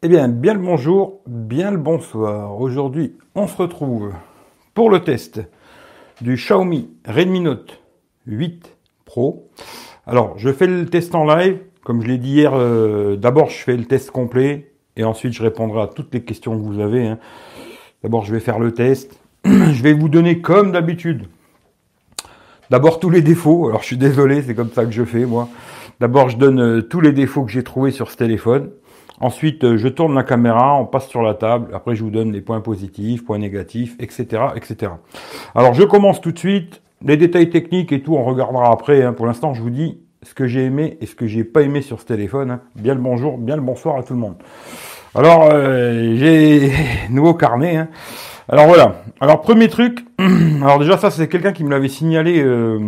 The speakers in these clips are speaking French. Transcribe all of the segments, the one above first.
Eh bien, bien le bonjour, bien le bonsoir. Aujourd'hui, on se retrouve pour le test du Xiaomi Redmi Note 8 Pro. Alors, je fais le test en live. Comme je l'ai dit hier, euh, d'abord, je fais le test complet et ensuite, je répondrai à toutes les questions que vous avez. hein. D'abord, je vais faire le test. je vais vous donner, comme d'habitude, d'abord tous les défauts. Alors, je suis désolé, c'est comme ça que je fais, moi. D'abord, je donne euh, tous les défauts que j'ai trouvés sur ce téléphone. Ensuite, euh, je tourne la caméra, on passe sur la table. Après, je vous donne les points positifs, points négatifs, etc., etc. Alors, je commence tout de suite. Les détails techniques et tout, on regardera après. hein. Pour l'instant, je vous dis ce que j'ai aimé et ce que j'ai pas aimé sur ce téléphone. hein. Bien le bonjour, bien le bonsoir à tout le monde. Alors, euh, j'ai nouveau carnet. hein. Alors voilà. Alors premier truc. Alors déjà, ça c'est quelqu'un qui me l'avait signalé euh,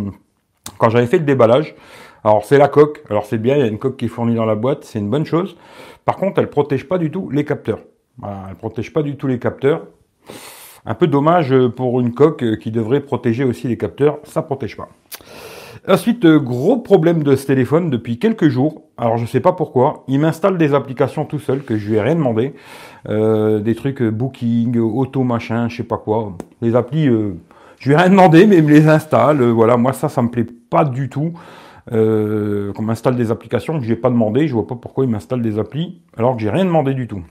quand j'avais fait le déballage. Alors c'est la coque. Alors c'est bien, il y a une coque qui est fournie dans la boîte, c'est une bonne chose. Par contre, elle protège pas du tout les capteurs. Elle protège pas du tout les capteurs. Un peu dommage pour une coque qui devrait protéger aussi les capteurs, ça protège pas. Ensuite, gros problème de ce téléphone depuis quelques jours. Alors je sais pas pourquoi, il m'installe des applications tout seul que je lui ai rien demandé, Euh, des trucs euh, booking, auto machin, je sais pas quoi. Les applis, euh, je lui ai rien demandé, mais il me les installe. Euh, voilà, moi ça, ça me plaît pas du tout. Euh, qu'on m'installe des applications que j'ai pas demandé, je vois pas pourquoi il m'installe des applis alors que j'ai rien demandé du tout.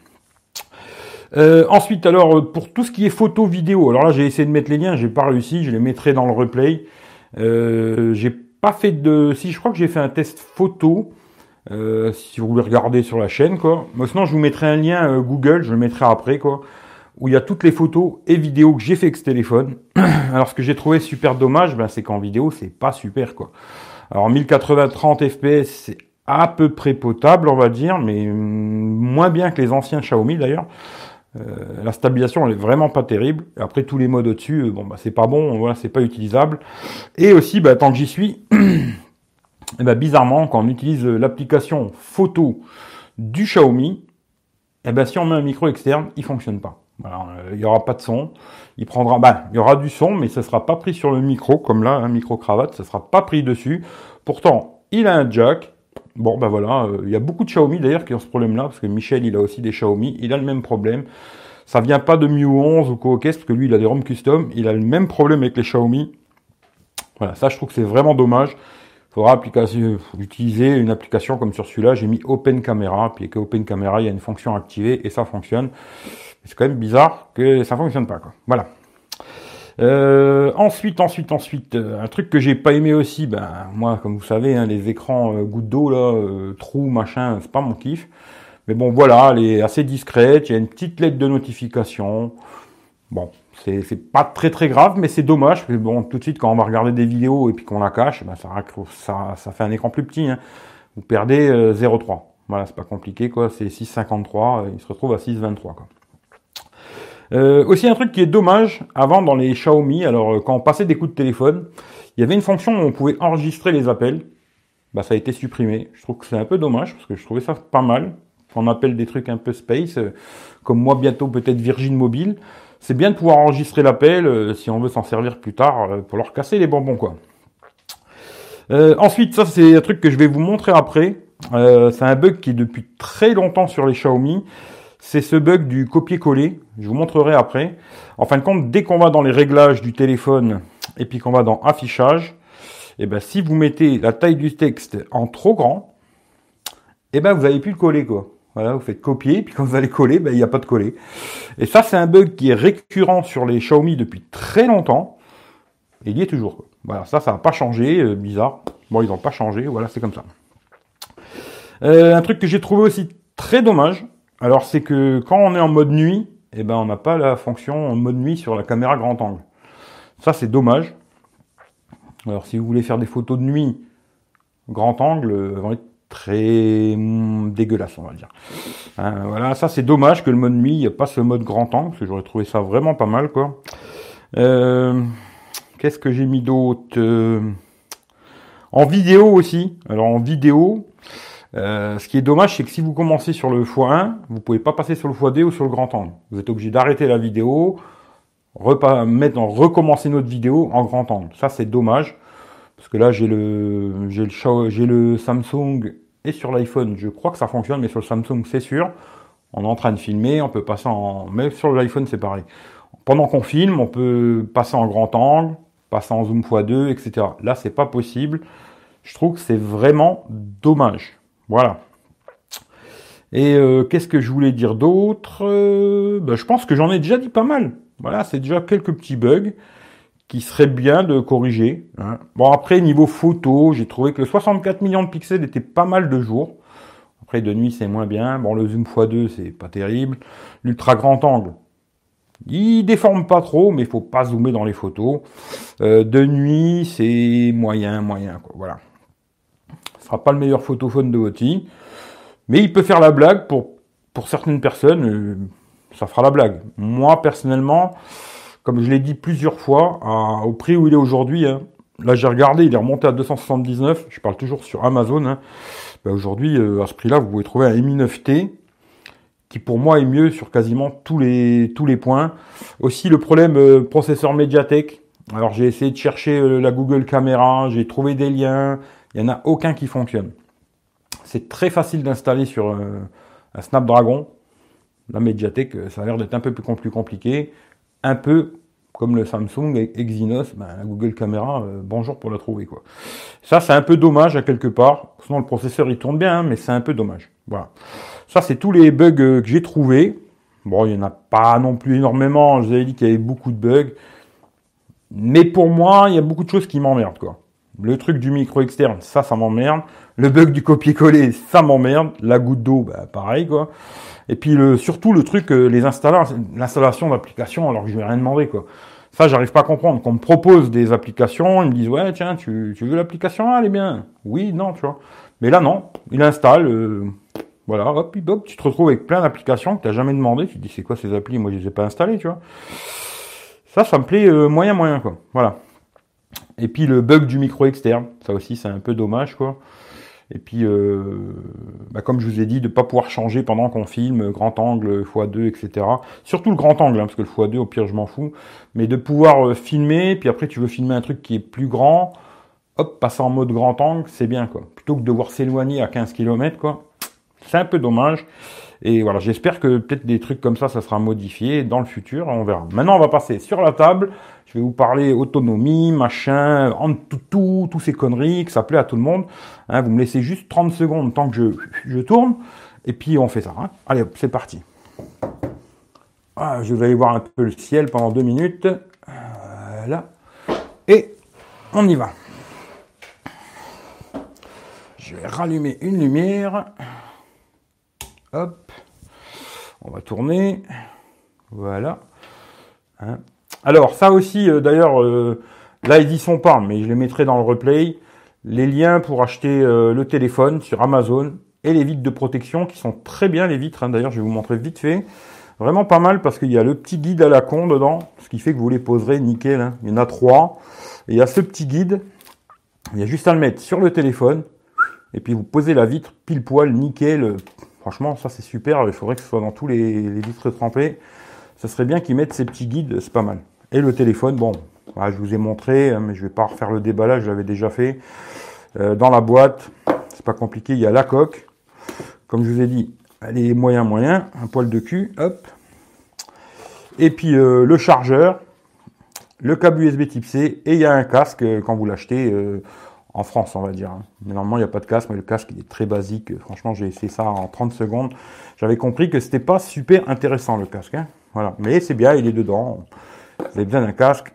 Euh, ensuite, alors pour tout ce qui est photo, vidéo, alors là j'ai essayé de mettre les liens, j'ai pas réussi, je les mettrai dans le replay. Euh, j'ai pas fait de, si je crois que j'ai fait un test photo, si vous voulez regarder sur la chaîne quoi. Mais sinon je vous mettrai un lien Google, je le mettrai après quoi, où il y a toutes les photos et vidéos que j'ai fait avec ce téléphone. alors ce que j'ai trouvé super dommage, ben, c'est qu'en vidéo c'est pas super quoi. Alors 1080 30 fps c'est à peu près potable on va dire, mais hum, moins bien que les anciens Xiaomi d'ailleurs. Euh, la stabilisation elle est vraiment pas terrible. Après tous les modes au-dessus, euh, bon bah c'est pas bon, voilà, c'est pas utilisable. Et aussi, bah, tant que j'y suis, et ben bizarrement, quand on utilise euh, l'application photo du Xiaomi, et ben si on met un micro externe, il fonctionne pas. Euh, il y aura pas de son. Il prendra, bah, il y aura du son, mais ce sera pas pris sur le micro, comme là, un micro cravate, ce sera pas pris dessus. Pourtant, il a un jack. Bon, ben voilà, euh, il y a beaucoup de Xiaomi d'ailleurs qui ont ce problème-là, parce que Michel, il a aussi des Xiaomi, il a le même problème. Ça vient pas de Miu 11 ou quoi parce que lui, il a des ROM custom, il a le même problème avec les Xiaomi. Voilà, ça, je trouve que c'est vraiment dommage. Il faudra application, utiliser une application comme sur celui-là. J'ai mis Open Camera, puis avec Open Camera, il y a une fonction activée et ça fonctionne. C'est quand même bizarre que ça fonctionne pas, quoi. Voilà. Euh, ensuite, ensuite, ensuite, euh, un truc que j'ai pas aimé aussi, ben moi, comme vous savez, hein, les écrans euh, gouttes d'eau là, trous, machin, c'est pas mon kiff. Mais bon, voilà, elle est assez discrète. Il y a une petite lettre de notification. Bon, c'est c'est pas très très grave, mais c'est dommage. Bon, tout de suite, quand on va regarder des vidéos et puis qu'on la cache, ben, ça, fait un écran plus petit. Hein. Vous perdez euh, 0,3. Voilà, c'est pas compliqué, quoi. C'est 6,53. euh, Il se retrouve à 6,23, quoi. Euh, aussi un truc qui est dommage, avant dans les Xiaomi, alors euh, quand on passait des coups de téléphone, il y avait une fonction où on pouvait enregistrer les appels. Bah ça a été supprimé. Je trouve que c'est un peu dommage parce que je trouvais ça pas mal. On appelle des trucs un peu space, euh, comme moi bientôt peut-être Virgin Mobile, c'est bien de pouvoir enregistrer l'appel euh, si on veut s'en servir plus tard euh, pour leur casser les bonbons quoi. Ensuite, ça c'est un truc que je vais vous montrer après. C'est un bug qui est depuis très longtemps sur les Xiaomi. C'est ce bug du copier-coller. Je vous montrerai après. En fin de compte, dès qu'on va dans les réglages du téléphone et puis qu'on va dans affichage, et ben si vous mettez la taille du texte en trop grand, et ben vous n'allez plus le coller quoi. Voilà, vous faites copier, puis quand vous allez coller, ben il n'y a pas de coller. Et ça, c'est un bug qui est récurrent sur les Xiaomi depuis très longtemps. Il y est toujours. Voilà, ça, ça n'a pas changé, euh, bizarre. Bon, ils n'ont pas changé, voilà, c'est comme ça. Euh, un truc que j'ai trouvé aussi très dommage, alors c'est que quand on est en mode nuit, eh ben on n'a pas la fonction en mode nuit sur la caméra grand angle. Ça c'est dommage. Alors si vous voulez faire des photos de nuit grand angle, euh, elles vont être très hum, dégueulasses on va dire. Hein, voilà, ça c'est dommage que le mode nuit, il n'y a pas ce mode grand angle, parce que j'aurais trouvé ça vraiment pas mal quoi. Euh, Qu'est-ce que j'ai mis d'autre Euh, En vidéo aussi. Alors en vidéo, euh, ce qui est dommage, c'est que si vous commencez sur le x1, vous pouvez pas passer sur le x2 ou sur le grand angle. Vous êtes obligé d'arrêter la vidéo, repas, mettre en recommencer notre vidéo en grand angle. Ça, c'est dommage. Parce que là, j'ai le, j'ai le, j'ai le Samsung et sur l'iPhone, je crois que ça fonctionne, mais sur le Samsung, c'est sûr. On est en train de filmer, on peut passer en... Mais sur l'iPhone, c'est pareil. Pendant qu'on filme, on peut passer en grand angle, passer en zoom x2, etc. Là, c'est pas possible. Je trouve que c'est vraiment dommage. Voilà. Et euh, qu'est-ce que je voulais dire d'autre euh, ben, Je pense que j'en ai déjà dit pas mal. Voilà, c'est déjà quelques petits bugs qui seraient bien de corriger. Hein. Bon, après, niveau photo, j'ai trouvé que le 64 millions de pixels était pas mal de jour. Après, de nuit, c'est moins bien. Bon, le zoom x2, c'est pas terrible. L'ultra grand angle, il déforme pas trop, mais il faut pas zoomer dans les photos. Euh, de nuit, c'est moyen, moyen, quoi. Voilà. Pas le meilleur photophone de votre mais il peut faire la blague pour, pour certaines personnes, euh, ça fera la blague. Moi, personnellement, comme je l'ai dit plusieurs fois, au prix où il est aujourd'hui, hein, là j'ai regardé, il est remonté à 279, je parle toujours sur Amazon. Hein. Ben, aujourd'hui, euh, à ce prix-là, vous pouvez trouver un Mi 9T qui pour moi est mieux sur quasiment tous les, tous les points. Aussi le problème euh, processeur Mediatek. Alors j'ai essayé de chercher la Google Caméra, j'ai trouvé des liens, il n'y en a aucun qui fonctionne. C'est très facile d'installer sur euh, un Snapdragon. La Mediatek, euh, ça a l'air d'être un peu plus compliqué. Un peu comme le Samsung Exynos, ben, la Google Caméra, euh, bonjour pour la trouver. quoi. Ça, c'est un peu dommage à quelque part. Sinon, le processeur, il tourne bien, hein, mais c'est un peu dommage. Voilà. Ça, c'est tous les bugs que j'ai trouvés. Bon, il n'y en a pas non plus énormément. Je vous avais dit qu'il y avait beaucoup de bugs. Mais pour moi, il y a beaucoup de choses qui m'emmerdent. quoi. Le truc du micro externe, ça, ça m'emmerde. Le bug du copier-coller, ça m'emmerde. La goutte d'eau, bah, pareil, quoi. Et puis surtout le truc, euh, les l'installation d'applications, alors que je vais rien demander, quoi. Ça, j'arrive pas à comprendre. Qu'on me propose des applications, ils me disent, ouais, tiens, tu, veux l'application, elle est bien. Oui, non, tu vois. Mais là, non. Il installe, euh, voilà, hop, hop, tu te retrouves avec plein d'applications que tu n'as jamais demandé. Tu te dis, c'est quoi ces applis? Moi, je les ai pas installées, tu vois. Ça, ça me plaît euh, moyen, moyen, quoi. Voilà. Et puis le bug du micro externe, ça aussi, c'est un peu dommage, quoi. Et puis, euh, bah, comme je vous ai dit, de ne pas pouvoir changer pendant qu'on filme, grand angle, x2, etc. Surtout le grand angle, hein, parce que le x2, au pire, je m'en fous. Mais de pouvoir euh, filmer, puis après, tu veux filmer un truc qui est plus grand, hop, passer en mode grand angle, c'est bien, quoi. Plutôt que de devoir s'éloigner à 15 km, quoi. C'est un peu dommage. Et voilà, j'espère que peut-être des trucs comme ça, ça sera modifié dans le futur, on verra. Maintenant, on va passer sur la table. Je vais vous parler autonomie, machin, en tout, tout, tous ces conneries, que ça plaît à tout le monde. Hein, vous me laissez juste 30 secondes tant que je, je tourne, et puis on fait ça. Hein. Allez, c'est parti. Ah, je vais aller voir un peu le ciel pendant deux minutes. Voilà. Et on y va. Je vais rallumer une lumière. Hop. On va tourner. Voilà. Hein. Alors, ça aussi, euh, d'ailleurs, euh, là, ils y sont pas, mais je les mettrai dans le replay. Les liens pour acheter euh, le téléphone sur Amazon et les vitres de protection qui sont très bien, les vitres. Hein. D'ailleurs, je vais vous montrer vite fait. Vraiment pas mal parce qu'il y a le petit guide à la con dedans, ce qui fait que vous les poserez nickel. Hein. Il y en a trois. Et il y a ce petit guide. Il y a juste à le mettre sur le téléphone. Et puis vous posez la vitre pile poil, nickel, Franchement, ça c'est super. Il faudrait que ce soit dans tous les, vitres trempées. Ça serait bien qu'ils mettent ces petits guides, c'est pas mal. Et le téléphone, bon, je vous ai montré, hein, mais je vais pas refaire le déballage, je l'avais déjà fait. Euh, dans la boîte, c'est pas compliqué, il y a la coque. Comme je vous ai dit, elle est moyen moyen, un poil de cul, hop. Et puis euh, le chargeur, le câble USB type C, et il y a un casque euh, quand vous l'achetez en France, on va dire. Hein. normalement, il n'y a pas de casque, mais le casque, il est très basique. Franchement, j'ai essayé ça en 30 secondes. J'avais compris que c'était pas super intéressant, le casque. Hein. Voilà. Mais c'est bien, il est dedans. Vous avez besoin d'un casque.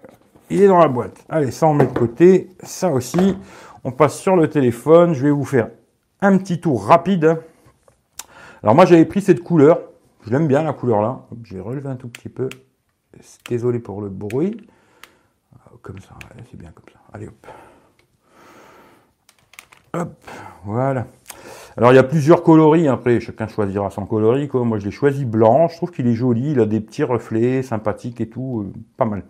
Il est dans la boîte. Allez, ça, on met de côté. Ça aussi. On passe sur le téléphone. Je vais vous faire un petit tour rapide. Alors, moi, j'avais pris cette couleur. Je l'aime bien, la couleur là. J'ai relevé un tout petit peu. Désolé pour le bruit. Comme ça, c'est bien comme ça. Allez, hop. Voilà. Alors il y a plusieurs coloris, après chacun choisira son coloris. Quoi. Moi je l'ai choisi blanc, je trouve qu'il est joli, il a des petits reflets sympathiques et tout, euh, pas mal.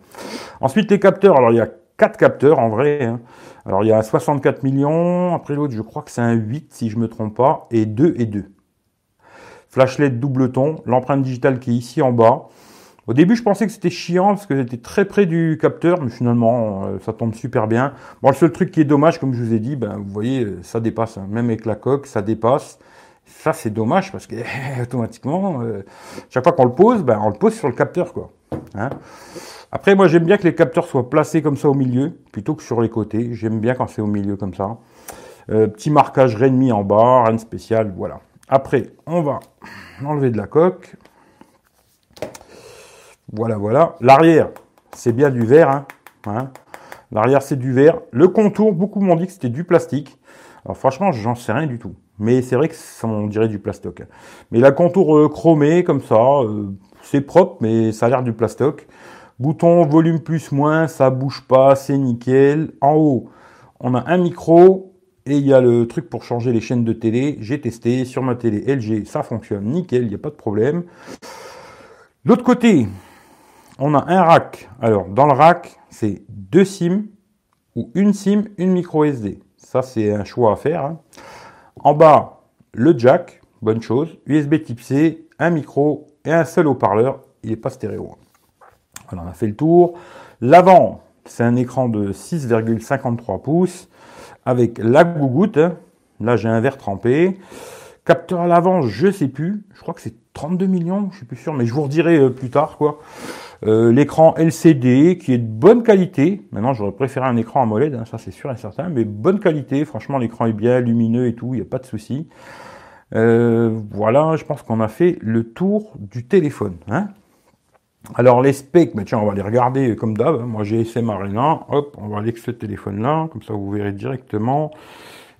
Ensuite les capteurs, alors il y a quatre capteurs en vrai. Hein. Alors il y a 64 millions, après l'autre je crois que c'est un 8 si je me trompe pas, et 2 et 2. Flashlight double ton, l'empreinte digitale qui est ici en bas. Au début, je pensais que c'était chiant parce que j'étais très près du capteur, mais finalement, euh, ça tombe super bien. Bon, le seul truc qui est dommage, comme je vous ai dit, ben, vous voyez, ça dépasse. Hein. Même avec la coque, ça dépasse. Ça, c'est dommage parce que automatiquement, euh, chaque fois qu'on le pose, ben, on le pose sur le capteur, quoi. Hein. Après, moi, j'aime bien que les capteurs soient placés comme ça au milieu, plutôt que sur les côtés. J'aime bien quand c'est au milieu comme ça. Euh, petit marquage Redmi en bas, rien de spécial, voilà. Après, on va enlever de la coque. Voilà, voilà. L'arrière, c'est bien du verre. Hein. hein. L'arrière, c'est du verre. Le contour, beaucoup m'ont dit que c'était du plastique. Alors franchement, j'en sais rien du tout. Mais c'est vrai que ça, on dirait du plastoc. Mais la contour euh, chromé, comme ça, euh, c'est propre, mais ça a l'air du plastoc. Bouton volume plus moins, ça bouge pas, c'est nickel. En haut, on a un micro et il y a le truc pour changer les chaînes de télé. J'ai testé sur ma télé LG, ça fonctionne nickel, il n'y a pas de problème. L'autre côté, on a un rack. Alors, dans le rack, c'est deux SIM ou une SIM, une micro SD. Ça, c'est un choix à faire. Hein. En bas, le jack, bonne chose. USB type C, un micro et un seul haut-parleur. Il n'est pas stéréo. Voilà, on a fait le tour. L'avant, c'est un écran de 6,53 pouces avec la gougoute. Hein. Là, j'ai un verre trempé. Capteur à l'avant, je sais plus. Je crois que c'est 32 millions, je suis plus sûr, mais je vous redirai euh, plus tard, quoi. Euh, l'écran LCD qui est de bonne qualité. Maintenant, j'aurais préféré un écran AMOLED, hein, ça c'est sûr et certain, mais bonne qualité. Franchement, l'écran est bien lumineux et tout, il n'y a pas de souci. Euh, voilà, je pense qu'on a fait le tour du téléphone. Hein. Alors les specs, tiens, on va les regarder comme d'hab. Moi j'ai SM Arena, hop, on va aller avec ce téléphone-là, comme ça vous verrez directement.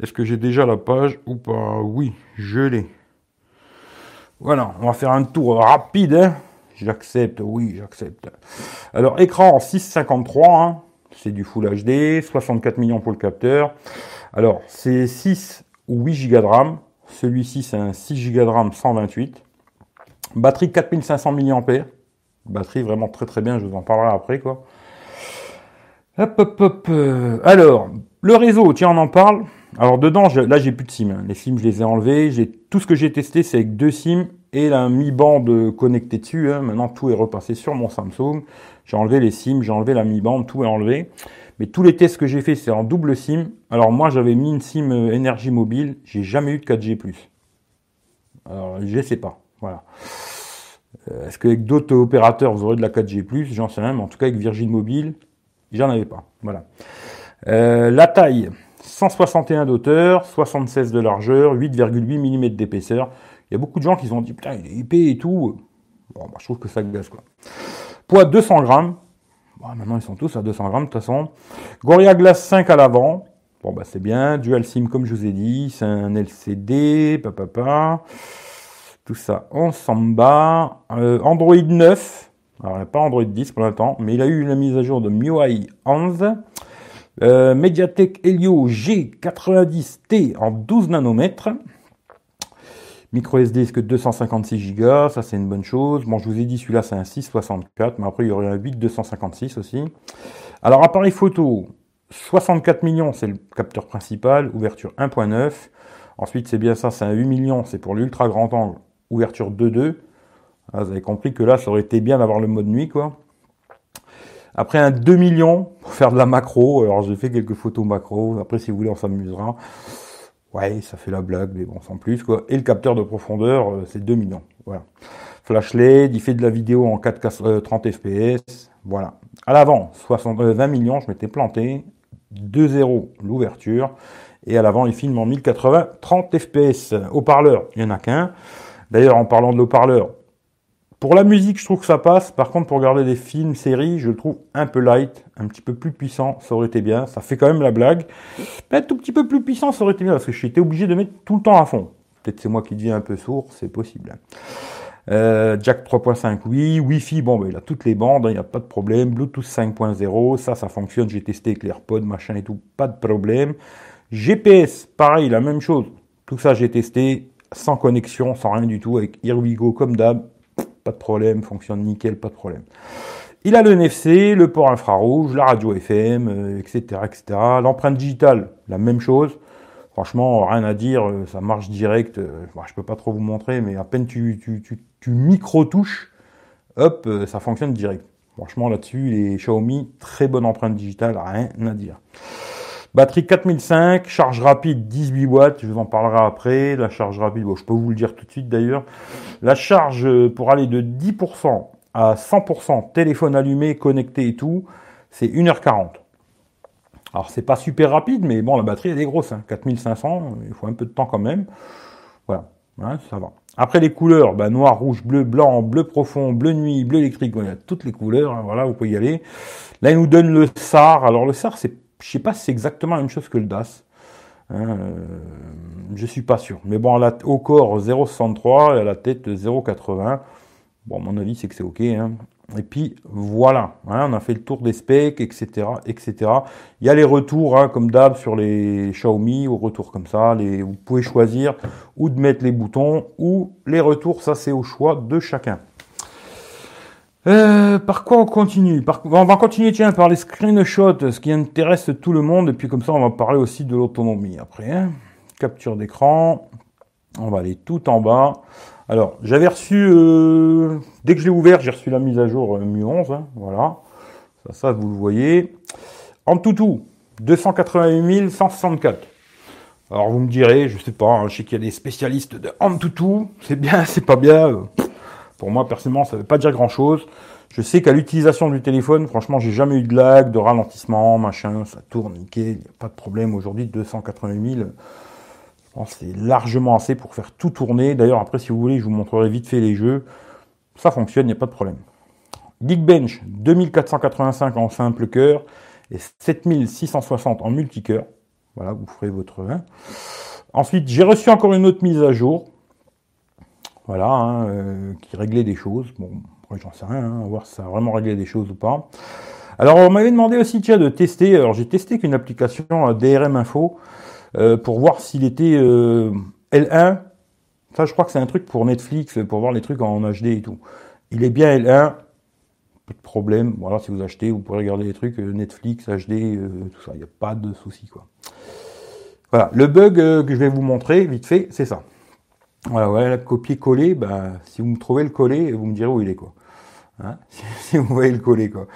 Est-ce que j'ai déjà la page ou pas? Oui, je l'ai. Voilà, on va faire un tour rapide. Hein. J'accepte, oui, j'accepte. Alors, écran en 653, hein. c'est du Full HD, 64 millions pour le capteur. Alors, c'est 6 ou 8 Go de RAM. Celui-ci, c'est un 6 Go de RAM 128. Batterie 4500 mAh. Batterie vraiment très très bien, je vous en parlerai après, quoi. Hop, hop, hop. Euh, alors, le réseau, tiens, on en parle. Alors dedans, là j'ai plus de SIM. Hein. Les SIM, je les ai enlevés. Tout ce que j'ai testé, c'est avec deux SIM et la mi-bande connectée dessus. Hein. Maintenant, tout est repassé sur mon Samsung. J'ai enlevé les SIM, j'ai enlevé la mi-bande, tout est enlevé. Mais tous les tests que j'ai fait, c'est en double SIM. Alors moi, j'avais mis une SIM euh, énergie mobile. J'ai jamais eu de 4G+. Alors, je sais pas. Voilà. Euh, est-ce qu'avec d'autres opérateurs, vous aurez de la 4G+, j'en sais rien, mais en tout cas avec Virgin Mobile, j'en avais pas. Voilà. Euh, la taille, 161 d'auteur, 76 de largeur, 8,8 mm d'épaisseur. Il y a beaucoup de gens qui ont dit putain il est épais et tout. Bon, bah, je trouve que ça gaze quoi. Poids 200 grammes. Bon, maintenant ils sont tous à 200 grammes de toute façon. Gorilla Glass 5 à l'avant. Bon bah c'est bien. Dual SIM comme je vous ai dit. C'est un LCD. Papa. Tout ça on s'en bat. Euh, Android 9. Alors il a pas Android 10 pour l'instant. Mais il a eu une mise à jour de MIUI 11. Euh, Mediatek Helio G90T en 12 nanomètres. Micro SD que 256 Go, ça c'est une bonne chose. Bon, je vous ai dit celui-là c'est un 664, mais après il y aurait un 8 256 aussi. Alors appareil photo, 64 millions c'est le capteur principal, ouverture 1.9. Ensuite c'est bien ça, c'est un 8 millions, c'est pour l'ultra grand angle, ouverture 2.2. Ah, vous avez compris que là ça aurait été bien d'avoir le mode nuit quoi. Après un 2 millions pour faire de la macro. Alors j'ai fait quelques photos macro. Après si vous voulez on s'amusera. Ouais, ça fait la blague, mais bon, sans plus quoi. Et le capteur de profondeur, euh, c'est 2 millions. Voilà. Flash LED, il fait de la vidéo en 4K 30 fps. Voilà. À l'avant, 20 euh, millions, je m'étais planté. 2.0 l'ouverture. Et à l'avant, il filme en 1080 30 fps. Haut-parleur, il n'y en a qu'un. D'ailleurs, en parlant de l'haut-parleur, pour la musique, je trouve que ça passe. Par contre, pour regarder des films, séries, je le trouve un peu light, un petit peu plus puissant. Ça aurait été bien. Ça fait quand même la blague. Mais un tout petit peu plus puissant, ça aurait été bien parce que j'étais obligé de mettre tout le temps à fond. Peut-être c'est moi qui deviens un peu sourd, c'est possible. Euh, Jack 3.5, oui. Wi-Fi, bon, ben, il a toutes les bandes, il n'y a pas de problème. Bluetooth 5.0, ça, ça fonctionne. J'ai testé avec l'AirPod, machin et tout, pas de problème. GPS, pareil, la même chose. Tout ça, j'ai testé sans connexion, sans rien du tout, avec Here comme d'hab pas de problème, fonctionne nickel, pas de problème. Il a le NFC, le port infrarouge, la radio FM, etc., etc. L'empreinte digitale, la même chose. Franchement, rien à dire, euh, ça marche direct. Euh, je peux pas trop vous montrer, mais à peine tu, tu, tu, micro-touches, hop, euh, ça fonctionne direct. Franchement, là-dessus, les Xiaomi, très bonne empreinte digitale, rien à dire. Batterie 4005, charge rapide 18 watts, je vous en parlerai après. La charge rapide, bon, je peux vous le dire tout de suite d'ailleurs. La charge pour aller de 10% à 100% téléphone allumé, connecté et tout, c'est 1h40. Alors c'est pas super rapide, mais bon, la batterie elle est grosse, 4500, hein. il faut un peu de temps quand même. Voilà, hein, ça va. Après les couleurs, bah, noir, rouge, bleu, blanc, bleu profond, bleu nuit, bleu électrique, voilà, toutes les couleurs, hein, voilà, vous pouvez y aller. Là, il nous donne le SAR. Alors le SAR, c'est je sais pas si c'est exactement la même chose que le DAS. Hein, euh, je suis pas sûr. Mais bon, au corps 0,63 et à la tête 0,80. Bon, mon avis, c'est que c'est OK. Hein. Et puis voilà, hein, on a fait le tour des specs, etc., etc. Il y a les retours, hein, comme d'hab sur les Xiaomi, au retour comme ça. Vous pouvez choisir ou de mettre les boutons ou les retours. Ça, c'est au choix de chacun. Euh, par quoi on continue On va continuer par les screenshots, ce qui intéresse tout le monde, et puis comme ça on va parler aussi de l'autonomie après. Hein. Capture d'écran, on va aller tout en bas. Alors, j'avais reçu, euh, dès que je l'ai ouvert, j'ai reçu la mise à jour euh, MU 11, hein, voilà. Ça, ça, vous le voyez. En tout tout, 288 164. Alors vous me direz, je sais pas, hein, je sais qu'il y a des spécialistes de Antutu, c'est bien, c'est pas bien. Pour moi, personnellement, ça ne veut pas dire grand-chose. Je sais qu'à l'utilisation du téléphone, franchement, j'ai jamais eu de lag, de ralentissement, machin, ça tourne nickel, il n'y a pas de problème. Aujourd'hui, 280 000, je pense c'est largement assez pour faire tout tourner. D'ailleurs, après, si vous voulez, je vous montrerai vite fait les jeux. Ça fonctionne, il n'y a pas de problème. Geekbench, 2485 en simple cœur et 7660 en multicœur. Voilà, vous ferez votre... Hein. Ensuite, j'ai reçu encore une autre mise à jour voilà, hein, euh, qui réglait des choses. Bon, j'en sais rien, hein, voir si ça a vraiment réglé des choses ou pas. Alors, on m'avait demandé aussi, tiens, de tester. Alors, j'ai testé qu'une application euh, DRM Info euh, pour voir s'il était L1. Ça, je crois que c'est un truc pour Netflix, pour voir les trucs en HD et tout. Il est bien L1, pas de problème. Voilà, si vous achetez, vous pourrez regarder les trucs Netflix, HD, tout ça. Il n'y a pas de souci, quoi. Voilà, le bug que je vais vous montrer, vite fait, c'est ça. Voilà, voilà, copier-coller, bah, si vous me trouvez le coller, vous me direz où il est, quoi. Hein si vous voyez le coller, quoi.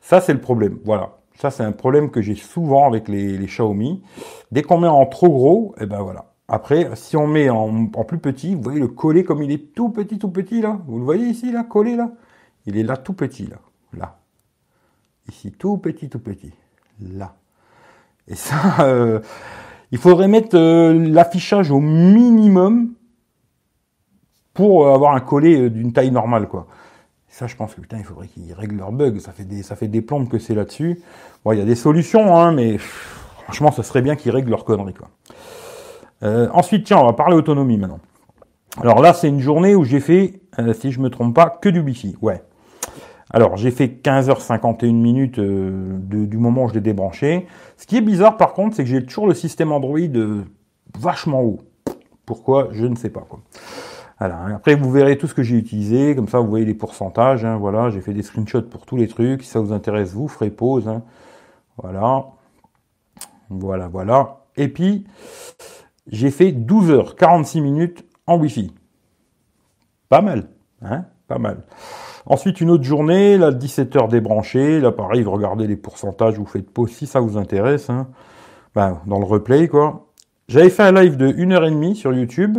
Ça, c'est le problème. Voilà. Ça, c'est un problème que j'ai souvent avec les, Xiaomi. Dès qu'on met en trop gros, et eh ben voilà. Après, si on met en, plus petit, vous voyez le coller comme il est tout petit, tout petit, là. Vous le voyez ici, là, collé, là? Il est là, tout petit, là. Là. Ici, tout petit, tout petit. Là. Et ça, euh, il faudrait mettre euh, l'affichage au minimum pour avoir un collet euh, d'une taille normale, quoi. Ça, je pense que putain, il faudrait qu'ils règlent leur bug. Ça fait des, ça plombes que c'est là-dessus. Bon, il y a des solutions, hein, mais franchement, ça serait bien qu'ils règlent leur conneries, quoi. Euh, ensuite, tiens, on va parler autonomie maintenant. Alors là, c'est une journée où j'ai fait, euh, si je me trompe pas, que du Wi-Fi. Ouais. Alors, j'ai fait 15h51 minutes du moment où je l'ai débranché. Ce qui est bizarre, par contre, c'est que j'ai toujours le système Android vachement haut. Pourquoi? Je ne sais pas. Quoi. Après, vous verrez tout ce que j'ai utilisé. Comme ça, vous voyez les pourcentages. Hein. Voilà, j'ai fait des screenshots pour tous les trucs. Si ça vous intéresse, vous ferez pause. Hein. Voilà. Voilà, voilà. Et puis, j'ai fait 12h46 minutes en Wi-Fi. Pas mal. Hein Pas mal. Ensuite, une autre journée, là, 17h débranché. Là, pareil, vous regardez les pourcentages, vous faites pause si ça vous intéresse. Hein. Ben, dans le replay, quoi. J'avais fait un live de 1h30 sur YouTube.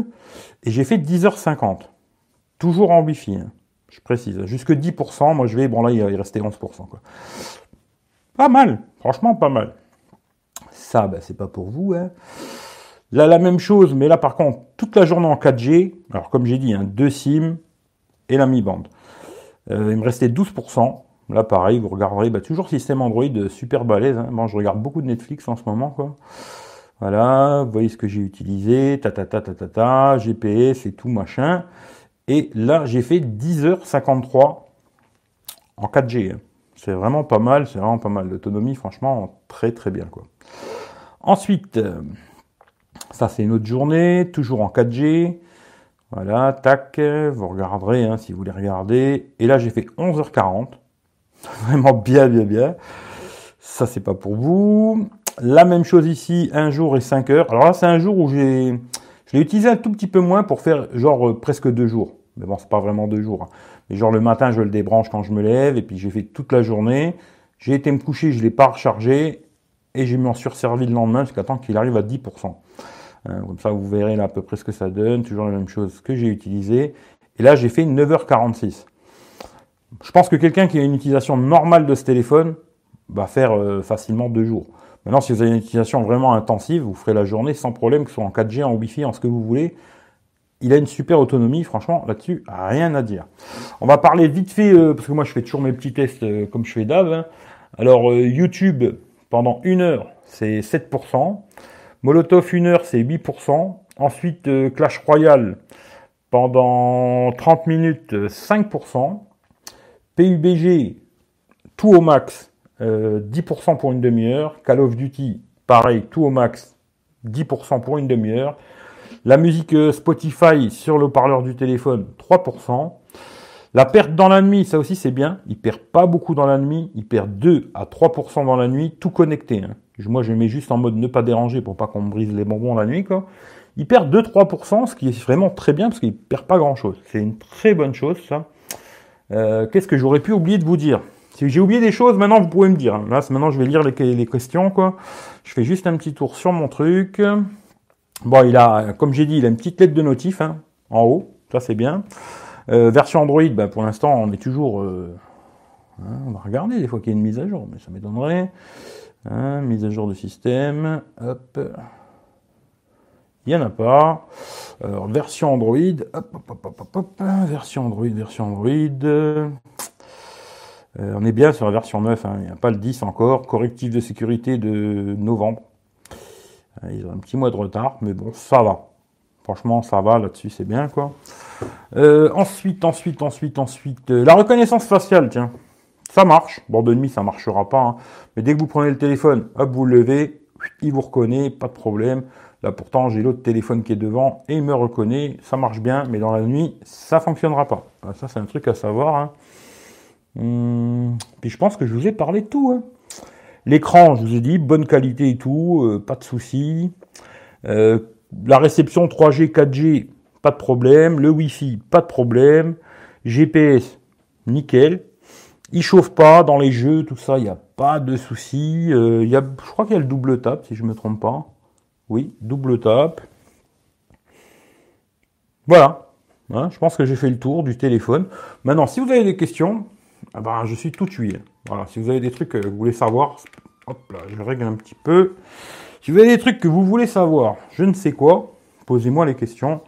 Et j'ai fait 10h50. Toujours en Wi-Fi, hein. je précise. Jusque 10%, moi je vais, bon là il restait 11%. Quoi. Pas mal, franchement pas mal. Ça, ben, c'est pas pour vous. Hein. Là, la même chose, mais là par contre, toute la journée en 4G. Alors comme j'ai dit, hein, deux SIM et la Mi-Band. Euh, il me restait 12%. Là pareil, vous regarderez, bah, toujours système Android super balèze. Hein. Moi je regarde beaucoup de Netflix en ce moment. quoi. Voilà, vous voyez ce que j'ai utilisé, ta ta ta ta tout machin. Et là, j'ai fait 10h53 en 4G. Hein. C'est vraiment pas mal, c'est vraiment pas mal. L'autonomie, franchement, très très bien quoi. Ensuite, euh, ça c'est une autre journée, toujours en 4G. Voilà, tac, vous regarderez hein, si vous voulez regarder. Et là, j'ai fait 11h40. Vraiment bien, bien, bien. Ça, c'est pas pour vous. La même chose ici, un jour et 5 heures. Alors là, c'est un jour où j'ai, je l'ai utilisé un tout petit peu moins pour faire genre euh, presque deux jours. Mais bon, c'est pas vraiment deux jours. Hein. Mais genre le matin, je le débranche quand je me lève et puis j'ai fait toute la journée. J'ai été me coucher, je l'ai pas rechargé et j'ai m'en surservi le lendemain jusqu'à temps qu'il arrive à 10%. Hein, comme ça, vous verrez là à peu près ce que ça donne, toujours la même chose que j'ai utilisé. Et là, j'ai fait 9h46. Je pense que quelqu'un qui a une utilisation normale de ce téléphone va faire euh, facilement deux jours. Maintenant, si vous avez une utilisation vraiment intensive, vous ferez la journée sans problème, que ce soit en 4G, en Wi-Fi, en ce que vous voulez. Il a une super autonomie, franchement, là-dessus, rien à dire. On va parler vite fait, euh, parce que moi je fais toujours mes petits tests euh, comme je fais d'hab. Hein. Alors, YouTube, pendant une heure, c'est 7%. Molotov, une heure, c'est 8%. Ensuite, Clash Royale, pendant 30 minutes, 5%. PUBG, tout au max, 10% euh, pour une demi-heure. Call of Duty, pareil, tout au max, 10% pour une demi-heure. La musique euh, Spotify sur le parleur du téléphone, 3%. La perte dans la nuit, ça aussi c'est bien. Il perd pas beaucoup dans la nuit. Il perd 2 à 3% dans la nuit, tout connecté. Hein. Moi, je mets juste en mode ne pas déranger pour pas qu'on me brise les bonbons la nuit. Il perd 2-3%, ce qui est vraiment très bien parce qu'il perd pas grand-chose. C'est une très bonne chose, ça. Euh, qu'est-ce que j'aurais pu oublier de vous dire? J'ai oublié des choses, maintenant vous pouvez me dire. Là, maintenant je vais lire les, questions, quoi. Je fais juste un petit tour sur mon truc. Bon, il a, comme j'ai dit, il a une petite lettre de notif hein, en haut. Ça c'est bien. Euh, version Android, ben, pour l'instant, on est toujours. Euh, hein, on va regarder des fois qu'il y a une mise à jour, mais ça m'étonnerait. Hein, mise à jour de système. Hop. Il n'y en a pas. Alors, version Android. Hop, hop, hop, hop, version Android, version Android. Euh, on est bien sur la version 9, hein. il n'y a pas le 10 encore. Correctif de sécurité de novembre. Euh, ils ont un petit mois de retard, mais bon, ça va. Franchement, ça va là-dessus, c'est bien quoi. Euh, ensuite, ensuite, ensuite, ensuite, la reconnaissance faciale, tiens, ça marche. Bon, de nuit, ça marchera pas, hein. mais dès que vous prenez le téléphone, hop, vous le levez, il vous reconnaît, pas de problème. Là pourtant j'ai l'autre téléphone qui est devant et il me reconnaît, ça marche bien, mais dans la nuit ça fonctionnera pas. Ah, ça c'est un truc à savoir. Hein. Hum, puis je pense que je vous ai parlé de tout. Hein. L'écran, je vous ai dit, bonne qualité et tout, euh, pas de souci. Euh, la réception 3G, 4G, pas de problème. Le Wi-Fi, pas de problème. GPS, nickel. Il chauffe pas dans les jeux, tout ça, il n'y a pas de souci. Euh, y a, je crois qu'il y a le double tap, si je me trompe pas. Oui, double tap. Voilà. Hein, je pense que j'ai fait le tour du téléphone. Maintenant, si vous avez des questions, ah ben, je suis tout tué. Voilà, si vous avez des trucs que vous voulez savoir, hop là, je règle un petit peu. Si vous avez des trucs que vous voulez savoir, je ne sais quoi, posez-moi les questions.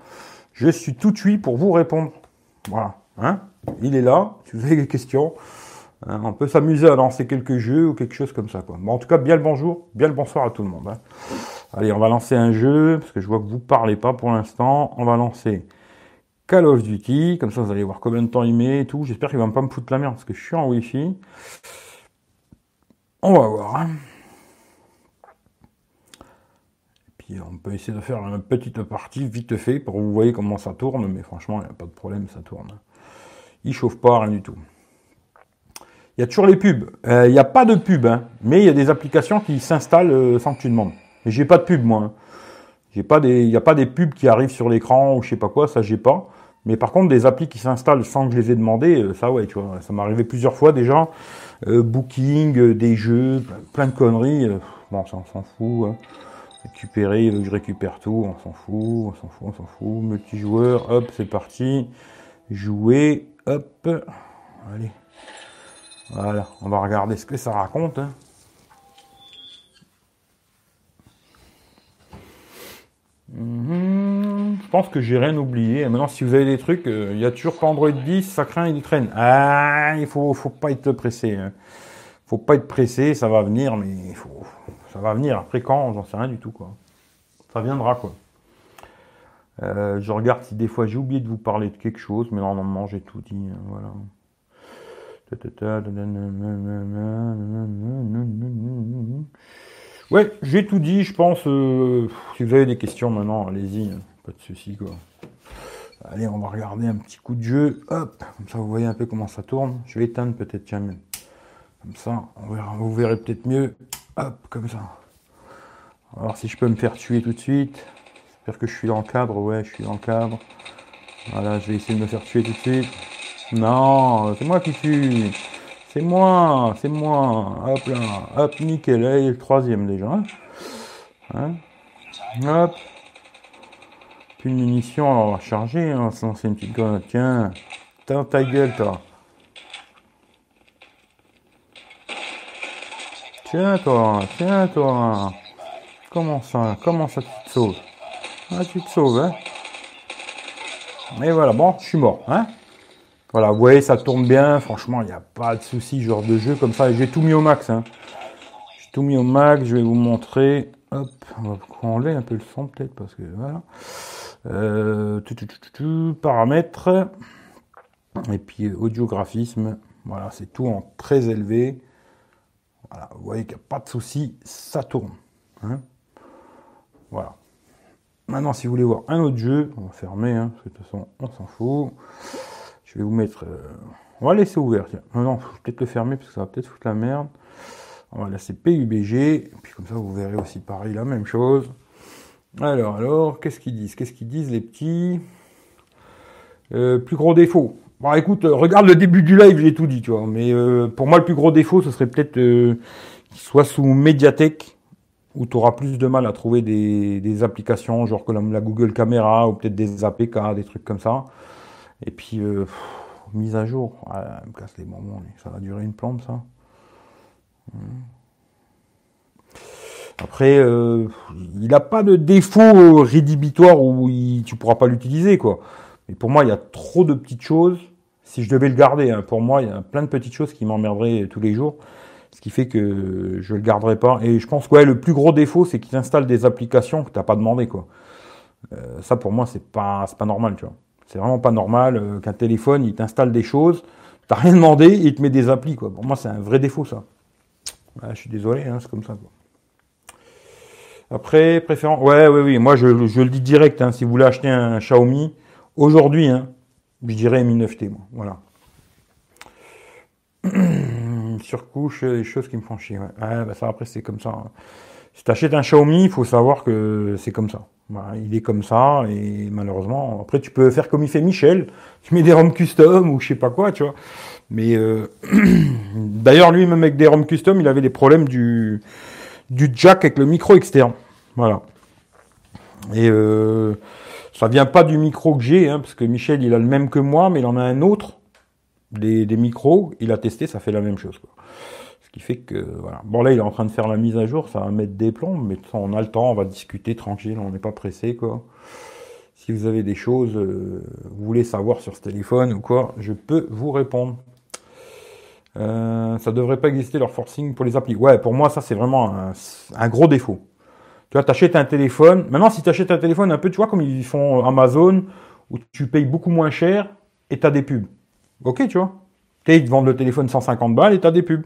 Je suis tout tué pour vous répondre. Voilà. Hein Il est là. Si vous avez des questions, hein, on peut s'amuser à lancer quelques jeux ou quelque chose comme ça. En tout cas, bien le bonjour, bien le bonsoir à tout le monde. Hein. Allez, on va lancer un jeu, parce que je vois que vous parlez pas pour l'instant. On va lancer Call of Duty, comme ça vous allez voir combien de temps il met et tout. J'espère qu'il va pas me foutre la merde, parce que je suis en Wi-Fi. On va voir. Et puis on peut essayer de faire une petite partie vite fait pour vous voyez comment ça tourne, mais franchement, il n'y a pas de problème, ça tourne. Il chauffe pas, rien du tout. Il y a toujours les pubs. Euh, il n'y a pas de pub, hein, mais il y a des applications qui s'installent euh, sans que tu demandes. Mais j'ai pas de pub, moi. Hein. Il n'y a pas des pubs qui arrivent sur l'écran ou je sais pas quoi, ça j'ai pas. Mais par contre, des applis qui s'installent sans que je les ai demandé, euh, ça ouais, tu vois, ça m'est arrivé plusieurs fois déjà. Euh, booking, euh, des jeux, plein de conneries. bon, ça on s'en fout. Hein. Récupérer, je récupère tout, on s'en fout, on s'en fout, on s'en fout. Multijoueur, hop, c'est parti. Jouer, hop. Allez. Voilà, on va regarder ce que ça raconte. Hein. Mhm. Je pense que j'ai rien oublié. maintenant, si vous avez des trucs, euh, il y a toujours pas Android 10, ça craint, il traîne. Ah, il faut, faut pas être pressé. Hein. Faut pas être pressé, ça va venir, mais ça va venir. Après quand, j'en sais rien du tout, quoi. Ça viendra, quoi. Euh, je regarde si des fois j'ai oublié de vous parler de quelque chose, mais normalement j'ai tout dit. Hein, voilà. Ouais, j'ai tout dit, je pense. Euh, si vous avez des questions maintenant, allez-y, hein, pas de souci quoi. Allez, on va regarder un petit coup de jeu. Hop, comme ça vous voyez un peu comment ça tourne. Je vais éteindre peut-être, tiens, comme ça, on verra, vous verrez peut-être mieux. Hop, comme ça. On va voir si je peux me faire tuer tout de suite. J'espère que je suis dans le cadre. Ouais, je suis dans le cadre. Voilà, je vais essayer de me faire tuer tout de suite. Non, c'est moi qui tue. C'est moi, c'est moi. Hop là, hop, nickel. Là, est le troisième déjà. Hein. Hein. Hop. Plus de munitions, on va charger, hein, sinon c'est une petite grenade. Tiens, t'as ta gueule, toi. Tiens, toi, tiens, toi. Comment ça, comment ça tu te sauves? Ah, tu te sauves, hein Mais voilà, bon, je suis mort, hein Voilà, vous voyez, ça tourne bien. Franchement, il n'y a pas de souci, genre de jeu comme ça. J'ai tout mis au max, hein. J'ai tout mis au max, je vais vous montrer. Hop, on va enlever un peu le son peut-être parce que voilà. Euh, paramètres. Et puis audiographisme. Voilà, c'est tout en très élevé. Voilà, vous voyez qu'il n'y a pas de souci, ça tourne. Hein. voilà. Maintenant, si vous voulez voir un autre jeu, on va fermer, hein, parce que de toute façon, on s'en fout. Je vais vous mettre. Euh, on va laisser ouvert. Non, non, faut peut-être le fermer parce que ça va peut-être foutre la merde. On va laisser PUBG. Et puis comme ça, vous verrez aussi pareil la même chose. Alors, alors, qu'est-ce qu'ils disent? Qu'est-ce qu'ils disent les petits? Euh, Plus gros défaut. Bon, écoute, euh, regarde le début du live, j'ai tout dit, tu vois. Mais euh, pour moi, le plus gros défaut, ce serait peut-être qu'il soit sous Mediatek, où tu auras plus de mal à trouver des, applications, genre comme la Google Caméra, ou peut-être des APK, des trucs comme ça. Et puis, mise à jour. casse les moments, ça va durer une plombe, ça. Hmm. Après, euh, il n'a pas de défaut rédhibitoire où il, tu pourras pas l'utiliser, quoi. Mais pour moi, il y a trop de petites choses. Si je devais le garder, hein, pour moi, il y a plein de petites choses qui m'emmerderaient tous les jours. Ce qui fait que je le garderai pas. Et je pense que le plus gros défaut, c'est qu'il installe des applications que tu n'as pas demandé, quoi. Euh, ça, pour moi, c'est pas, pas normal, tu vois. C'est vraiment pas normal euh, qu'un téléphone, il t'installe des choses, t'as rien demandé, et il te met des applis, quoi. Pour moi, c'est un vrai défaut, ça. je suis désolé, hein, c'est comme ça, quoi. Après, préférence. Ouais, ouais, oui. Moi, je, le dis direct. Hein, si vous voulez acheter un Xiaomi, aujourd'hui, hein, je dirais Mi 9T. Moi. Voilà. Surcouche, les choses qui me font chier. Bah ça, après, c'est comme ça. Hein. Si tu achètes un Xiaomi, il faut savoir que c'est comme ça. il est comme ça, et malheureusement, après, tu peux faire comme il fait Michel. Tu mets des ROM custom ou je sais pas quoi, tu vois. Mais euh... d'ailleurs, lui, même avec des ROM custom, il avait des problèmes du jack avec le micro externe. Voilà. Et euh, ça vient pas du micro que j'ai, hein, parce que Michel, il a le même que moi, mais il en a un autre, des, micros. Il a testé, ça fait la même chose. Quoi. Ce qui fait que, voilà. Bon, là, il est en train de faire la mise à jour, ça va mettre des plombs, mais on a le temps, on va discuter tranquille, on n'est pas pressé, quoi. Si vous avez des choses, euh, vous voulez savoir sur ce téléphone ou quoi, je peux vous répondre. Euh, ça devrait pas exister leur forcing pour les applis. Ouais, pour moi, ça, c'est vraiment un, gros défaut. Tu vois, t'achètes un téléphone. Maintenant, si tu achètes un téléphone un peu, tu vois, comme ils font Amazon, où tu payes beaucoup moins cher et tu as des pubs. Ok, tu vois. Tu ils te vendent le téléphone 150 balles et tu as des pubs.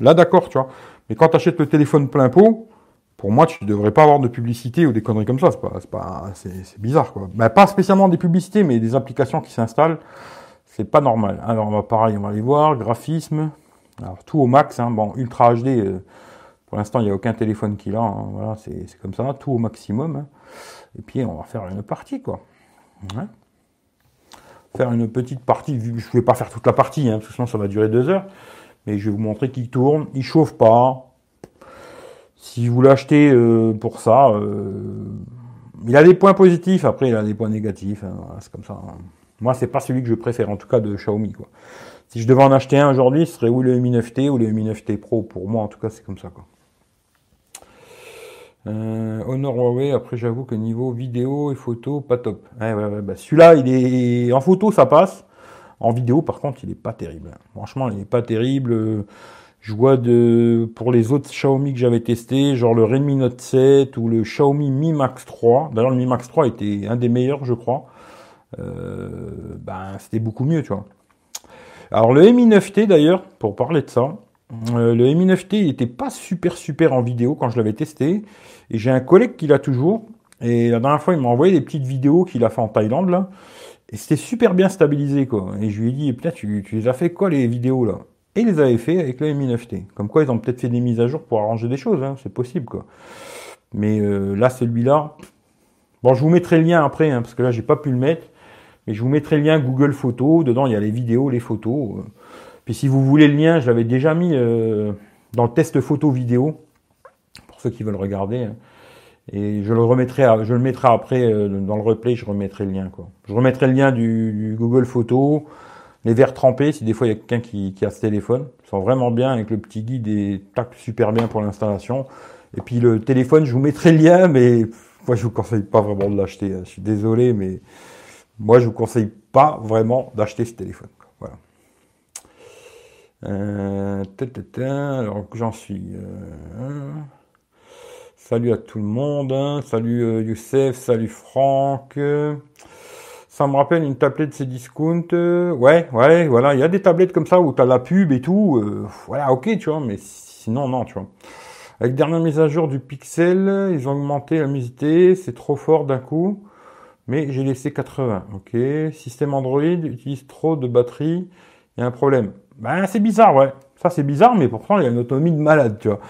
Là, d'accord, tu vois. Mais quand tu achètes le téléphone plein pot, pour moi, tu ne devrais pas avoir de publicité ou des conneries comme ça. C'est pas, pas, c'est, bizarre, quoi. Ben, pas spécialement des publicités, mais des applications qui s'installent. C'est pas normal. Alors, on va pareil, on va aller voir. Graphisme. Alors, tout au max. Hein. Bon, Ultra HD, euh, pour l'instant, il n'y a aucun téléphone qui l'a. Hein. Voilà, c'est comme ça. Tout au maximum. Hein. Et puis, on va faire une partie, quoi. Faire une petite partie. Je ne vais pas faire toute la partie, hein, parce que sinon, ça va durer deux heures. Mais je vais vous montrer qu'il tourne. Il chauffe pas. Si vous l'achetez euh, pour ça, euh, il a des points positifs. Après, il a des points négatifs. c'est comme ça. Moi, c'est pas celui que je préfère, en tout cas de Xiaomi. Si je devais en acheter un aujourd'hui, ce serait ou le Mi 9T ou le Mi 9T Pro. Pour moi, en tout cas, c'est comme ça. Quoi. Euh, Honor Huawei, après j'avoue que niveau vidéo et photo, pas top. Bah, celui-là, il est en photo, ça passe. En vidéo, par contre, il est pas terrible. Franchement, il est pas terrible. Je vois de pour les autres Xiaomi que j'avais testé, genre le Redmi Note 7 ou le Xiaomi Mi Max 3. D'ailleurs, le Mi Max 3 était un des meilleurs, je crois. Ben, c'était beaucoup mieux, tu vois. Alors le Mi 9T d'ailleurs, pour parler de ça, euh, le Mi 9T il était pas super super en vidéo quand je l'avais testé, et j'ai un collègue qui l'a toujours, et la dernière fois il m'a envoyé des petites vidéos qu'il a fait en Thaïlande et c'était super bien stabilisé quoi. Et je lui ai dit, peut-être tu, tu les as fait quoi les vidéos là? Et il les avait fait avec le Mi 9T. Comme quoi ils ont peut-être fait des mises à jour pour arranger des choses, hein, c'est possible quoi. Mais euh, là celui-là, bon je vous mettrai le lien après, hein, parce que là j'ai pas pu le mettre. Mais je vous mettrai le lien Google Photos. Dedans, il y a les vidéos, les photos. Puis si vous voulez le lien, je l'avais déjà mis euh, dans le test photo vidéo, pour ceux qui veulent regarder. Hein. Et je le remettrai, je le mettrai après euh, dans le replay, je remettrai le lien. Quoi. Je remettrai le lien du, Google Photo, les verres trempés, si des fois il y a quelqu'un qui, a ce téléphone. Ils sont vraiment bien avec le petit guide et tac, super bien pour l'installation. Et puis le téléphone, je vous mettrai le lien, mais moi je vous conseille pas vraiment de l'acheter. Hein. Je suis désolé, mais moi je vous conseille pas vraiment d'acheter ce téléphone. Euh, alors j'en suis. Euh, salut à tout le monde. Hein. Salut euh, Youssef, salut Franck. Ça me rappelle une tablette c'est discount. ouais, ouais, voilà. Il y a des tablettes comme ça où tu as la pub et tout. voilà, ok, tu vois, mais sinon, non, tu vois. Avec dernière mise à jour du Pixel, ils ont augmenté la musité, c'est trop fort d'un coup. Mais j'ai laissé 80. Ok. Système Android utilise trop de batterie. Il y a un problème. Ben c'est bizarre, ouais. Ça c'est bizarre, mais pourtant il y a une autonomie de malade, tu vois.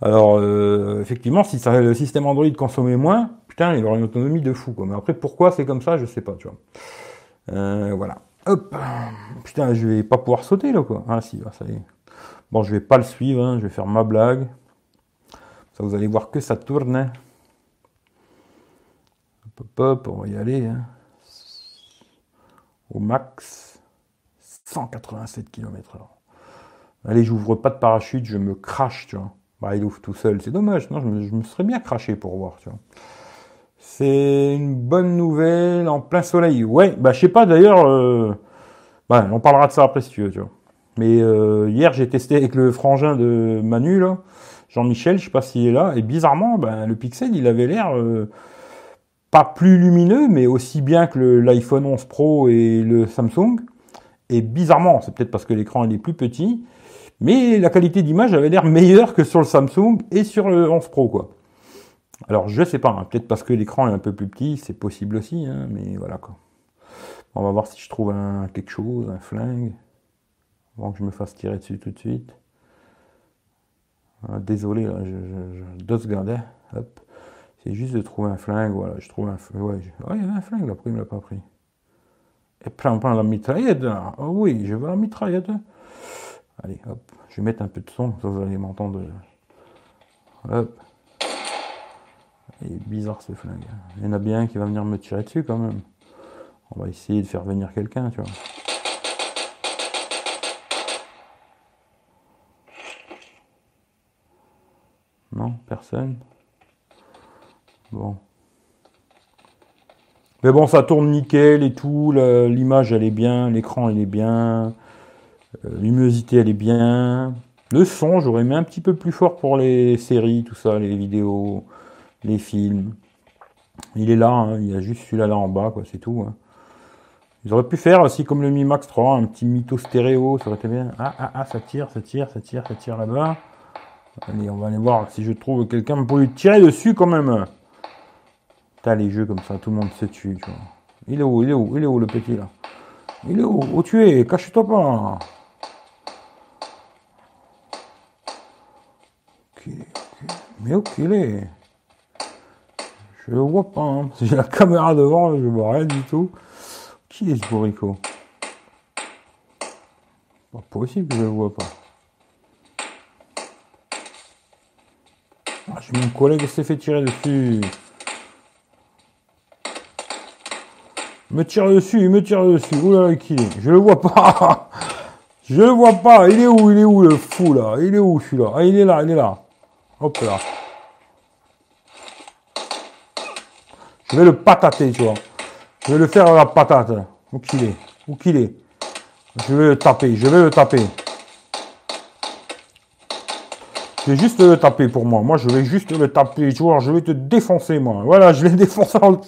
Alors euh, effectivement, si ça, le système Android consommait moins, putain, il aurait une autonomie de fou. Quoi. Mais après, pourquoi c'est comme ça, je sais pas, tu vois. Euh, voilà. Hop. Putain, je vais pas pouvoir sauter là, quoi. Ah si, ça y est. Bon, je vais pas le suivre. Hein. Je vais faire ma blague vous allez voir que ça tourne. Hein. Hop, hop, on va y aller. Hein. Au max, 187 km/h. Allez, j'ouvre pas de parachute, je me crache, tu vois. Bah, il ouvre tout seul, c'est dommage. Non, je me, serais bien craché pour voir, tu vois. C'est une bonne nouvelle en plein soleil. Ouais, bah je sais pas d'ailleurs. Euh, bah, on parlera de ça après si tu veux, vois. Mais euh, hier j'ai testé avec le frangin de Manu. Jean-Michel, je sais pas s'il est là, et bizarrement, ben, le Pixel, il avait l'air euh, pas plus lumineux, mais aussi bien que l'iPhone 11 Pro et le Samsung. Et bizarrement, c'est peut-être parce que l'écran est plus petit, mais la qualité d'image avait l'air meilleure que sur le Samsung et sur le 11 Pro, quoi. Alors, je sais pas, hein, peut-être parce que l'écran est un peu plus petit, c'est possible aussi, hein, mais voilà, quoi. On va voir si je trouve un, quelque chose, un flingue, avant que je me fasse tirer dessus tout de suite. Ah, désolé, je, deux secondes, hein. hop. C'est juste de trouver un flingue, voilà, je trouve un flingue. Il y avait un flingue là, pourquoi il ne l'a pas pris? Et prends, prend la mitraillette, Oh oui, je veux la mitraillette. Allez, hop, je vais mettre un peu de son, ça vous allez m'entendre. Hop. Il est bizarre ce flingue. Il y en a bien qui va venir me tirer dessus quand même. On va essayer de faire venir quelqu'un, tu vois. Non, personne. Bon. Mais bon, ça tourne nickel et tout. L'image, elle est bien. L'écran, il est bien. Euh, L'humidité, elle est bien. Le son, j'aurais mis un petit peu plus fort pour les séries, tout ça, les vidéos, les films. Il est là, hein. il y a juste celui-là là en bas, quoi, c'est tout. Hein. Ils auraient pu faire aussi comme le Mi Max 3, un petit mytho stéréo, ça aurait été bien. Ah, ah, ah, ça tire, ça tire, ça tire, ça tire là-bas. Allez, on va aller voir si je trouve quelqu'un pour lui tirer dessus quand même. T'as les jeux comme ça, tout le monde se tue, tu vois. Il est où, il est où, il est où le petit là? Il est où? Où tu es Cache-toi pas. Mais où qu'il est? Je le vois pas. Hein. J'ai la caméra devant, je vois rien du tout. Qui est ce bourrico? Pas possible je le vois pas. Ah, j'ai mon collègue s'est fait tirer dessus. Me tire dessus, il me tire dessus. Oula, qui est? Je le vois pas. Je le vois pas. Il est où Il est où le fou là? Il est où celui-là? Ah, il est là, il est là. Hop là. Je vais le patater, tu vois. Je vais le faire à la patate. Où qu'il est? Où qu'il est? Je vais le taper, je vais le taper. Je vais juste le taper pour moi. Moi, je vais juste le taper. Tu vois, je vais te défoncer, moi. Voilà, je l'ai défoncé en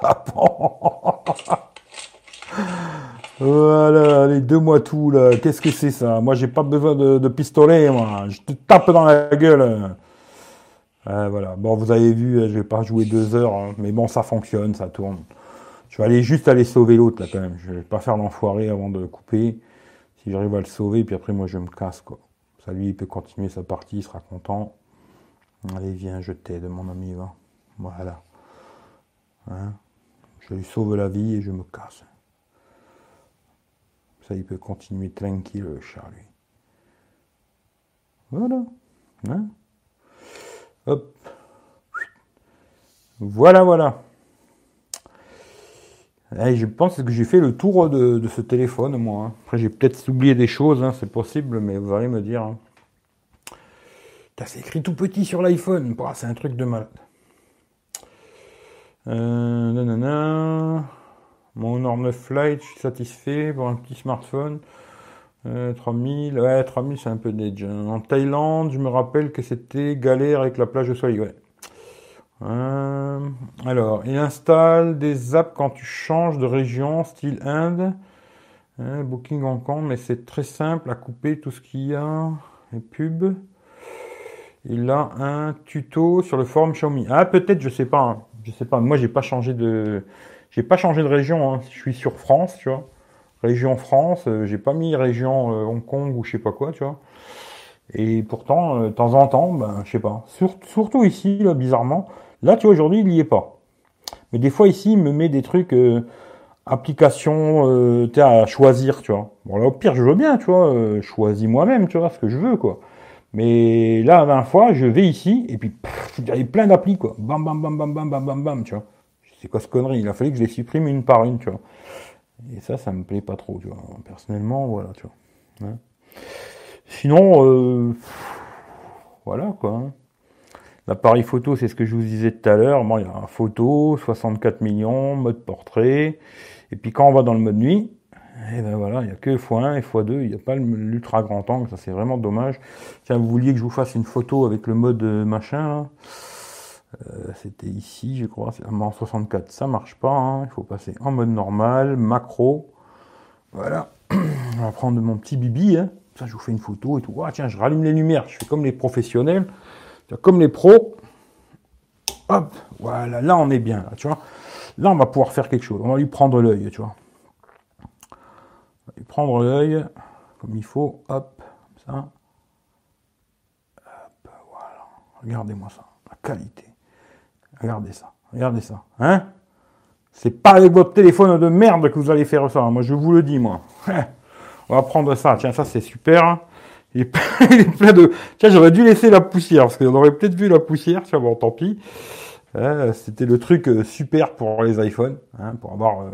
tapant. voilà, les deux mois tout, là. Qu'est-ce que c'est ça? Moi, j'ai pas besoin de, pistolet, moi. Je te tape dans la gueule. Euh, voilà. Bon, vous avez vu, je vais pas jouer deux heures, hein. mais bon, ça fonctionne, ça tourne. Je vais aller juste aller sauver l'autre, là, quand même. Je vais pas faire l'enfoiré avant de couper. Si j'arrive à le sauver, puis après, moi, je me casse, quoi lui, il peut continuer sa partie, il sera content. Allez, viens, je t'aide, mon ami, va. Voilà. Hein? Je lui sauve la vie et je me casse. Ça, il peut continuer tranquille, le chat, lui. Voilà. Hein Hop. Voilà, voilà. Et je pense que j'ai fait le tour de, ce téléphone, moi. Hein. Après, j'ai peut-être oublié des choses, hein, c'est possible, mais vous allez me dire. Hein. C'est écrit tout petit sur l'iPhone. Bah, c'est un truc de malade. Euh, nanana. Mon 9 Flight, je suis satisfait pour un petit smartphone. 3000, euh, ouais, 3000 c'est un peu d'edge. En Thaïlande, je me rappelle que c'était galère avec la plage de soleil, ouais. Euh, alors, il installe des apps quand tu changes de région, style Inde, hein, Booking Hong Kong, mais c'est très simple à couper tout ce qu'il y a, les pubs. Il a un tuto sur le forum Xiaomi. Ah, peut-être, je sais pas, hein. Je sais pas. Moi, j'ai pas changé de, j'ai pas changé de région. Hein. Je suis sur France, tu vois. Région France, euh, j'ai pas mis région euh, Hong Kong ou je sais pas quoi, tu vois. Et pourtant, de temps en temps, ben, je sais pas. surtout ici, là, bizarrement, Là, tu vois, aujourd'hui, il n'y est pas. Mais des fois, ici, il me met des trucs, euh, applications, euh, à choisir, tu vois. Bon, là, au pire, je veux bien, tu vois, euh, choisis moi-même, tu vois, ce que je veux, quoi. Mais là, la dernière fois, je vais ici, et puis, il y avait plein d'applis, quoi. Bam, bam, bam, bam, bam, bam, bam, bam, tu vois. C'est quoi ce connerie? Il a fallu que je les supprime une par une, tu vois. Et ça, ça me plaît pas trop, tu vois. Personnellement, voilà, tu vois. Hein. Sinon, euh, voilà, quoi. Hein. L'appareil photo, c'est ce que je vous disais tout à l'heure. Bon, il y a un photo, 64 millions, mode portrait. Et puis quand on va dans le mode nuit, et eh ben voilà, il n'y a que x1 et x2, il n'y a pas l'ultra grand angle, ça c'est vraiment dommage. Tiens, vous vouliez que je vous fasse une photo avec le mode euh, machin, euh, C'était ici, je crois, en 64, ça marche pas, hein. il faut passer en mode normal, macro. Voilà, on va prendre mon petit bibi, hein. ça je vous fais une photo et tout. Ah, tiens, je rallume les lumières, je fais comme les professionnels. Comme les pros, hop, voilà, là on est bien, là, tu vois. Là on va pouvoir faire quelque chose. On va lui prendre l'œil, tu vois. Lui prendre l'œil comme il faut, hop, comme ça. Hop, voilà. Regardez-moi ça, la qualité. Regardez ça, regardez ça, hein C'est pas avec votre téléphone de merde que vous allez faire ça. Moi je vous le dis, moi. On va prendre ça. Tiens, ça c'est super. Il est, plein de. Tiens, j'aurais dû laisser la poussière, parce qu'on aurait peut-être vu la poussière. Tiens, bon, tant pis. Euh, c'était le truc euh, super pour les iPhones, hein, pour avoir euh,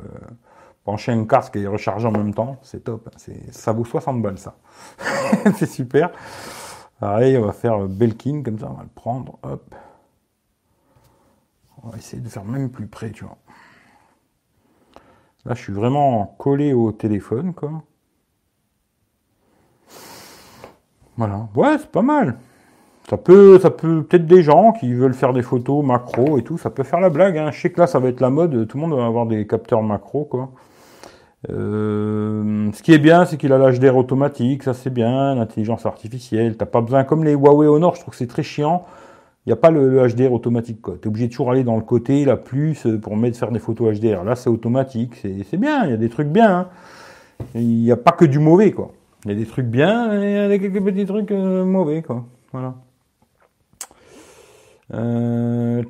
penché un casque et recharger en même temps. C'est top. Hein. ça vaut 60 balles, ça. c'est super. Allez, on va faire Belkin, comme ça, on va le prendre. Hop. On va essayer de faire même plus près, tu vois. Là, je suis vraiment collé au téléphone, quoi. Voilà. Ouais, c'est pas mal. Ça peut, ça peut peut-être des gens qui veulent faire des photos macro et tout, ça peut faire la blague. Hein. Je sais que là, ça va être la mode. Tout le monde va avoir des capteurs macro, quoi. Euh, ce qui est bien, c'est qu'il a l'HDR automatique, ça c'est bien, l'intelligence artificielle. T'as pas besoin, comme les Huawei Honor, je trouve que c'est très chiant. Il n'y a pas le, HDR automatique, quoi. T'es obligé de toujours aller dans le côté, la plus, pour mettre faire des photos HDR. Là, c'est automatique, c'est bien. Il y a des trucs bien. Hein. Il n'y a pas que du mauvais, quoi. Il y a des trucs bien et il y a quelques petits trucs euh, mauvais, quoi. Voilà. Euh,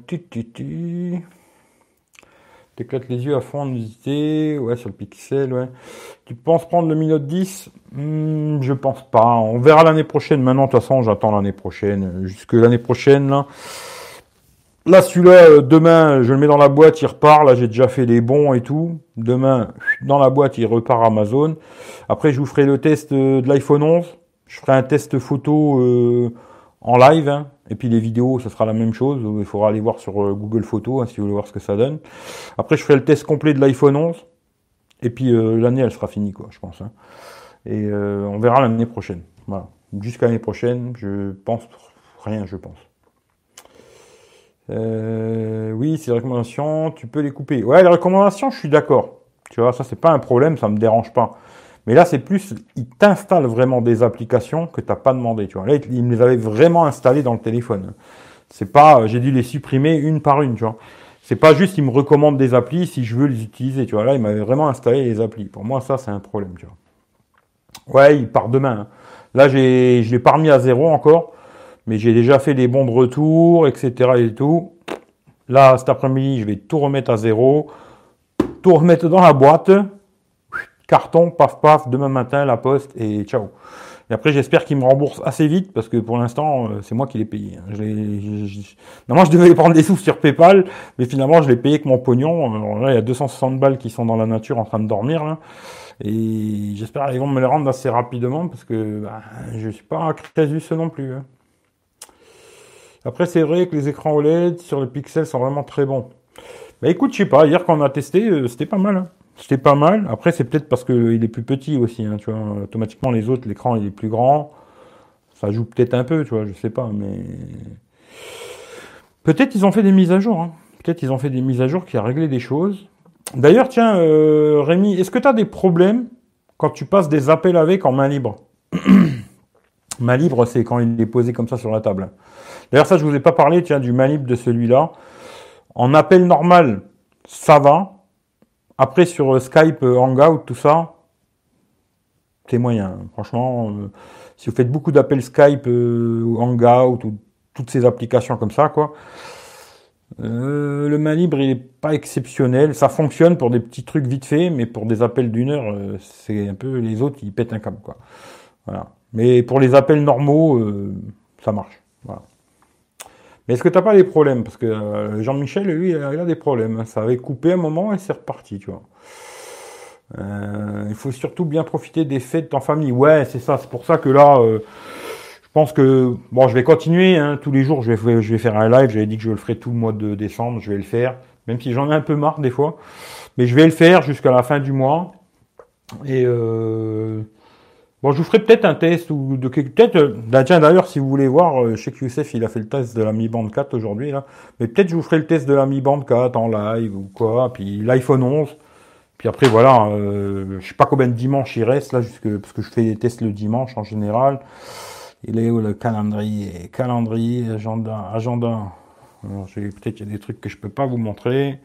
T'éclates les yeux à fond en usité. Ouais, sur le pixel, ouais. Tu penses prendre le Mi Note 10 hmm, Je pense pas. On verra l'année prochaine. Maintenant, de toute façon, j'attends l'année prochaine. Jusque l'année prochaine, là. Là, celui-là, euh, demain, je le mets dans la boîte, il repart. Là, j'ai déjà fait les bons et tout. Demain, dans la boîte, il repart Amazon. Après, je vous ferai le test euh, de l'iPhone 11. Je ferai un test photo euh, en live. Hein. Et puis les vidéos, ce sera la même chose. Il faudra aller voir sur Google Photos hein, si vous voulez voir ce que ça donne. Après, je ferai le test complet de l'iPhone 11. Et puis l'année, elle sera finie, quoi, je pense. Hein. Et on verra l'année prochaine. Voilà. Jusqu'à l'année prochaine, je pense rien, je pense. Euh, oui, ces recommandations, tu peux les couper. Ouais, les recommandations, je suis d'accord. Tu vois, ça, c'est pas un problème, ça me dérange pas. Mais là, c'est plus, il t'installe vraiment des applications que tu n'as pas demandé. Tu vois, là, il me les avait vraiment installées dans le téléphone. C'est pas, j'ai dû les supprimer une par une. Tu vois, c'est pas juste, il me recommande des applis si je veux les utiliser. Tu vois, là, il m'avait vraiment installé les applis. Pour moi, ça, c'est un problème. Tu vois. Ouais, il part demain. Hein. Là, j'ai, je l'ai pas remis à zéro encore mais j'ai déjà fait des bons de retour, etc. et tout. Là, cet après-midi, je vais tout remettre à zéro, tout remettre dans la boîte, carton, paf paf, demain matin, la poste et ciao. Et après, j'espère qu'il me rembourse assez vite parce que pour l'instant, euh, c'est moi qui l'ai payé. Hein. Je Normalement, je devais prendre des sous sur PayPal, mais finalement, je l'ai payé avec mon pognon. Alors là, il y a 260 balles qui sont dans la nature en train de dormir. Et j'espère qu'ils vont me les rendre assez rapidement parce que bah, je suis pas ce non plus. Hein. Après, c'est vrai que les écrans OLED sur le Pixel sont vraiment très bons. Bah écoute, je sais pas, hier quand on a testé, euh, c'était pas mal. Hein. C'était pas mal. Après, c'est peut-être parce qu'il est plus petit aussi. Hein, tu vois, automatiquement, les autres, l'écran il est plus grand. Ça joue peut-être un peu, tu vois, je sais pas, mais peut-être ils ont fait des mises à jour. Hein. Peut-être ils ont fait des mises à jour qui a réglé des choses. D'ailleurs, tiens, euh, Rémi, est-ce que tu as des problèmes quand tu passes des appels avec en main libre? Main libre, c'est quand il est posé comme ça sur la table. D'ailleurs, ça, je vous ai pas parlé, tiens, du main libre de celui-là. En appel normal, ça va. Après, sur euh, Skype, euh, Hangout, tout ça, c'est moyen. Franchement, euh, si vous faites beaucoup d'appels Skype, Hangout, ou toutes ces applications comme ça, quoi, le main libre, il n'est pas exceptionnel. Ça fonctionne pour des petits trucs vite fait, mais pour des appels d'une heure, c'est un peu les autres, ils pètent un câble. Mais pour les appels normaux, ça marche. Voilà. Mais est-ce que tu n'as pas des problèmes? Parce que euh, Jean-Michel, lui, il a, des problèmes. Ça avait coupé un moment et c'est reparti, tu vois. Euh, il faut surtout bien profiter des fêtes en famille. Ouais, c'est ça. C'est pour ça que là, euh, je pense que bon, je vais continuer hein, tous les jours. Je vais, je vais faire un live. J'avais dit que je le ferai tout le mois de décembre. Je vais le faire, même si j'en ai un peu marre des fois. Mais je vais le faire jusqu'à la fin du mois. Et Bon, je vous ferai peut-être un test ou de peut-être. Euh, bah, tiens, d'ailleurs, si vous voulez voir, euh, je sais que Youssef, il a fait le test de la Mi Band 4 aujourd'hui là, mais peut-être je vous ferai le test de la Mi Band 4 en live ou quoi, puis l'iPhone 11. Puis après, voilà, euh, je sais pas combien de dimanches il reste là, jusque, parce que je fais des tests le dimanche en général. Il est où le calendrier? Calendrier, agenda, agenda. peut-être qu'il y a des trucs que je peux pas vous montrer.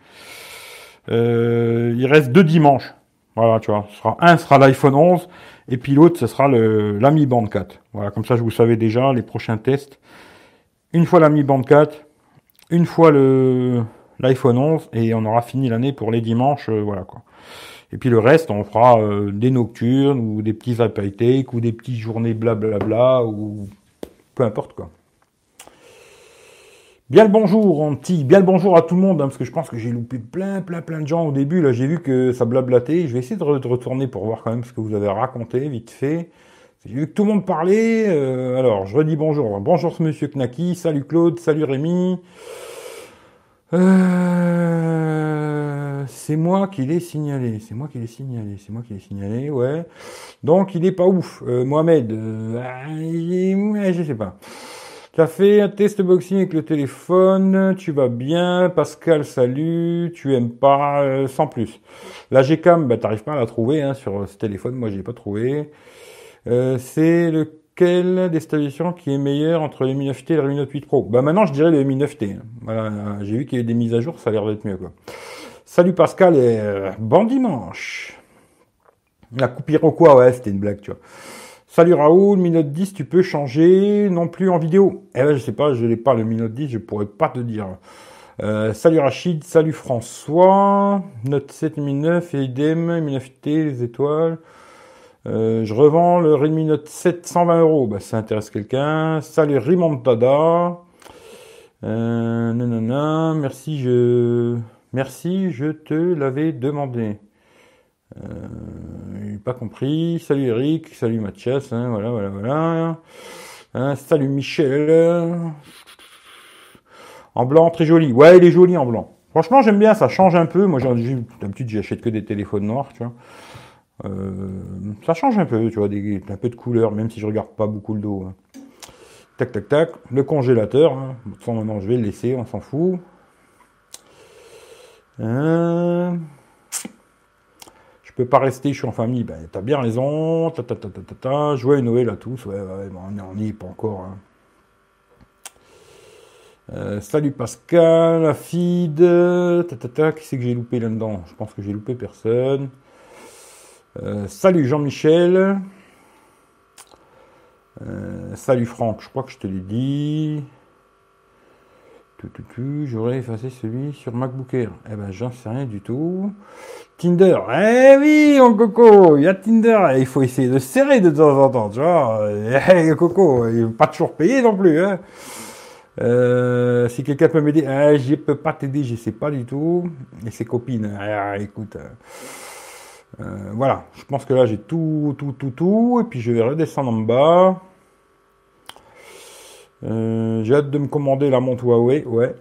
Euh, il reste deux dimanches. Voilà, tu vois. sera, un sera l'iPhone 11 et puis l'autre, ce sera le, l'Ami Band 4. Voilà, comme ça, je vous savez déjà les prochains tests. Une fois l'Ami Band 4, une fois le, l'iPhone 11, et on aura fini l'année pour les dimanches, euh, voilà quoi. Et puis le reste, on fera euh, des nocturnes, ou des petits take ou des petites journées blablabla, ou peu importe quoi. Bien le bonjour, Anti. Bien le bonjour à tout le monde, hein, parce que je pense que j'ai loupé plein, plein, plein de gens au début. Là, j'ai vu que ça blablatait. Je vais essayer de retourner pour voir quand même ce que vous avez raconté, vite fait. J'ai vu que tout le monde parlait. Euh, alors, je redis bonjour. Bonjour, Monsieur Knaki. Salut Claude. Salut Rémi. Euh, c'est moi qui l'ai signalé. C'est moi qui l'ai signalé. C'est moi qui l'ai signalé. Ouais. Donc, il est pas ouf. Euh, Mohamed. Euh, je sais pas. Tu as fait un test boxing avec le téléphone, tu vas bien, Pascal, salut, tu aimes pas, euh, sans plus. La Gcam, bah, t'arrives pas à la trouver hein, sur ce téléphone, moi je pas trouvé. Euh, c'est lequel des stations qui est meilleur entre le Mi 9T et le Mi Note 8 Pro? Bah maintenant je dirais le Mi 9T. Hein. Voilà, j'ai vu qu'il y avait des mises à jour, ça a l'air d'être mieux. Salut Pascal et euh, bon dimanche. La coupure quoi Ouais, c'était une blague, tu vois. Salut Raoul, Mi Note 10, tu peux changer non plus en vidéo. Eh ben, je sais pas, je n'ai pas le Mi Note 10, je pourrais pas te dire. Euh, salut Rachid, salut François, Note 7, Mi 9, idem, Mi 9T, les étoiles. Euh, je revends le Redmi Note 7 120 euros. Bah, ça intéresse quelqu'un. Salut Rimontada. Euh, non, merci, je, merci, je te l'avais demandé. Euh, pas compris. Salut Eric, salut Mathias, hein, voilà, voilà, voilà. Hein, salut Michel. En blanc, très joli. Ouais, il est joli en blanc. Franchement, j'aime bien, ça change un peu. Moi, d'habitude, j'achète que des téléphones noirs, tu vois. Euh, ça change un peu, tu vois, des, un peu de couleur, même si je regarde pas beaucoup le dos. Hein. Tac, tac, tac. Le congélateur. Hein. De maintenant, je vais le laisser, on s'en fout. Hein peux pas rester, je suis en famille. Ben, t'as bien raison. Ta, ta, ta, ta, ta, Noël à tous. Ouais, on n'y est pas encore. Hein. Euh, salut Pascal, la feed. Ta, Qui c'est que j'ai loupé là-dedans? Je pense que j'ai loupé personne. Euh, salut Jean-Michel. Euh, salut Franck, je crois que je te l'ai dit. J'aurais effacé celui sur MacBook Air. Eh ben, j'en sais rien du tout. Tinder. Eh oui, mon coco, il y a Tinder. Il faut essayer de serrer de temps en temps, tu vois. Eh, coco, il pas toujours payé non plus, hein. Euh, si quelqu'un peut m'aider, eh, je peux pas t'aider, je sais pas du tout. Et ses copines, eh, écoute. Euh, euh, voilà, je pense que là j'ai tout, tout, tout, tout. Et puis je vais redescendre en bas. J'ai hâte de me commander la montre Huawei, ouais.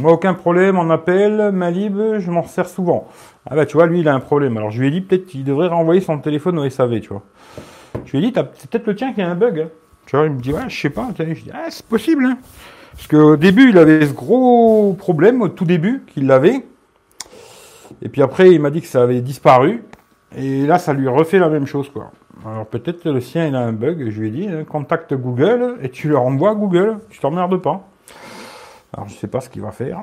Moi, aucun problème en appel, Malib, je m'en sers souvent. Ah bah tu vois, lui, il a un problème. Alors je lui ai dit peut-être qu'il devrait renvoyer son téléphone au SAV, tu vois. Je lui ai dit, c'est peut-être le tien qui a un bug. Hein. Tu vois, il me dit, ouais, je sais pas. Je dis, ah, c'est possible. Hein. Parce qu'au début, il avait ce gros problème, au tout début, qu'il l'avait. Et puis après, il m'a dit que ça avait disparu. Et là, ça lui refait la même chose, quoi. Alors peut-être le sien, il a un bug. Je lui ai dit, hein, contacte Google et tu leur envoies Google. Tu t'emmerdes pas. Alors je sais pas ce qu'il va faire.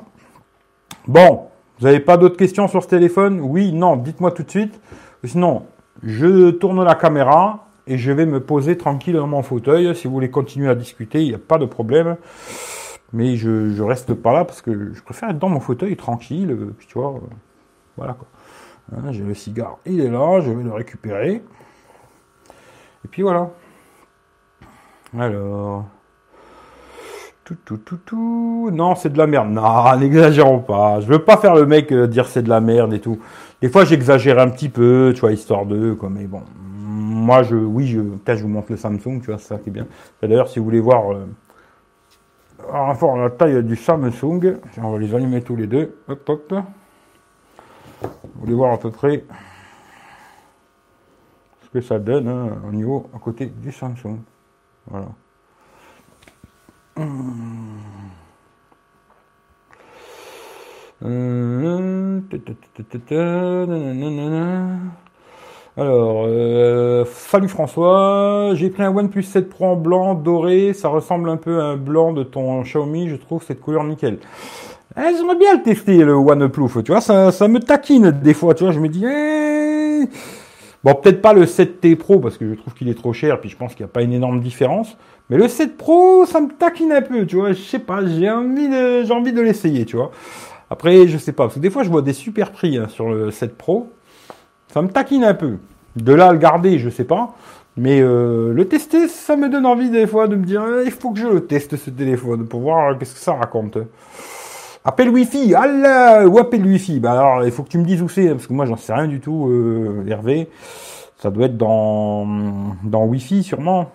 Bon, vous n'avez pas d'autres questions sur ce téléphone? Oui, non, dites-moi tout de suite. Sinon, je tourne la caméra et je vais me poser tranquille dans mon fauteuil. Si vous voulez continuer à discuter, il n'y a pas de problème. Mais je, ne reste pas là parce que je préfère être dans mon fauteuil tranquille. Tu vois, voilà quoi. Hein, j'ai le cigare, il est là, je vais le récupérer. Et puis voilà. Alors. Non, c'est de la merde. Non, n'exagérons pas. Je veux pas faire le mec euh, dire c'est de la merde et tout. Des fois, j'exagère un petit peu, tu vois, histoire de. Mais bon, moi, je, oui, je, peut-être je vous montre le Samsung, tu vois, ça qui est bien. D'ailleurs, si vous voulez voir, euh, la taille du Samsung, on va les allumer tous les deux. Hop, hop. Vous voulez voir à peu près ce que ça donne hein, au niveau à côté du Samsung. Voilà. Alors, euh, salut François, j'ai pris un OnePlus 7 Pro en blanc doré, ça ressemble un peu à un blanc de ton Xiaomi, je trouve cette couleur nickel. Eh, j'aimerais bien le tester, le OnePlus. Tu vois, ça, ça me taquine des fois. Tu vois, je me dis, eh... bon, peut-être pas le 7T Pro parce que je trouve qu'il est trop cher. Puis je pense qu'il n'y a pas une énorme différence. Mais le 7 Pro, ça me taquine un peu. Tu vois, je sais pas. J'ai envie de, j'ai envie de l'essayer. Tu vois. Après, je sais pas. Parce que des fois, je vois des super prix hein, sur le 7 Pro. Ça me taquine un peu. De là à le garder, je sais pas. Mais euh, le tester, ça me donne envie des fois de me dire, eh, il faut que je le teste ce téléphone pour voir qu'est-ce que ça raconte. Appelle Wi-Fi, Allah Ou appelle Wi-Fi Bah alors, il faut que tu me dises où c'est, parce que moi, j'en sais rien du tout, euh, Hervé. Ça doit être dans, dans Wi-Fi, sûrement.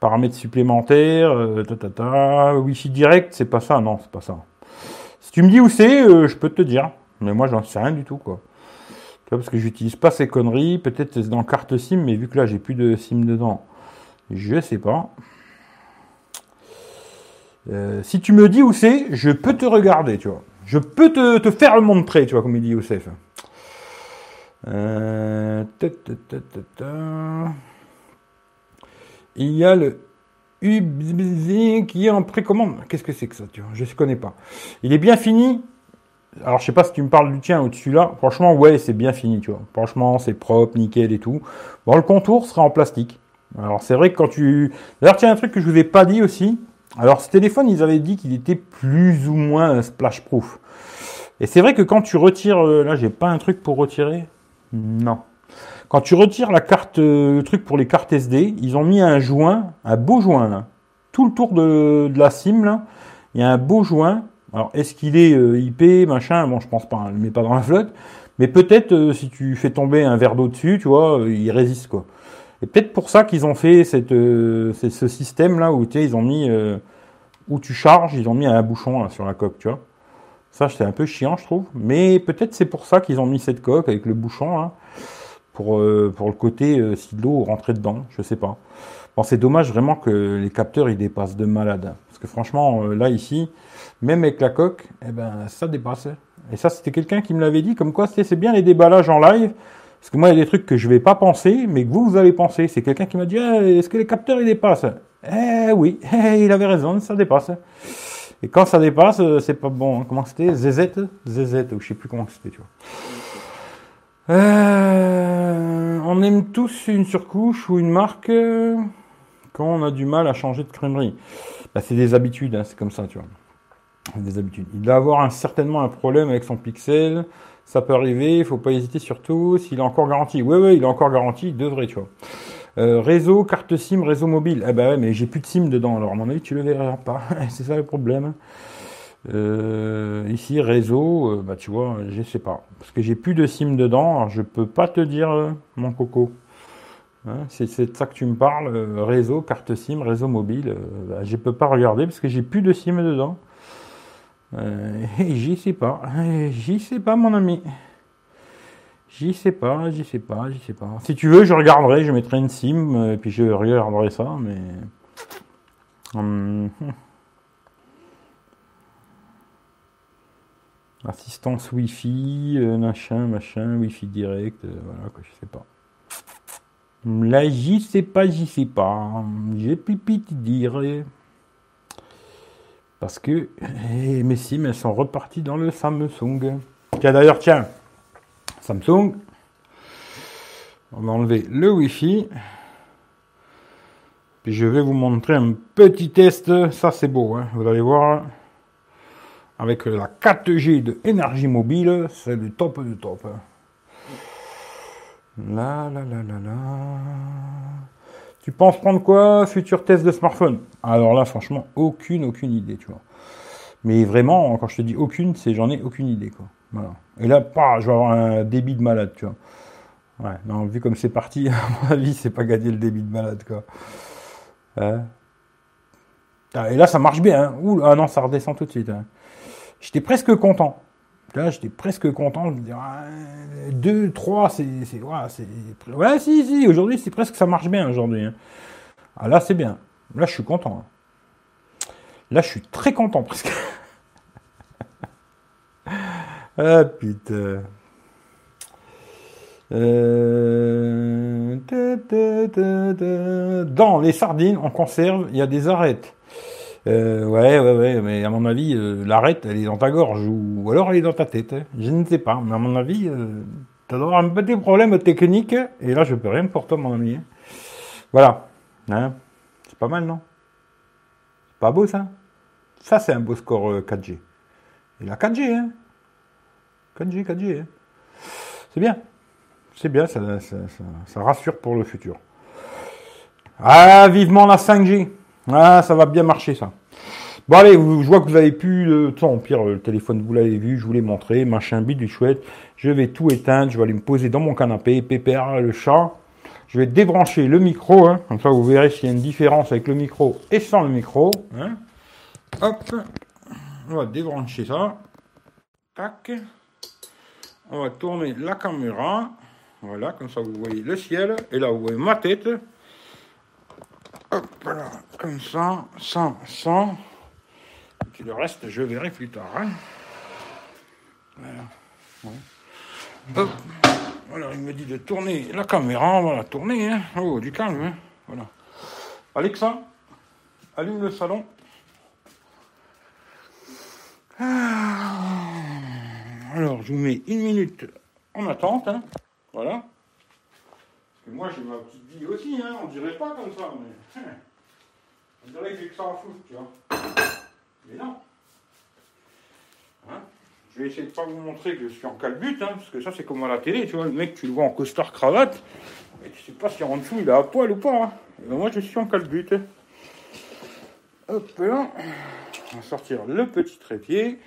Paramètres supplémentaires, euh, ta, Wi-Fi direct, c'est pas ça, non, c'est pas ça. Si tu me dis où c'est, euh, je peux te dire. Mais moi, j'en sais rien du tout, quoi. parce que j'utilise pas ces conneries. Peut-être c'est dans carte SIM, mais vu que là, j'ai plus de SIM dedans, je sais pas. Euh, si tu me dis où c'est, je peux te regarder, tu vois. Je peux te, faire le prêt, tu vois, comme il dit Youssef. Euh, il y a le UBZ qui est en précommande. Qu'est-ce que c'est que ça, tu vois? Je ne connais pas. Il est bien fini. Alors, je sais pas si tu me parles du tien ou de celui-là. Franchement, ouais, c'est bien fini, tu vois. Franchement, c'est propre, nickel et tout. Bon, le contour sera en plastique. Alors, c'est vrai que quand tu... D'ailleurs, tiens, un truc que je vous ai pas dit aussi. Alors ce téléphone, ils avaient dit qu'il était plus ou moins splash proof. Et c'est vrai que quand tu retires, euh, là j'ai pas un truc pour retirer. Non. Quand tu retires la carte, euh, le truc pour les cartes SD, ils ont mis un joint, un beau joint. Tout le tour de, la SIM il y a un beau joint. Alors est-ce qu'il est, euh, IP, machin? Bon, je pense pas, hein, le met pas dans la flotte. Mais peut-être si tu fais tomber un verre d'eau dessus, tu vois, il résiste quoi. Et peut-être pour ça qu'ils ont fait cette, euh, ce système là où tu ils ont mis euh, où tu charges, ils ont mis un bouchon sur la coque, tu vois. Ça, c'est un peu chiant, je trouve. Mais peut-être c'est pour ça qu'ils ont mis cette coque avec le bouchon pour euh, pour le côté euh, si l'eau rentrait dedans, je sais pas. Bon, c'est dommage vraiment que les capteurs ils dépassent de malade, parce que franchement là ici, même avec la coque, eh ben ça dépasse. Et ça, c'était quelqu'un qui me l'avait dit, comme quoi c'est bien les déballages en live. Parce que moi, il y a des trucs que je vais pas penser, mais que vous, vous allez penser. C'est quelqu'un qui m'a dit, eh, est-ce que les capteurs, ils dépassent? Eh oui, eh, il avait raison, ça dépasse. Et quand ça dépasse, euh, c'est pas bon. Comment c'était? ZZ ZZ, ou je sais plus comment c'était, tu vois. Euh, on aime tous une surcouche ou une marque. quand on a du mal à changer de crèmerie. Bah, c'est des habitudes, hein, c'est comme ça, tu vois. Il doit avoir certainement un problème avec son pixel. Ça peut arriver, il faut pas hésiter surtout s'il est encore garanti. Oui, oui, il est encore garanti, il devrait, tu vois. Euh, réseau, carte SIM, réseau mobile. Eh ben ouais, mais j'ai plus de SIM dedans. Alors à mon avis, tu le verras pas. c'est ça le problème. Euh, ici, réseau, euh, bah tu vois, je sais pas. Parce que j'ai plus de SIM dedans, alors je peux pas te dire, euh, mon coco. Hein, c'est de ça que tu me parles, réseau, carte SIM, réseau mobile. Bah, je peux pas regarder parce que j'ai plus de SIM dedans. j'y sais pas. J'y sais pas, mon ami. J'y sais pas, j'y sais pas, j'y sais pas. Si tu veux, je regarderai, je mettrai une SIM, et puis je regarderai ça, mais. Hum, Assistance Wi-Fi, euh, machin, machin, Wi-Fi direct, euh, voilà quoi, je sais pas. Là, j'y sais pas, j'y sais pas. J'ai pipi te dire. Parce que eh, mes sims, elles sont reparties dans le Samsung. Tiens, d'ailleurs, tiens, Samsung, on va enlever le Wi-Fi. Puis je vais vous montrer un petit test. Ça, c'est beau, hein. vous allez voir avec la 4G de énergie mobile, c'est le top du top. Là, là, là, là, là. Tu penses prendre quoi Futur test de smartphone? Alors là, franchement, aucune, aucune idée, tu vois. Mais vraiment, quand je te dis aucune, c'est j'en ai aucune idée, quoi. Voilà. Et là, je vais avoir un débit de malade, tu vois. Ouais, non, vu comme c'est parti, à mon avis, c'est pas gagner le débit de malade, quoi. Hein? Ah, et là, ça marche bien. Hein. Ouh, ah non, ça redescend tout de suite. Hein. J'étais presque content. Là, j'étais presque content de me dire, 2, 3, c'est, c'est, c'est, ouais, si, si, aujourd'hui, c'est presque, ça marche bien, aujourd'hui. Hein. Ah, là, c'est bien. Là, je suis content. Hein. Là, je suis très content, presque. ah, putain. Euh, dans les sardines, en conserve, il y a des arêtes. Euh, ouais, ouais, ouais, mais à mon avis, euh, l'arête, elle est dans ta gorge, ou, alors elle est dans ta tête. Hein. Je ne sais pas, mais à mon avis, euh, tu as un petit problème technique, et là, je peux rien pour toi, mon ami. Hein. Voilà. Hein. C'est pas mal, non? C'est pas beau, ça? Ça, c'est un beau score 4G. Et la 4G, hein 4G, 4G, hein C'est bien. C'est bien, ça, ça rassure pour le futur. Ah, vivement la 5G ah, ça va bien marcher ça. Bon allez, je vois que vous avez plus de temps. Pire, le téléphone, vous l'avez vu, je vous l'ai montré. Machin bide du chouette. Je vais tout éteindre. Je vais aller me poser dans mon canapé. Pépère, le chat. Je vais débrancher le micro. Hein. Comme ça, vous verrez s'il y a une différence avec le micro et sans le micro. Hein. Hop. On va débrancher ça. Tac. On va tourner la caméra. Voilà, comme ça vous voyez le ciel. Et là, vous voyez ma tête. Hop là, comme ça, sans, sans. Le reste, je verrai plus tard. Hein. Voilà. Voilà, il me dit de tourner la caméra, on va la tourner. Hein. Oh, du calme. Hein. Voilà. Alexa, allume le salon. Ah. Alors, je vous mets une minute en attente. Voilà moi, j'ai ma petite vie aussi. On dirait pas comme ça, mais. On dirait que j'ai que ça à foutre, tu vois. Mais non. Hein? Je vais essayer de pas vous montrer que je suis en calbute, hein, parce que ça, c'est comme à la télé, tu vois. Le mec, tu le vois en costard cravate, mais tu sais pas si en dessous il a à poil ou pas. Hein. Ben, moi, je suis en calbute. Hop là. On va sortir le petit trépied.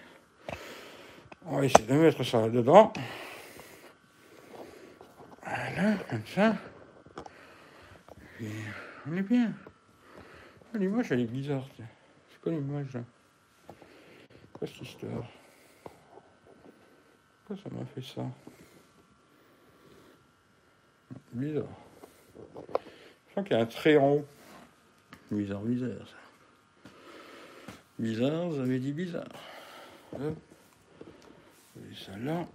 On va essayer de mettre ça dedans. Voilà, comme ça on est bien. L'image, elle est bizarre. C'est quoi l'image là? Quoi cette histoire Pourquoi ça m'a fait ça Bizarre. Je crois qu'il y a un trait en haut. Bizarre, bizarre ça. Bizarre, vous avez dit bizarre. Hop. Et ça là.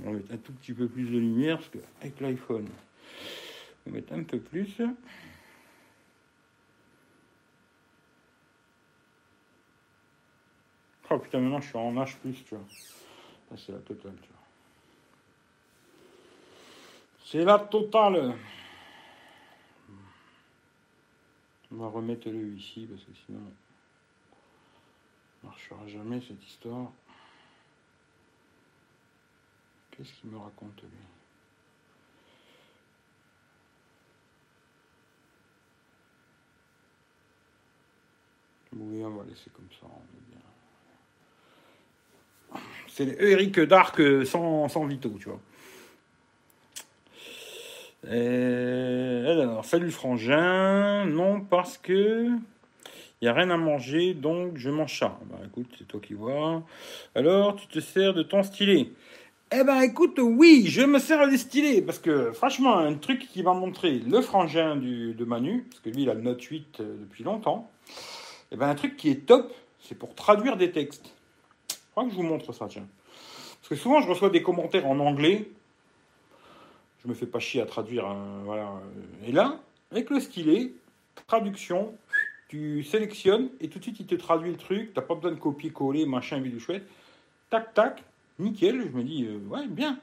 On va mettre un tout petit peu plus de lumière parce qu'avec l'iPhone, je vais mettre un peu plus. Putain, maintenant je suis en H+, tu vois. c'est la totale, tu vois. C'est la totale. remettre le ici parce que sinon, marchera jamais cette histoire. Qu'est-ce qu'il me raconte lui? Oui, on va laisser comme ça, on est bien. C'est Eric Dark sans, sans Vito, tu vois. alors, salut frangin. Non, parce que il n'y a rien à manger, donc je mange ça. Bah écoute, c'est toi qui vois. Alors, tu te sers de ton stylet. Eh ben écoute, oui, je me sers de stylet, parce que franchement, un truc qui m'a montré le frangin du, de Manu, parce que lui il a le Note 8 euh, depuis longtemps, eh ben un truc qui est top, c'est pour traduire des textes. Je crois que je vous montre ça, tiens. Parce que souvent je reçois des commentaires en anglais, je me fais pas chier à traduire, hein, voilà. Et là, avec le stylet, traduction, tu sélectionnes et tout de suite il te traduit le truc, t'as pas besoin de copier-coller, machin, vidéo chouette, tac, tac, nickel, je me dis, euh, ouais, bien.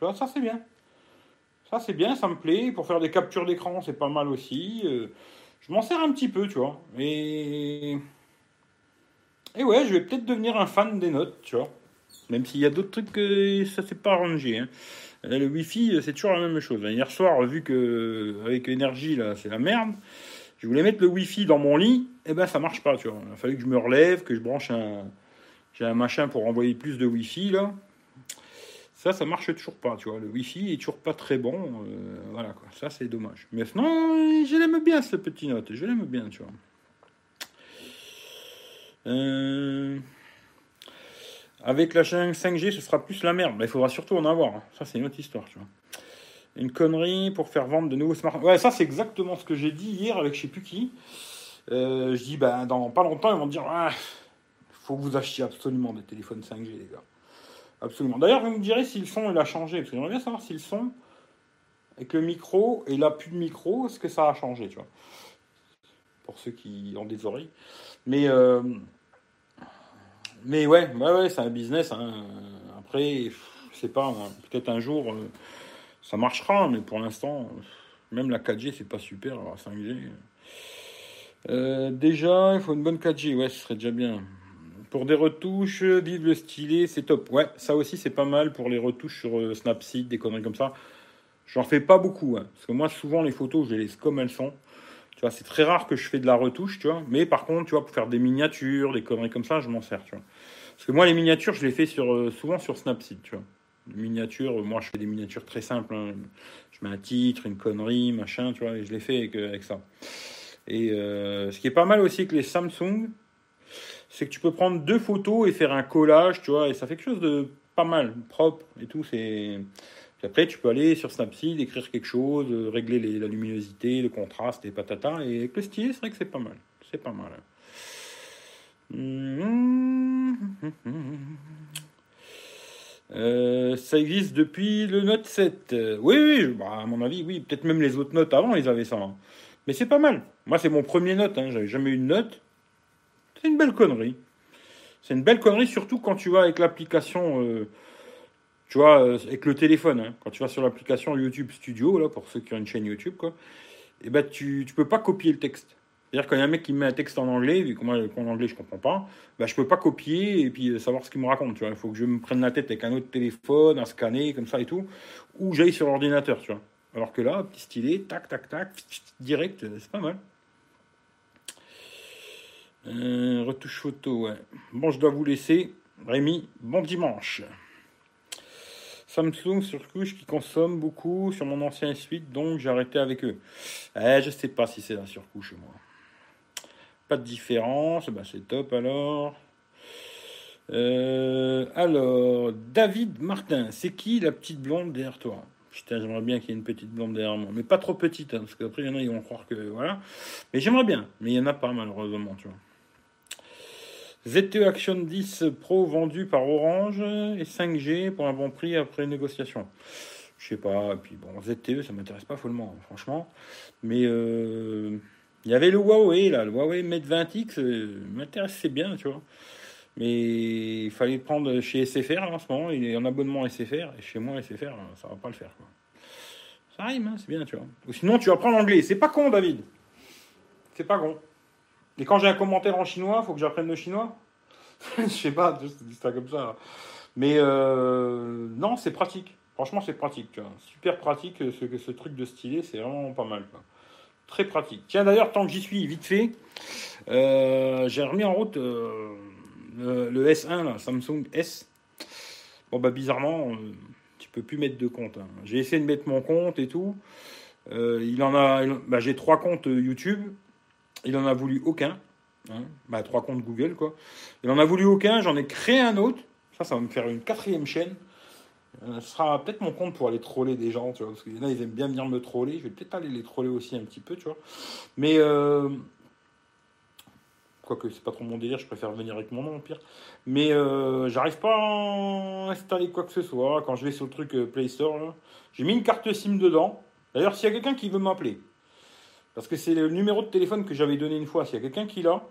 Ça, c'est bien. Ça, c'est bien, ça me plaît. Pour faire des captures d'écran, c'est pas mal aussi. Euh, je m'en sers un petit peu, tu vois. Et. Et ouais, je vais peut-être devenir un fan des notes, tu vois. Même s'il y a d'autres trucs que ça s'est pas arrangé. Hein. Le Wi-Fi, c'est toujours la même chose. Hier soir, vu que avec énergie, là, c'est la merde, je voulais mettre le Wi-Fi dans mon lit, et eh ben ça marche pas, tu vois. Il a fallu que je me relève, que je branche un, j'ai un machin pour envoyer plus de Wi-Fi là. Ça, ça marche toujours pas, tu vois. Le Wi-Fi est toujours pas très bon. Euh, voilà, quoi. Ça, c'est dommage. Mais sinon, je l'aime bien, ce petit note. Je l'aime bien, tu vois. Euh, avec la chaîne 5G, ce sera plus la merde. Mais il faudra surtout en avoir. Hein. Ça, c'est une autre histoire, tu vois. Une connerie pour faire vendre de nouveaux smartphones. Ouais, ça, c'est exactement ce que j'ai dit hier avec je sais plus qui. Euh, je dis, ben, dans pas longtemps, ils vont dire, ah, faut que vous achetiez absolument des téléphones 5G, les gars. Absolument. D'ailleurs, vous me direz si le son il a changé, parce que j'aimerais bien savoir si le son, avec le micro et là plus de micro, est-ce que ça a changé, tu vois. Pour ceux qui ont des oreilles. Mais, euh, mais ouais, ouais, ouais c'est un business. Hein. Après, je sais pas, peut-être un jour euh, ça marchera, mais pour l'instant, même la 4G, c'est pas super, alors 5G. Euh, déjà, il faut une bonne 4G, ouais, ce serait déjà bien. Pour des retouches, vive le stylet, c'est top. Ouais, ça aussi c'est pas mal pour les retouches sur euh, Snapseed, des conneries comme ça. J'en fais pas beaucoup, hein, parce que moi souvent les photos je les laisse comme elles sont. C'est très rare que je fais de la retouche, tu vois. Mais par contre, tu vois, pour faire des miniatures, des conneries comme ça, je m'en sers, tu vois. Parce que moi les miniatures, je les fais sur, euh, souvent sur Snapseed, tu vois. Les moi je fais des miniatures très simples. Hein. Je mets un titre, une connerie, machin, tu vois, et je les fais avec, euh, ça. Et ce qui est pas mal aussi avec les Samsung, c'est que tu peux prendre deux photos et faire un collage, tu vois, et ça fait quelque chose de pas mal, propre et tout. C'est après, tu peux aller sur Snapseed, écrire quelque chose, régler la luminosité, le contraste et patata. Et avec le stylet, c'est vrai que c'est pas mal. C'est pas mal. Euh, ça existe depuis le Note 7. Oui, oui, bah, à mon avis, oui. Peut-être même les autres notes avant, ils avaient ça. Hein. Mais c'est pas mal. Moi, c'est mon premier note. Hein. J'avais jamais eu une note. C'est une belle connerie. C'est une belle connerie, surtout quand tu vas avec l'application, euh, tu vois, euh, avec le téléphone. Hein. quand tu vas sur l'application YouTube Studio, là, pour ceux qui ont une chaîne YouTube, quoi, et eh ben tu, tu peux pas copier le texte. C'est-à-dire quand il y a un mec qui me met un texte en anglais, vu que moi en anglais je comprends pas, ben, je peux pas copier et puis euh, savoir ce qu'il me raconte. Il faut que je me prenne la tête avec un autre téléphone, un scanner comme ça et tout, ou j'aille sur l'ordinateur, tu vois. Alors que là, petit stylet, tac, tac, tac, direct, c'est pas mal. Euh, retouche photo, ouais. Bon, je dois vous laisser. Rémi, bon dimanche. Samsung sur couche qui consomme beaucoup sur mon ancien S8, donc j'ai arrêté avec eux. Eh, je sais pas si c'est la surcouche, moi. Pas de différence, bah c'est top alors. Euh, alors, David Martin, c'est qui la petite blonde derrière toi? Putain, j'aimerais bien qu'il y ait une petite blonde derrière moi. Mais pas trop petite, hein, parce qu'après, il y en a, ils vont croire que. Voilà. Mais j'aimerais bien. Mais il n'y en a pas, malheureusement, tu vois. ZTE Action 10 Pro vendu par Orange et 5G pour un bon prix après négociation. Je sais pas, et puis bon, ZTE, ça m'intéresse pas follement, franchement. Mais euh, il y avait le Huawei, là, le Huawei Mate 20X, euh, m'intéressait bien, tu vois. Mais il fallait le prendre chez SFR en ce moment, il est en abonnement SFR, et chez moi, SFR, ça va pas le faire. Quoi. Ça rime, hein, c'est bien, tu vois. Ou sinon, tu vas prendre l'anglais. C'est pas con, David. C'est pas con. Et quand j'ai un commentaire en chinois, faut que j'apprenne le chinois Je sais pas, dis ça comme ça. Mais euh, non, c'est pratique. Franchement, c'est pratique. Super pratique, ce, ce truc de stylet, c'est vraiment pas mal. Très pratique. Tiens, d'ailleurs, tant que j'y suis, vite fait, euh, j'ai remis en route euh, le, S1, là, Samsung S. Bon, bah, bizarrement, euh, tu peux plus mettre de compte. Hein. J'ai essayé de mettre mon compte et tout. il en a. Bah, j'ai trois comptes YouTube. Il en a voulu aucun. Hein. Bah, trois comptes Google, quoi. Il en a voulu aucun. J'en ai créé un autre. Ça, ça va me faire une quatrième chaîne. Ce sera peut-être mon compte pour aller troller des gens, tu vois, parce qu'il y en a, ils aiment bien venir me troller. Je vais peut-être aller les troller aussi un petit peu, tu vois. Mais, euh, quoique c'est pas trop mon délire, je préfère venir avec mon nom, au pire. Mais euh, j'arrive pas à installer quoi que ce soit. Quand je vais sur le truc euh, Play Store, j'ai mis une carte SIM dedans. D'ailleurs, s'il y a quelqu'un qui veut m'appeler, parce que c'est le numéro de téléphone que j'avais donné une fois, s'il y a quelqu'un qui l'a,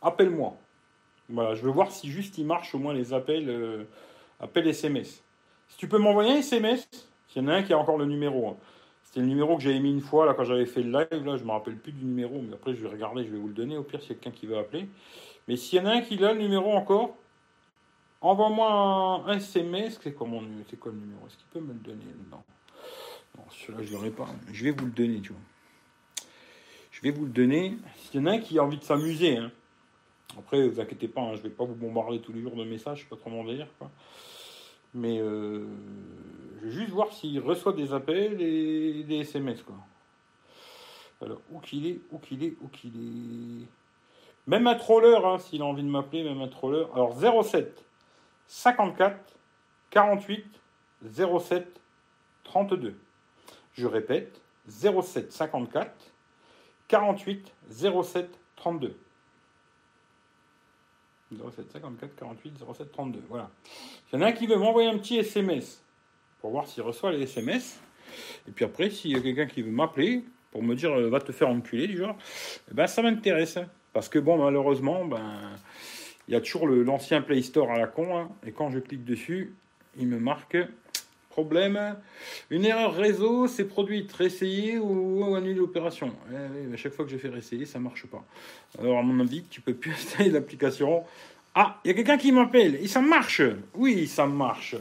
appelle-moi. Voilà, je veux voir si juste il marche au moins les appels appel SMS. Si tu peux m'envoyer un SMS, s'il y en a un qui a encore le numéro. Hein. C'était le numéro que j'avais mis une fois là quand j'avais fait le live. Là, je me rappelle plus du numéro, mais après je vais regarder, je vais vous le donner. Au pire, s'il y a quelqu'un qui veut appeler. Mais s'il y en a un qui a le numéro encore, envoie-moi un, SMS. C'est quoi, mon, c'est quoi le numéro? Est-ce qu'il peut me le donner? Non. Non, celui-là, je l'aurai pas. Je vais vous le donner, tu vois. Je vais vous le donner. S'il y en a un qui a envie de s'amuser, hein. Après, vous inquiétez pas, hein, je vais pas vous bombarder tous les jours de messages, pas trop mon délire. Quoi. Mais euh, je vais juste voir s'il reçoit des appels et des SMS. Quoi. Alors, où qu'il est, où qu'il est, où qu'il est. Même un troller, hein, s'il a envie de m'appeler, même un troller. Alors, 07 54 48 07 32. Je répète, 07 54 48 07 32. 07 54 48 07 32. Voilà. Il y en a un qui veut m'envoyer un petit SMS pour voir s'il reçoit les SMS. Et puis après, s'il y a quelqu'un qui veut m'appeler pour me dire euh, va te faire enculer du genre, eh ben, ça m'intéresse. Parce que bon, malheureusement, ben, il y a toujours l'ancien Play Store à la con. Hein. et quand je clique dessus, il me marque Problème, une erreur réseau s'est produite, réessayer ou, annuler l'opération. Eh à chaque fois que je fais réessayer, ça marche pas. Alors à mon avis, tu peux plus installer l'application. Ah, il y a quelqu'un qui m'appelle et ça marche. Oui, ça marche.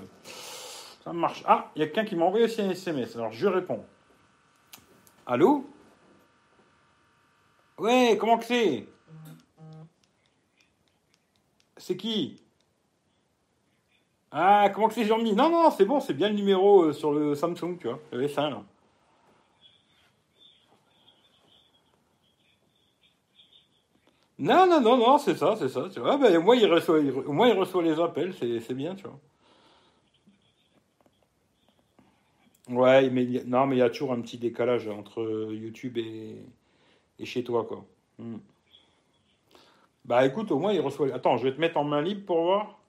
Ça marche. Ah, il y a quelqu'un qui m'a envoyé aussi un SMS. Alors je réponds. Allô? Ouais, comment que c'est? C'est qui? Ah, comment que c'est Jean-Mi? Non, non, c'est bon, c'est bien le numéro euh, sur le Samsung, tu vois, le S1 là. Non, non, non, non, c'est ça, c'est ça. Tu vois, ben, moi, il reçoit, au moins, il reçoit les appels, c'est bien, tu vois. Ouais, mais non, mais il y a toujours un petit décalage entre YouTube et, et chez toi, quoi. Hmm. Bah écoute, au moins, il reçoit. Attends, je vais te mettre en main libre pour voir.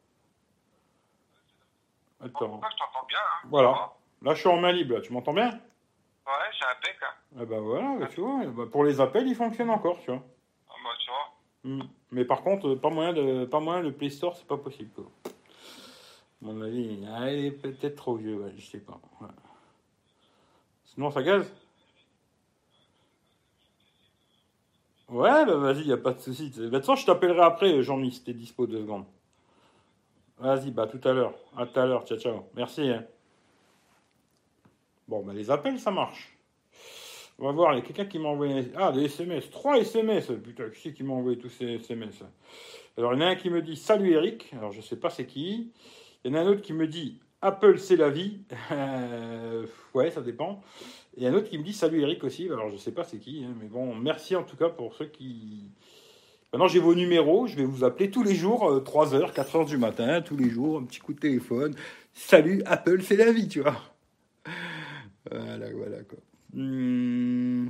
Attends. je t'entends bien. Hein. Voilà. Là, je suis en main libre. Tu m'entends bien? Ouais, j'ai un bec. Hein. Eh ben voilà, tu vois. Bah, pour les appels, il fonctionne encore, tu vois. Ah bah, tu vois. Hmm. Mais par contre, pas moyen de, pas moyen le Play Store, c'est pas possible. Quoi. mon avis, ah, il est peut-être trop vieux, ouais, je sais pas. Sinon, ça gaze Ouais, bah vas-y, y a pas de souci. De toute façon, je t'appellerai après, Jean-Mi, si t'es dispo deux secondes. Vas-y, bah tout à l'heure. À tout à l'heure, ciao, ciao. Merci. Hein. Bon, bah les appels, ça marche. On va voir, il y a quelqu'un qui m'a envoyé... Ah, des SMS. Trois SMS. Putain, qui c'est qui m'a envoyé tous ces SMS Alors, il y en a un qui me dit Salut Eric. Alors, je sais pas c'est qui. Il y en a un autre qui me dit Apple, c'est la vie. ouais, ça dépend. Et un autre qui me dit Salut Eric aussi. Alors, je sais pas c'est qui. Hein, mais bon, merci en tout cas pour ceux qui Maintenant, j'ai vos numéros. Je vais vous appeler tous les jours, 3h, euh, 4h du matin, tous les jours, un petit coup de téléphone. Salut, Apple, c'est la vie, tu vois. Voilà, voilà, quoi. Mmh.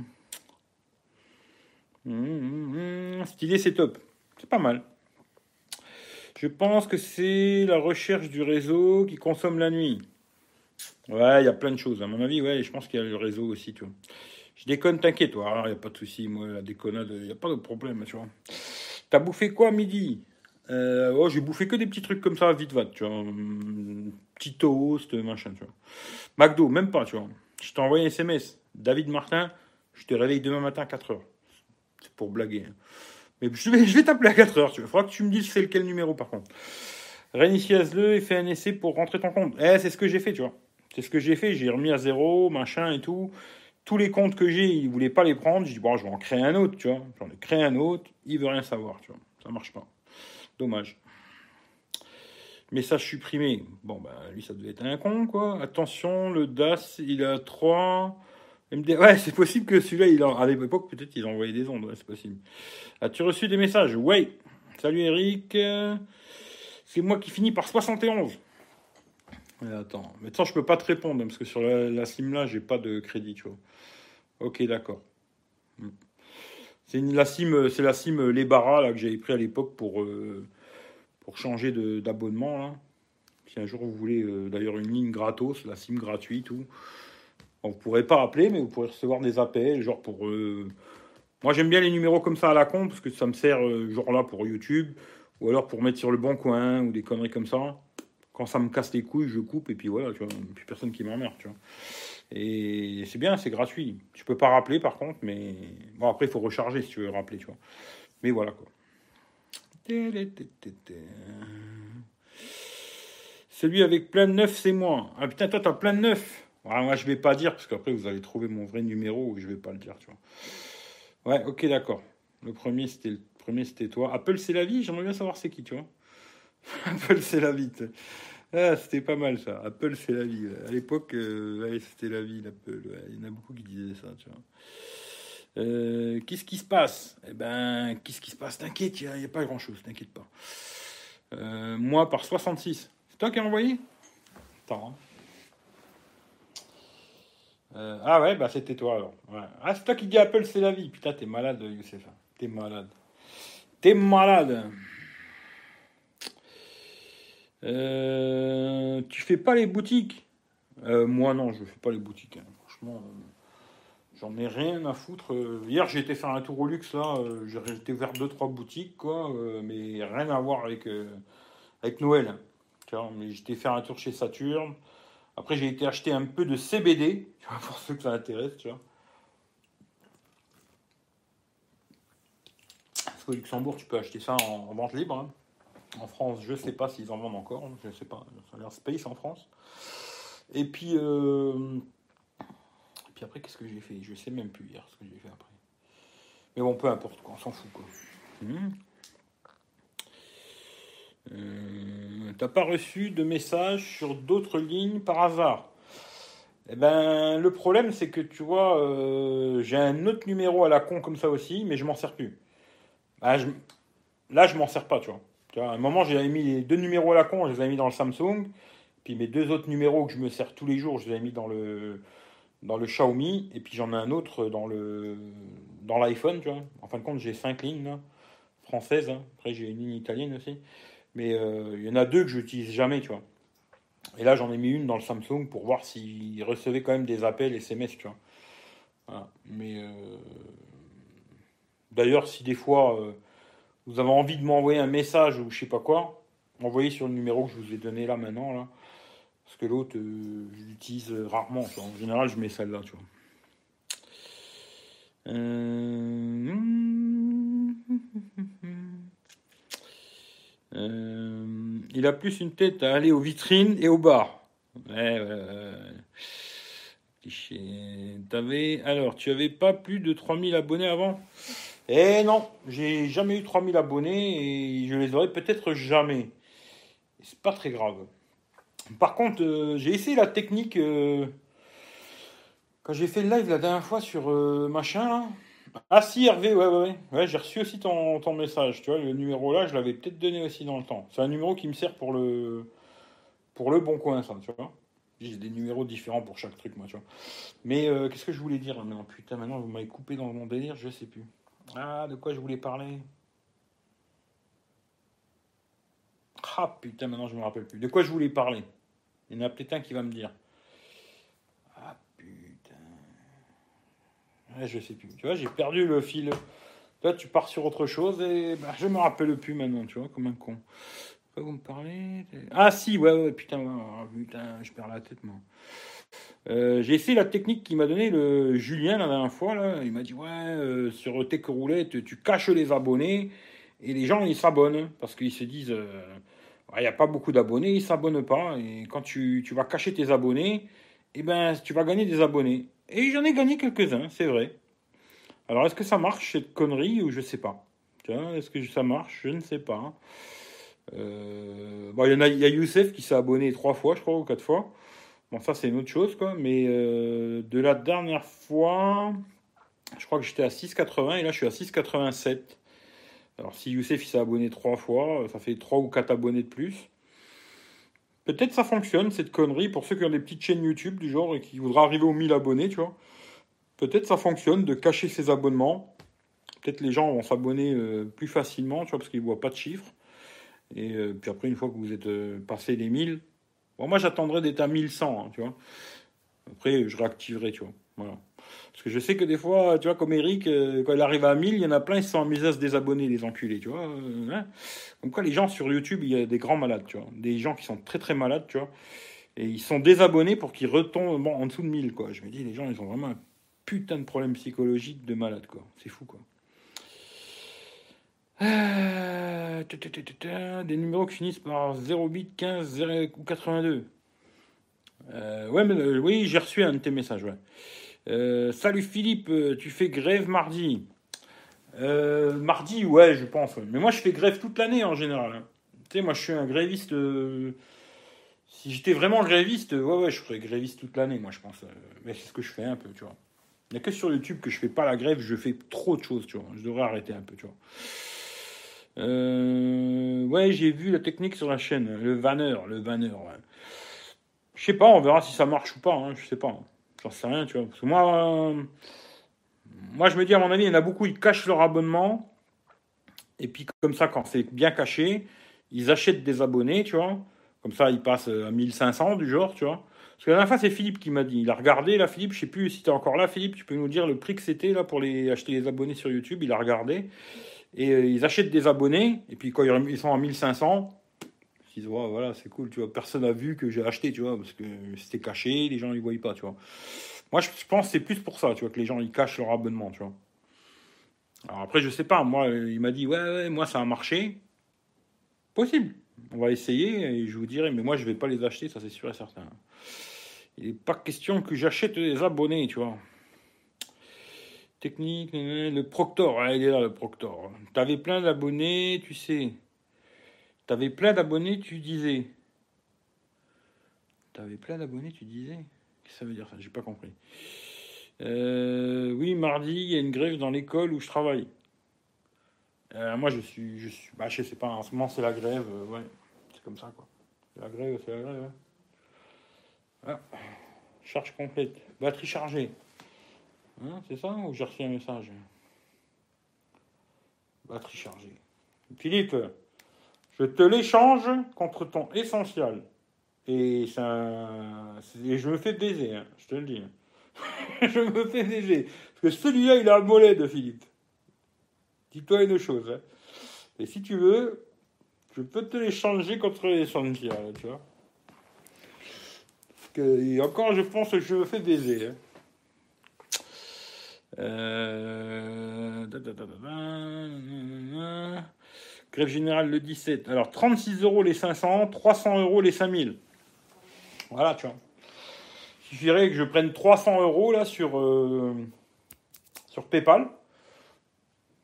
Stylé, c'est top. C'est pas mal. Je pense que c'est la recherche du réseau qui consomme la nuit. Ouais, il y a plein de choses. À mon avis, ouais, je pense qu'il y a le réseau aussi, tu vois. Je déconne, t'inquiète, toi. Il n'y a pas de souci, moi, la déconnade, il n'y a pas de problème, tu vois. T'as bouffé quoi midi? Euh, oh, J'ai bouffé que des petits trucs comme ça, vite va, tu vois. Petit toast, machin, tu vois. McDo, même pas, tu vois. Je t'ai envoyé un SMS. David Martin, je te réveille demain matin à 4h. C'est pour blaguer. hein. Mais je vais, je vais t'appeler à 4 heures. Tu vois. Faudra que tu me dises c'est lequel numéro par contre. Réinitialise-le et fais un essai pour rentrer ton compte. Eh, c'est ce que j'ai fait, tu vois. C'est ce que j'ai fait. J'ai remis à zéro, machin et tout. Tous les comptes que j'ai, ils voulaient pas les prendre. J'ai dit, bon, je vais en créer un autre, tu vois. J'en ai créé un autre. Il veut rien savoir, tu vois. Ça marche pas. Dommage. Message supprimé. Bon, bah, lui, ça devait être un con, quoi. Attention, le DAS, il a 3. MD... Ouais, c'est possible que celui-là, il à l'époque, peut-être, il a envoyé des ondes. C'est possible. As-tu reçu des messages? Ouais. Salut Eric. Euh, C'est moi qui finis par 71. Euh, attends, mais ça, je peux pas te répondre, hein, parce que sur la, la SIM là, j'ai pas de crédit. Ok, d'accord. Hmm. C'est une- la SIM, euh, c'est la SIM euh, Les Barras là que j'avais pris à l'époque pour euh, changer d'abonnement. Si un jour vous voulez euh, d'ailleurs une ligne gratos, la SIM gratuite ou bon, vous pourrez pas appeler, mais vous pourrez recevoir des appels, genre pour. euh, Moi j'aime bien les numéros comme ça à la con parce que ça me sert euh, genre là pour YouTube ou alors pour mettre sur le bon coin ou des conneries comme ça. Quand ça me casse les couilles, je coupe et puis voilà, tu vois, plus personne qui m'emmerde, tu vois. Et c'est bien, c'est gratuit. Tu peux pas rappeler par contre, mais bon après il faut recharger si tu veux rappeler, tu vois. Mais voilà quoi. Celui avec plein de neuf, c'est moi. Ah putain, toi t'as plein de neuf. Moi je vais pas dire parce qu'après vous allez trouver mon vrai numéro et je vais pas le dire, tu vois. Ouais, ok, d'accord. Le premier c'était le premier c'était toi. Apple c'est la vie. J'aimerais bien savoir c'est qui, tu vois. Apple c'est la vie. Ah, c'était pas mal ça. Apple c'est la vie. À l'époque, euh, c'était la vie l'Apple. Il y en a beaucoup qui disaient ça. Euh, qu'est-ce qui se passe? Eh ben, qu'est-ce qui se passe? T'inquiète, il n'y a, pas grand-chose, t'inquiète pas. Euh, moi, par 66. C'est toi qui as envoyé? Attends. hein. Ah ouais, bah c'était toi alors. Ah, c'est toi qui dis Apple, c'est la vie. Putain, t'es malade, Youssef. T'es malade. T'es malade. Euh, tu fais pas les boutiques? Euh, Moi, non, je fais pas les boutiques. hein. Franchement. euh, J'en ai rien à foutre. Hier, j'ai été faire un tour au luxe, là. J'ai été ouvert deux, trois boutiques, quoi. mais rien à voir avec, avec Noël. Vois, mais j'étais faire un tour chez Saturne. Après, j'ai été acheter un peu de CBD, tu vois, pour ceux que ça intéresse, tu vois. Parce qu'au Luxembourg, tu peux acheter ça en, en vente libre. hein. En France, je sais pas s'ils en vendent encore. Je sais pas. Ça a l'air space en France. Et puis, euh, et puis après, qu'est-ce que j'ai fait? Je sais même plus hier ce que j'ai fait après. Mais bon, peu importe, quoi, on s'en fout. Quoi. Hmm. Euh, T'as pas reçu de message sur d'autres lignes par hasard? Eh ben, le problème, c'est que tu vois, euh, j'ai un autre numéro à la con comme ça aussi, mais je m'en sers plus. Bah, je- Là, je m'en sers pas, tu vois. À un moment, j'avais mis les deux numéros à la con, je les avais mis dans le Samsung. Puis mes deux autres numéros que je me sers tous les jours, je les ai mis dans le, dans le Xiaomi. Et puis j'en ai un autre dans le dans l'iPhone, tu vois. En fin de compte, j'ai cinq lignes là, françaises. hein. Après, j'ai une ligne italienne aussi. Mais euh, il y en a deux que je n'utilise jamais, tu vois. Et là, j'en ai mis une dans le Samsung pour voir s'il recevait quand même des appels SMS, tu vois. Mais euh, d'ailleurs, si des fois euh, vous avez envie de m'envoyer un message ou je sais pas quoi, envoyez sur le numéro que je vous ai donné là maintenant, là. Parce que l'autre, euh, je l'utilise rarement. tu vois. En général, je mets celle-là, tu vois. Euh, Euh, il a plus une tête à aller aux vitrines et au bar. Ouais, alors, tu avais pas plus de 3000 abonnés avant? Eh non, j'ai jamais eu 3000 abonnés et je les aurai peut-être jamais. C'est pas très grave. Par contre, euh, j'ai essayé la technique euh, quand j'ai fait le live la dernière fois sur euh, machin. Ah si Hervé, ouais, ouais, ouais. J'ai reçu aussi ton, message. Tu vois, le numéro là, je l'avais peut-être donné aussi dans le temps. C'est un numéro qui me sert pour le pour le bon coin, ça, tu vois. J'ai des numéros différents pour chaque truc, moi, tu vois. Mais qu'est-ce que je voulais dire Putain, maintenant vous m'avez coupé dans mon délire, je sais plus. Ah, de quoi je voulais parler? Ah putain, maintenant je me rappelle plus. De quoi je voulais parler? Il y en a peut-être un qui va me dire. Ah putain. Ouais, je sais plus. Tu vois, j'ai perdu le fil. Là, tu pars sur autre chose et bah, je me rappelle plus maintenant, tu vois, comme un con. Quoi vous me parlez? Ah si, ouais, ouais, putain, ouais, putain, je perds la tête, moi. Euh, j'ai essayé la technique qu'il m'a donné le Julien la dernière fois. Là. Il m'a dit Ouais, euh, sur Tech Roulette, tu caches les abonnés et les gens ils s'abonnent parce qu'ils se disent euh, Il n'y a pas beaucoup d'abonnés, ils s'abonnent pas. Et quand tu, vas cacher tes abonnés, eh ben, tu vas gagner des abonnés. Et j'en ai gagné quelques-uns, c'est vrai. Alors est-ce que ça marche cette connerie ou je sais pas? Est-ce que ça marche? Je ne sais pas. il y y a Youssef qui s'est abonné trois fois, je crois, ou quatre fois. Bon, ça, c'est une autre chose, quoi. Mais euh, de la dernière fois, je crois que j'étais à 6,80 et là, je suis à 6,87. Alors, si Youssef s'est abonné trois fois, ça fait trois ou quatre abonnés de plus. Peut-être ça fonctionne, cette connerie, pour ceux qui ont des petites chaînes YouTube du genre et qui voudraient arriver aux 1000 abonnés, tu vois. Peut-être ça fonctionne de cacher ses abonnements. Peut-être les gens vont s'abonner euh, plus facilement, tu vois, parce qu'ils ne voient pas de chiffres. Et euh, puis après, une fois que vous êtes passé les 1000, Bon, moi, j'attendrai d'être à 1100, hein, tu vois. Après, je réactiverai, tu vois. Voilà. Parce que je sais que des fois, tu vois, comme Eric, euh, quand il arrive à 1000, il y en a plein, ils sont amusés à se désabonner, les enculés, tu vois. Euh, hein. Comme quoi, les gens sur YouTube, il y a des grands malades, tu vois. Des gens qui sont très très malades, tu vois. Et ils sont désabonnés pour qu'ils retombent en dessous de 1000, quoi. Je me dis, les gens, ils ont vraiment un putain de problème psychologique de malade, quoi. C'est fou, quoi. Euh, des numéros qui finissent par 08, 15, 0 ou 82. Euh, euh, oui, j'ai reçu un de tes messages. Ouais. salut Philippe, tu fais grève mardi. mardi, ouais, je pense. Mais moi, je fais grève toute l'année en général. Hein. Tu sais, moi, je suis un gréviste. Si j'étais vraiment gréviste, ouais, ouais, je ferais gréviste toute l'année, moi, je pense. Mais c'est ce que je fais un peu, tu vois. Il n'y a que sur YouTube que je fais pas la grève, je fais trop de choses, tu vois. Je devrais arrêter un peu, tu vois. Euh, ouais, j'ai vu la technique sur la chaîne, le vanner, le vanner. Ouais. Je sais pas, on verra si ça marche ou pas. Hein, je sais pas. J'en sais rien, tu vois. Parce que moi, euh, moi, je me dis, à mon avis, il y en a beaucoup, ils cachent leur abonnement. Et puis, comme ça, quand c'est bien caché, ils achètent des abonnés, tu vois. Comme ça, ils passent à 1500 du genre, tu vois. Parce que la dernière fois, c'est Philippe qui m'a dit. Il a regardé, là, Philippe, je sais plus si tu es encore là, Philippe, tu peux nous dire le prix que c'était, là, pour les, acheter les abonnés sur YouTube. Il a regardé. Et euh, ils achètent des abonnés, et puis quand ils sont à 1500, ils disent, voilà, c'est cool, tu vois, personne n'a vu que j'ai acheté, tu vois, parce que c'était caché, les gens ne voyaient pas, tu vois. Moi, je pense que c'est plus pour ça, tu vois, que les gens, ils cachent leur abonnement, tu vois. Alors après, je sais pas, moi, il m'a dit, ouais, ouais, moi, ça a marché. Possible. On va essayer, et je vous dirai, mais moi, je vais pas les acheter, ça c'est sûr et certain. Il n'est pas question que j'achète des abonnés, tu vois technique, le Proctor, ah, il est là le Proctor. T'avais plein d'abonnés, tu sais. T'avais plein d'abonnés, tu disais. T'avais plein d'abonnés, tu disais. Qu'est-ce que ça veut dire ça? J'ai pas compris. Euh, oui, mardi, il y a une grève dans l'école où je travaille. Euh, moi, je suis, je suis, bah, sais pas. En ce moment, c'est la grève. Euh, c'est comme ça, quoi. La grève, c'est la grève. Ah. Charge complète. Batterie chargée. Hein, c'est ça ou j'ai reçu un message Batterie chargée. Philippe, je te l'échange contre ton essentiel. Et, ça, et je me fais baiser, hein, je te le dis. je me fais baiser. Parce que celui-là, il a le mollet de Philippe. Dis-toi une chose. Hein. Et si tu veux, je peux te l'échanger contre l'essentiel, tu vois. Parce que, encore, je pense que je me fais baiser. Euh... Grève générale le 17. Alors 36 euros les 500, 300 euros les 5000. Voilà, tu vois. Il suffirait que je prenne 300 euros là sur, euh, PayPal.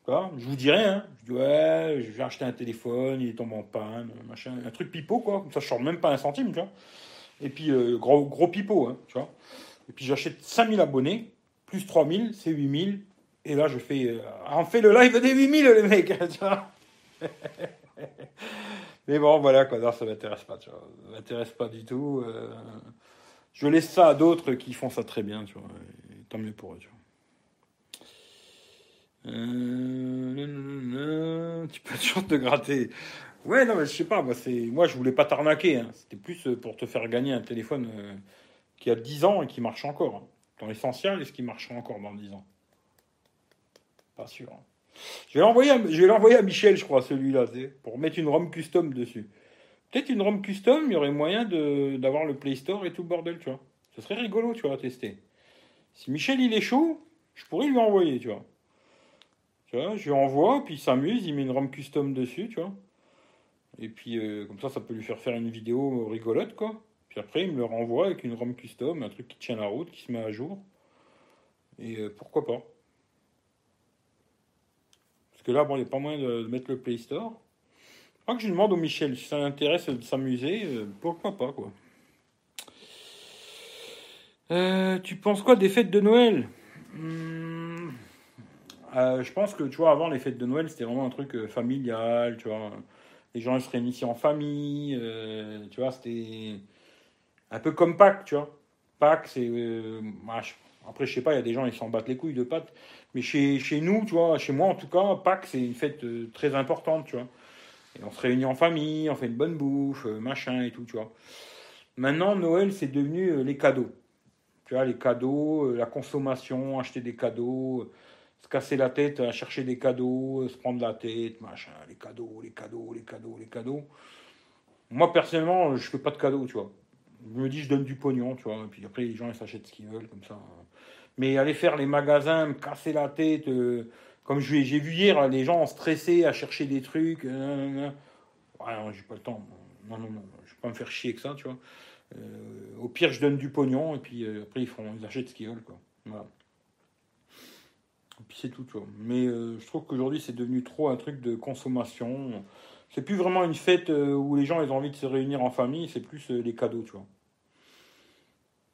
je vous dirais, hein. Je dis, ouais, je vais acheter un téléphone, il est tombé en panne, machin, un truc pipeau, quoi. Comme ça, je sors même pas un centime, tu vois. Et puis, euh, gros, gros pipeau, hein, tu vois. Et puis, j'achète 5000 abonnés plus 3000, c'est 8000. Et là, je fais. Euh, on fait le live des 8000, les mecs. Mais bon, voilà, quoi. Non, ça m'intéresse pas, tu vois. M'intéresse pas du tout. Euh, je laisse ça à d'autres qui font ça très bien, tu vois. tant mieux pour eux, tu vois. Euh, tu peux toujours te gratter. Ouais, non, mais je sais pas, moi, c'est... moi je voulais pas t'arnaquer. Hein. C'était plus pour te faire gagner un téléphone qui a 10 ans et qui marche encore. Hein dans l'essentiel, est-ce qu'il marchera encore dans 10 ans? Pas sûr. Hein. Je vais l'envoyer à, à Michel, je crois, celui-là, pour mettre une ROM custom dessus. Peut-être une ROM custom, il y aurait moyen d'avoir le Play Store et tout le bordel, tu vois. Ce serait rigolo, tu vois, à tester. Si Michel il est chaud, je pourrais lui envoyer, tu vois. Tu vois, je lui envoie, puis il s'amuse, il met une ROM custom dessus, tu vois. Et puis euh, comme ça, ça peut lui faire faire une vidéo rigolote, quoi. Puis après, il me le renvoie avec une ROM custom, un truc qui tient la route, qui se met à jour. Et euh, pourquoi pas Parce que là, bon, il n'y pas moyen de, mettre le Play Store. Je crois que je demande au Michel si ça l'intéresse de s'amuser, euh, pourquoi pas, quoi. tu penses quoi des fêtes de Noël? Hmm. Je pense que, tu vois, avant les fêtes de Noël, c'était vraiment un truc familial, les gens se réunissaient en famille, euh, tu vois, c'était un peu comme Pâques, tu vois. Pâques, c'est. Euh, après, je sais pas, il y a des gens, ils s'en battent les couilles de pâtes. Mais chez, nous, tu vois, chez moi en tout cas, Pâques, c'est une fête euh, très importante, tu vois. Et on se réunit en famille, on fait une bonne bouffe, machin et tout, tu vois. Maintenant, Noël, c'est devenu les cadeaux. Tu vois, les cadeaux, la consommation, acheter des cadeaux se casser la tête chercher des cadeaux, se prendre la tête, machin, les cadeaux, les cadeaux, les cadeaux, les cadeaux. Moi, personnellement, je fais pas de cadeaux, tu vois. Je me dis, je donne du pognon, tu vois, et puis après, les gens, ils s'achètent ce qu'ils veulent, comme ça. Mais aller faire les magasins, me casser la tête, euh, comme j'ai vu hier, les gens stressés à chercher des trucs, euh, ouais, j'ai pas le temps. Non, non, non, je vais pas me faire chier avec ça, tu vois. Euh, au pire, je donne du pognon, et puis après, ils, font, ils achètent ce qu'ils veulent, quoi. Voilà. Et puis c'est tout, tu vois. Mais euh, je trouve qu'aujourd'hui, c'est devenu trop un truc de consommation. C'est plus vraiment une fête euh, où les gens ont envie de se réunir en famille, c'est plus euh, les cadeaux, tu vois.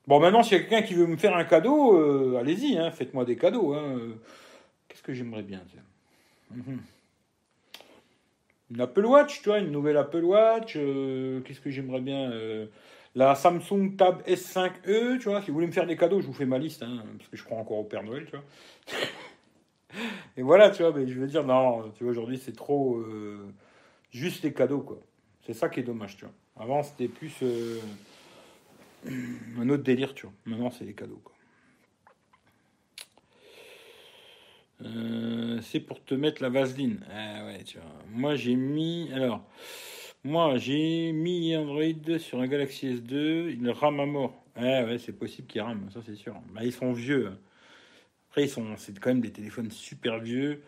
Bon, maintenant, s'il y a quelqu'un qui veut me faire un cadeau, allez-y, hein, faites-moi des cadeaux. Hein. Qu'est-ce que j'aimerais bien, mhm. Une Apple Watch, tu vois, une nouvelle Apple Watch. Qu'est-ce que j'aimerais bien La Samsung Tab S5e, tu vois. Si vous voulez me faire des cadeaux, je vous fais ma liste, hein, parce que je crois encore au Père Noël, tu vois. Et voilà, tu vois, mais je veux dire, non, tu vois, aujourd'hui, c'est trop euh, juste les cadeaux, quoi. C'est ça qui est dommage, tu vois. Avant, c'était plus euh, un autre délire, tu vois. Maintenant, c'est les cadeaux, quoi. Euh, c'est pour te mettre la vaseline. Ah ouais, tu vois. Moi, j'ai mis. Alors, moi, j'ai mis Android sur un Galaxy S2. Il rame à mort. Ah ouais, c'est possible qu'il rame, ça, c'est sûr. Bah, ils sont vieux. Hein. Après, sont, c'est quand même des téléphones super vieux.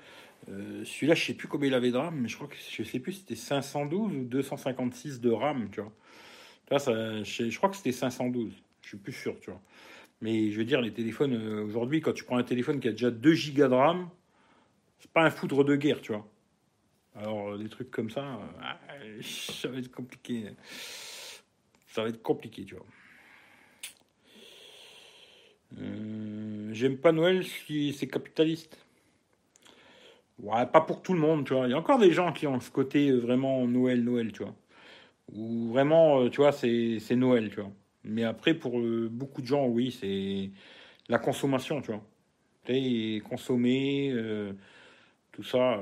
Euh, celui-là, je sais plus combien il avait de RAM, mais je crois que je sais plus, c'était 512 ou 256 de RAM, tu vois. Là, ça, je, crois que c'était 512. Je suis plus sûr, tu vois. Mais je veux dire, les téléphones euh, aujourd'hui, quand tu prends un téléphone qui a déjà 2 Go de RAM, c'est pas un foudre de guerre, tu vois. Alors, euh, des trucs comme ça, ça va être compliqué. Ça va être compliqué, tu vois. J'aime pas Noël si c'est capitaliste. Ouais, pas pour tout le monde, tu vois. Il y a encore des gens qui ont ce côté euh, vraiment Noël, Noël, tu vois. Ou vraiment, euh, tu vois, c'est Noël, tu vois. Mais après, pour beaucoup de gens, oui, c'est la consommation, tu vois. Et consommer, tout ça,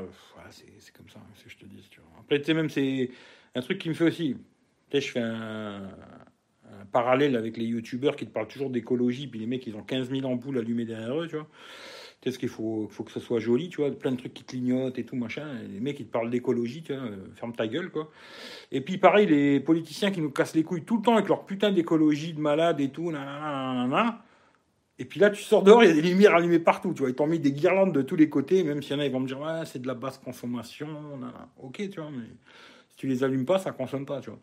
c'est comme ça, c'est ce que je te dis, tu vois. Après, tu sais, même, c'est un truc qui me fait aussi. Tu sais, je fais un, un parallèle avec les youtubeurs qui te parlent toujours d'écologie, puis les mecs, ils ont 15 000 ampoules allumées derrière eux, tu vois. Qu'est-ce qu'il faut, faut que ce soit joli, tu vois, plein de trucs qui clignotent et tout, machin. les mecs, ils te parlent d'écologie, tu vois, euh, ferme ta gueule, quoi. Et puis, pareil, les politiciens qui nous cassent les couilles tout le temps avec leur putain d'écologie de malade et tout, nanana, Et puis là, tu sors dehors, il y a des lumières allumées partout, tu vois. Ils t'ont mis des guirlandes de tous les côtés, même s'il y en a, ils vont me dire, ouais, c'est de la basse consommation, Ok, tu vois, mais si tu les allumes pas, ça consomme pas, tu vois.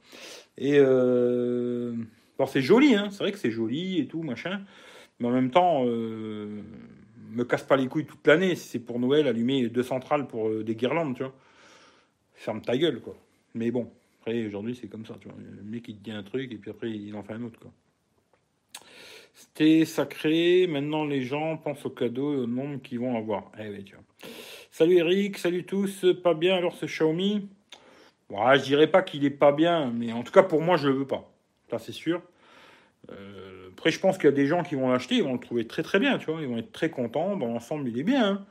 Et euh, bon, c'est joli, hein, c'est vrai que c'est joli et tout, machin. Mais en même temps, euh, me casse pas les couilles toute l'année. C'est pour Noël, allumer deux centrales pour euh, des guirlandes, tu vois. Ferme ta gueule, quoi. Mais bon, après, aujourd'hui, c'est comme ça, tu vois. Le mec, il te dit un truc et puis après, il en fait un autre, quoi. C'était sacré. Maintenant, les gens pensent aux cadeaux et au nombre qu'ils vont avoir. Eh. Salut Eric, salut tous. Pas bien alors ce Xiaomi? Je dirais pas qu'il est pas bien, mais en tout cas pour moi je le veux pas. Ça c'est sûr. Euh, après je pense qu'il y a des gens qui vont l'acheter, ils vont le trouver très très bien, tu vois, ils vont être très contents. Dans l'ensemble il est bien, hein.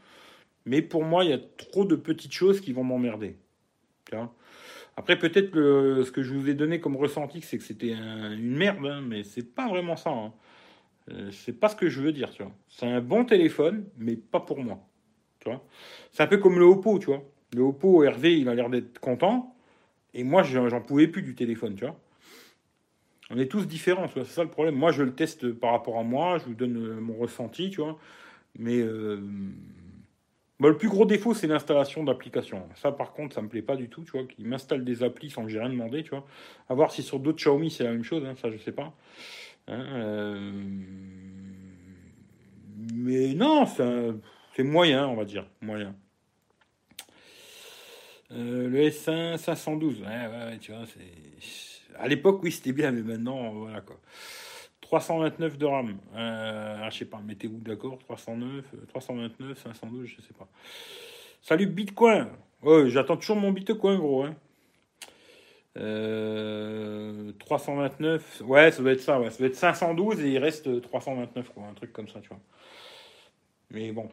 mais pour moi il y a trop de petites choses qui vont m'emmerder. Après peut-être ce que je vous ai donné comme ressenti, c'est que c'était une merde, hein, mais c'est pas vraiment ça. Hein. Euh, c'est pas ce que je veux dire, tu vois. C'est un bon téléphone, mais pas pour moi. Tu vois. C'est un peu comme le Oppo, tu vois. Le Oppo Hervé, il a l'air d'être content. Et moi, j'en pouvais plus du téléphone, tu vois. On est tous différents, c'est ça le problème. Moi, je le teste par rapport à moi, je vous donne euh, mon ressenti, tu vois. Mais euh, bah, le plus gros défaut, c'est l'installation d'applications. Ça, par contre, ça me plaît pas du tout, tu vois, qu'ils m'installent des applis sans que j'ai rien demandé, tu vois. À voir si sur d'autres Xiaomi, c'est la même chose, hein, ça, je sais pas. Hein, euh, mais non, c'est moyen, on va dire, moyen. Le S1 512, ouais, ouais, tu vois, c'est. À l'époque, oui, c'était bien, mais maintenant, voilà quoi. 329 de RAM. Euh, ah, je sais pas, mettez-vous d'accord 309, 329, 512, je sais pas. Salut Bitcoin. J'attends toujours mon Bitcoin, gros. Hein. 329, euh, ouais, ça doit être ça, ouais. Ça doit être 512 et il reste 329, quoi. Un truc comme ça, tu vois. Mais bon,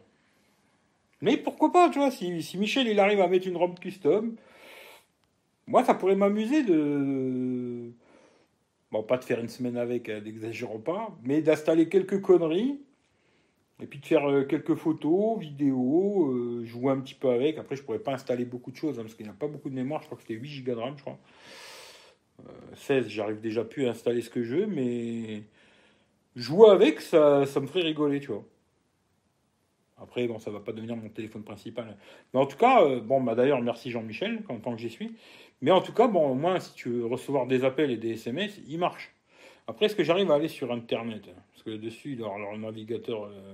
mais pourquoi pas, tu vois, si, si, Michel il arrive à mettre une robe custom, moi ça pourrait m'amuser de. Bon, pas de faire une semaine avec, hein, n'exagérons pas, mais d'installer quelques conneries, et puis de faire euh, quelques photos, vidéos, euh, jouer un petit peu avec. Après, je pourrais pas installer beaucoup de choses, hein, parce qu'il n'y a pas beaucoup de mémoire, je crois que c'était 8 Go de RAM, je crois. 16, euh, j'arrive déjà plus à installer ce que je veux, mais jouer avec, ça, ça me ferait rigoler, tu vois. Après, bon, ça va pas devenir mon téléphone principal. Mais en tout cas, euh, bon, bah d'ailleurs, merci Jean-Michel, en tant que j'y suis. Mais en tout cas, bon, au moins, si tu veux recevoir des appels et des SMS, il marche. Après, est-ce que j'arrive à aller sur Internet hein? Parce que dessus, il doit avoir le navigateur, euh,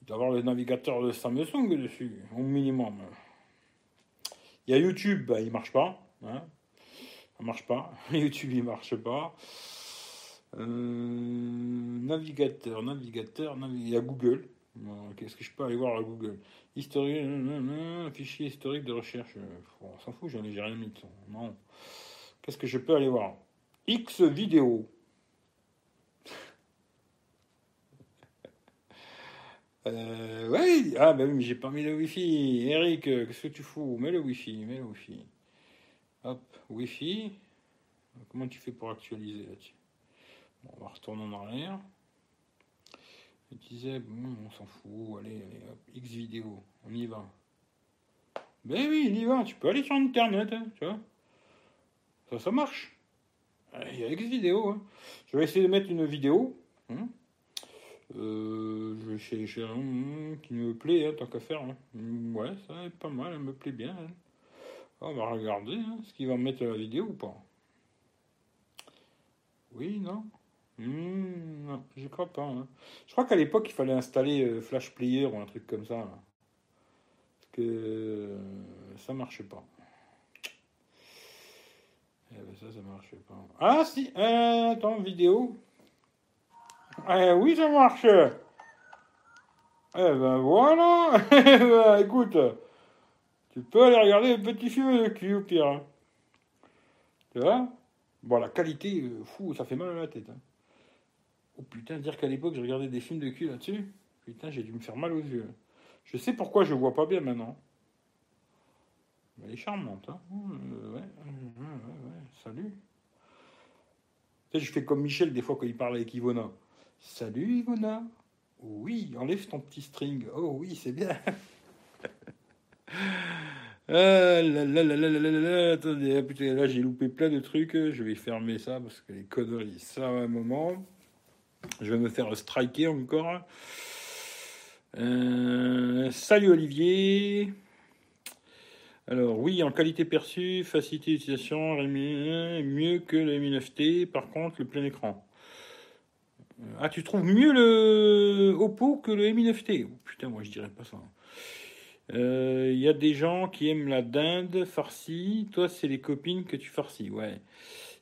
il doit avoir le navigateur de Samsung dessus, au minimum. Il y a YouTube, bah, il marche pas. Hein ça marche pas. YouTube, il marche pas. Euh, navigateur, navigateur, il y a Google. Qu'est-ce que je peux aller voir à Google? Historique, fichier historique de recherche. On s'en fout, j'en ai rien mis. Non. Qu'est-ce que je peux aller voir? X vidéo. Euh, ah bah oui, j'ai pas mis le Wi-Fi. Eric, qu'est-ce que tu fous? Mets le Wi-Fi, mets le Wi-Fi. Hop, Wi-Fi. Comment tu fais pour actualiser là-dessus? Bon, On va retourner en arrière. Je disais, on s'en fout, allez, allez, hop, X vidéo, on y va. Ben oui, il y va, tu peux aller sur Internet, hein, tu vois. Ça, ça marche. Il y a X vidéo. Hein. Je vais essayer de mettre une vidéo. Hein. Euh, je vais chercher un qui me plaît, tant qu'à faire. Ouais, ça est pas mal, elle me plaît bien. On va regarder ce qu'il va mettre la vidéo ou pas. Oui, non Non, je crois pas. Hein. Je crois qu'à l'époque, il fallait installer euh, Flash Player ou un truc comme ça. Parce que euh, ça marchait pas. Eh ben ça, ça marchait pas. Ah si, euh, attends, vidéo. Eh oui, ça marche. Eh ben voilà. Eh ben, écoute, tu peux aller regarder le petit film de cul au pire. Tu vois? Bon, la qualité, fou, ça fait mal à la tête. Hein. Oh putain, dire qu'à l'époque je regardais des films de cul là-dessus, putain, j'ai dû me faire mal aux yeux. Je sais pourquoi je vois pas bien maintenant. elle est charmante, hein. Euh, ouais, salut. Tu sais, je fais comme Michel des fois quand il parle avec Ivona. Salut Ivona. Oui, enlève ton petit string. Oh oui, c'est bien. Ah là là, attendez, ah, putain, là j'ai loupé plein de trucs. Je vais fermer ça parce que les conneries, ça à un moment. Je vais me faire striker encore. Euh, salut Olivier. Alors oui, en qualité perçue, facilité d'utilisation, mieux que le Mi 9T. Par contre, le plein écran. Euh, ah, tu trouves mieux le Oppo que le Mi 9T Putain, moi je dirais pas ça. Il euh, y a des gens qui aiment la dinde farcie. Toi, c'est les copines que tu farcis. Ouais.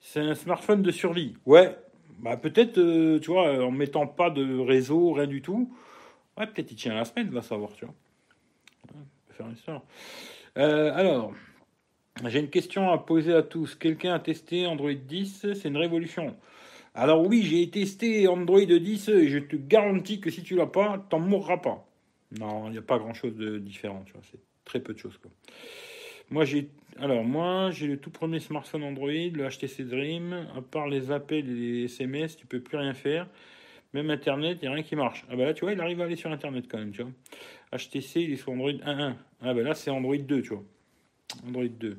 C'est un smartphone de survie. Ouais, bah, peut-être, euh, tu vois, en mettant pas de réseau, rien du tout, ouais, peut-être il tient la semaine, va savoir, tu vois. faire une euh, alors, j'ai une question à poser à tous. Quelqu'un a testé Android 10 C'est une révolution. Alors oui, j'ai testé Android 10 et je te garantis que si tu l'as pas, t'en mourras pas. Non, il n'y a pas grand-chose de différent, tu vois. C'est très peu de choses, quoi. Moi, j'ai alors moi, j'ai le tout premier smartphone Android, le HTC Dream. À part les appels et les SMS, tu peux plus rien faire. Même Internet, il n'y a rien qui marche. Ah bah là, tu vois, il arrive à aller sur Internet quand même, tu vois. HTC, il est sur Android 1.1. Ah bah là, c'est Android 2, tu vois. Android 2.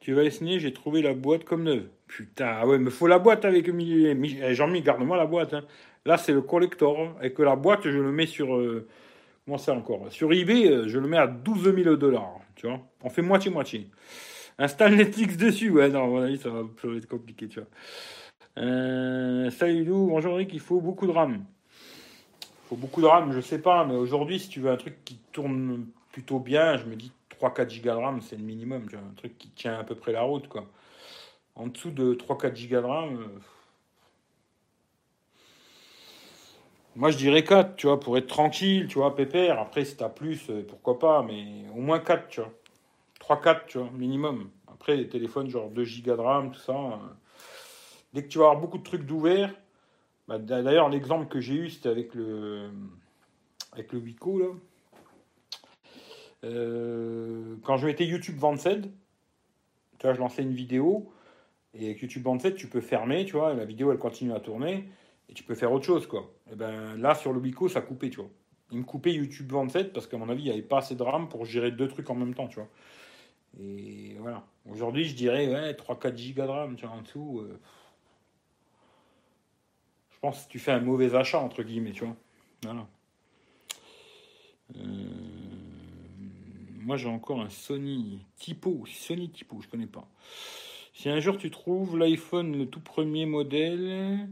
Tu vas essayer, j'ai trouvé la boîte comme neuve. Putain, ah ouais, mais faut la boîte avec eh, Jean-Mi, garde-moi la boîte. Hein. Là, c'est le collector. Et que la boîte, je le mets sur. Euh, encore? Sur eBay, euh, je le mets à 12 000 dollars. Tu vois On fait moitié-moitié. Installe Netflix dessus. Ouais, non, voilà, ça va, être compliqué, tu vois. Euh, salut Lou, bonjour Rick, il faut beaucoup de RAM. Faut beaucoup de RAM, je sais pas, mais aujourd'hui, si tu veux un truc qui tourne plutôt bien, je me dis 3-4 gigas de RAM, c'est le minimum, tu vois, un truc qui tient à peu près la route, quoi. En dessous de 3-4 gigas de RAM, euh, moi je dirais 4, tu vois, pour être tranquille, tu vois, pépère. Après, si t'as plus, euh, pourquoi pas, mais au moins 4, tu vois. 3-4, tu vois, minimum. Après, les téléphones, genre 2 gigas de RAM, tout ça. Euh, dès que tu vas avoir beaucoup de trucs d'ouvert, bah, d'ailleurs, l'exemple que j'ai eu, c'était avec le, avec le Wico, là. Euh, quand je mettais YouTube 27, tu vois, je lançais une vidéo, et avec YouTube 27, tu peux fermer, tu vois, et la vidéo, elle continue à tourner, tu peux faire autre chose, quoi. Et ben là, sur le Wico, ça coupait, tu vois. Il me coupait YouTube 27 parce qu'à mon avis, il n'y avait pas assez de RAM pour gérer deux trucs en même temps, tu vois. Et voilà. Aujourd'hui, je dirais, ouais, 3-4 gigas de RAM, tu vois, en dessous. Euh, je pense que tu fais un mauvais achat, entre guillemets, tu vois. Voilà. Euh, moi, j'ai encore un Sony Tipo. Sony Tipo, je connais pas. Si un jour tu trouves l'iPhone, le tout premier modèle,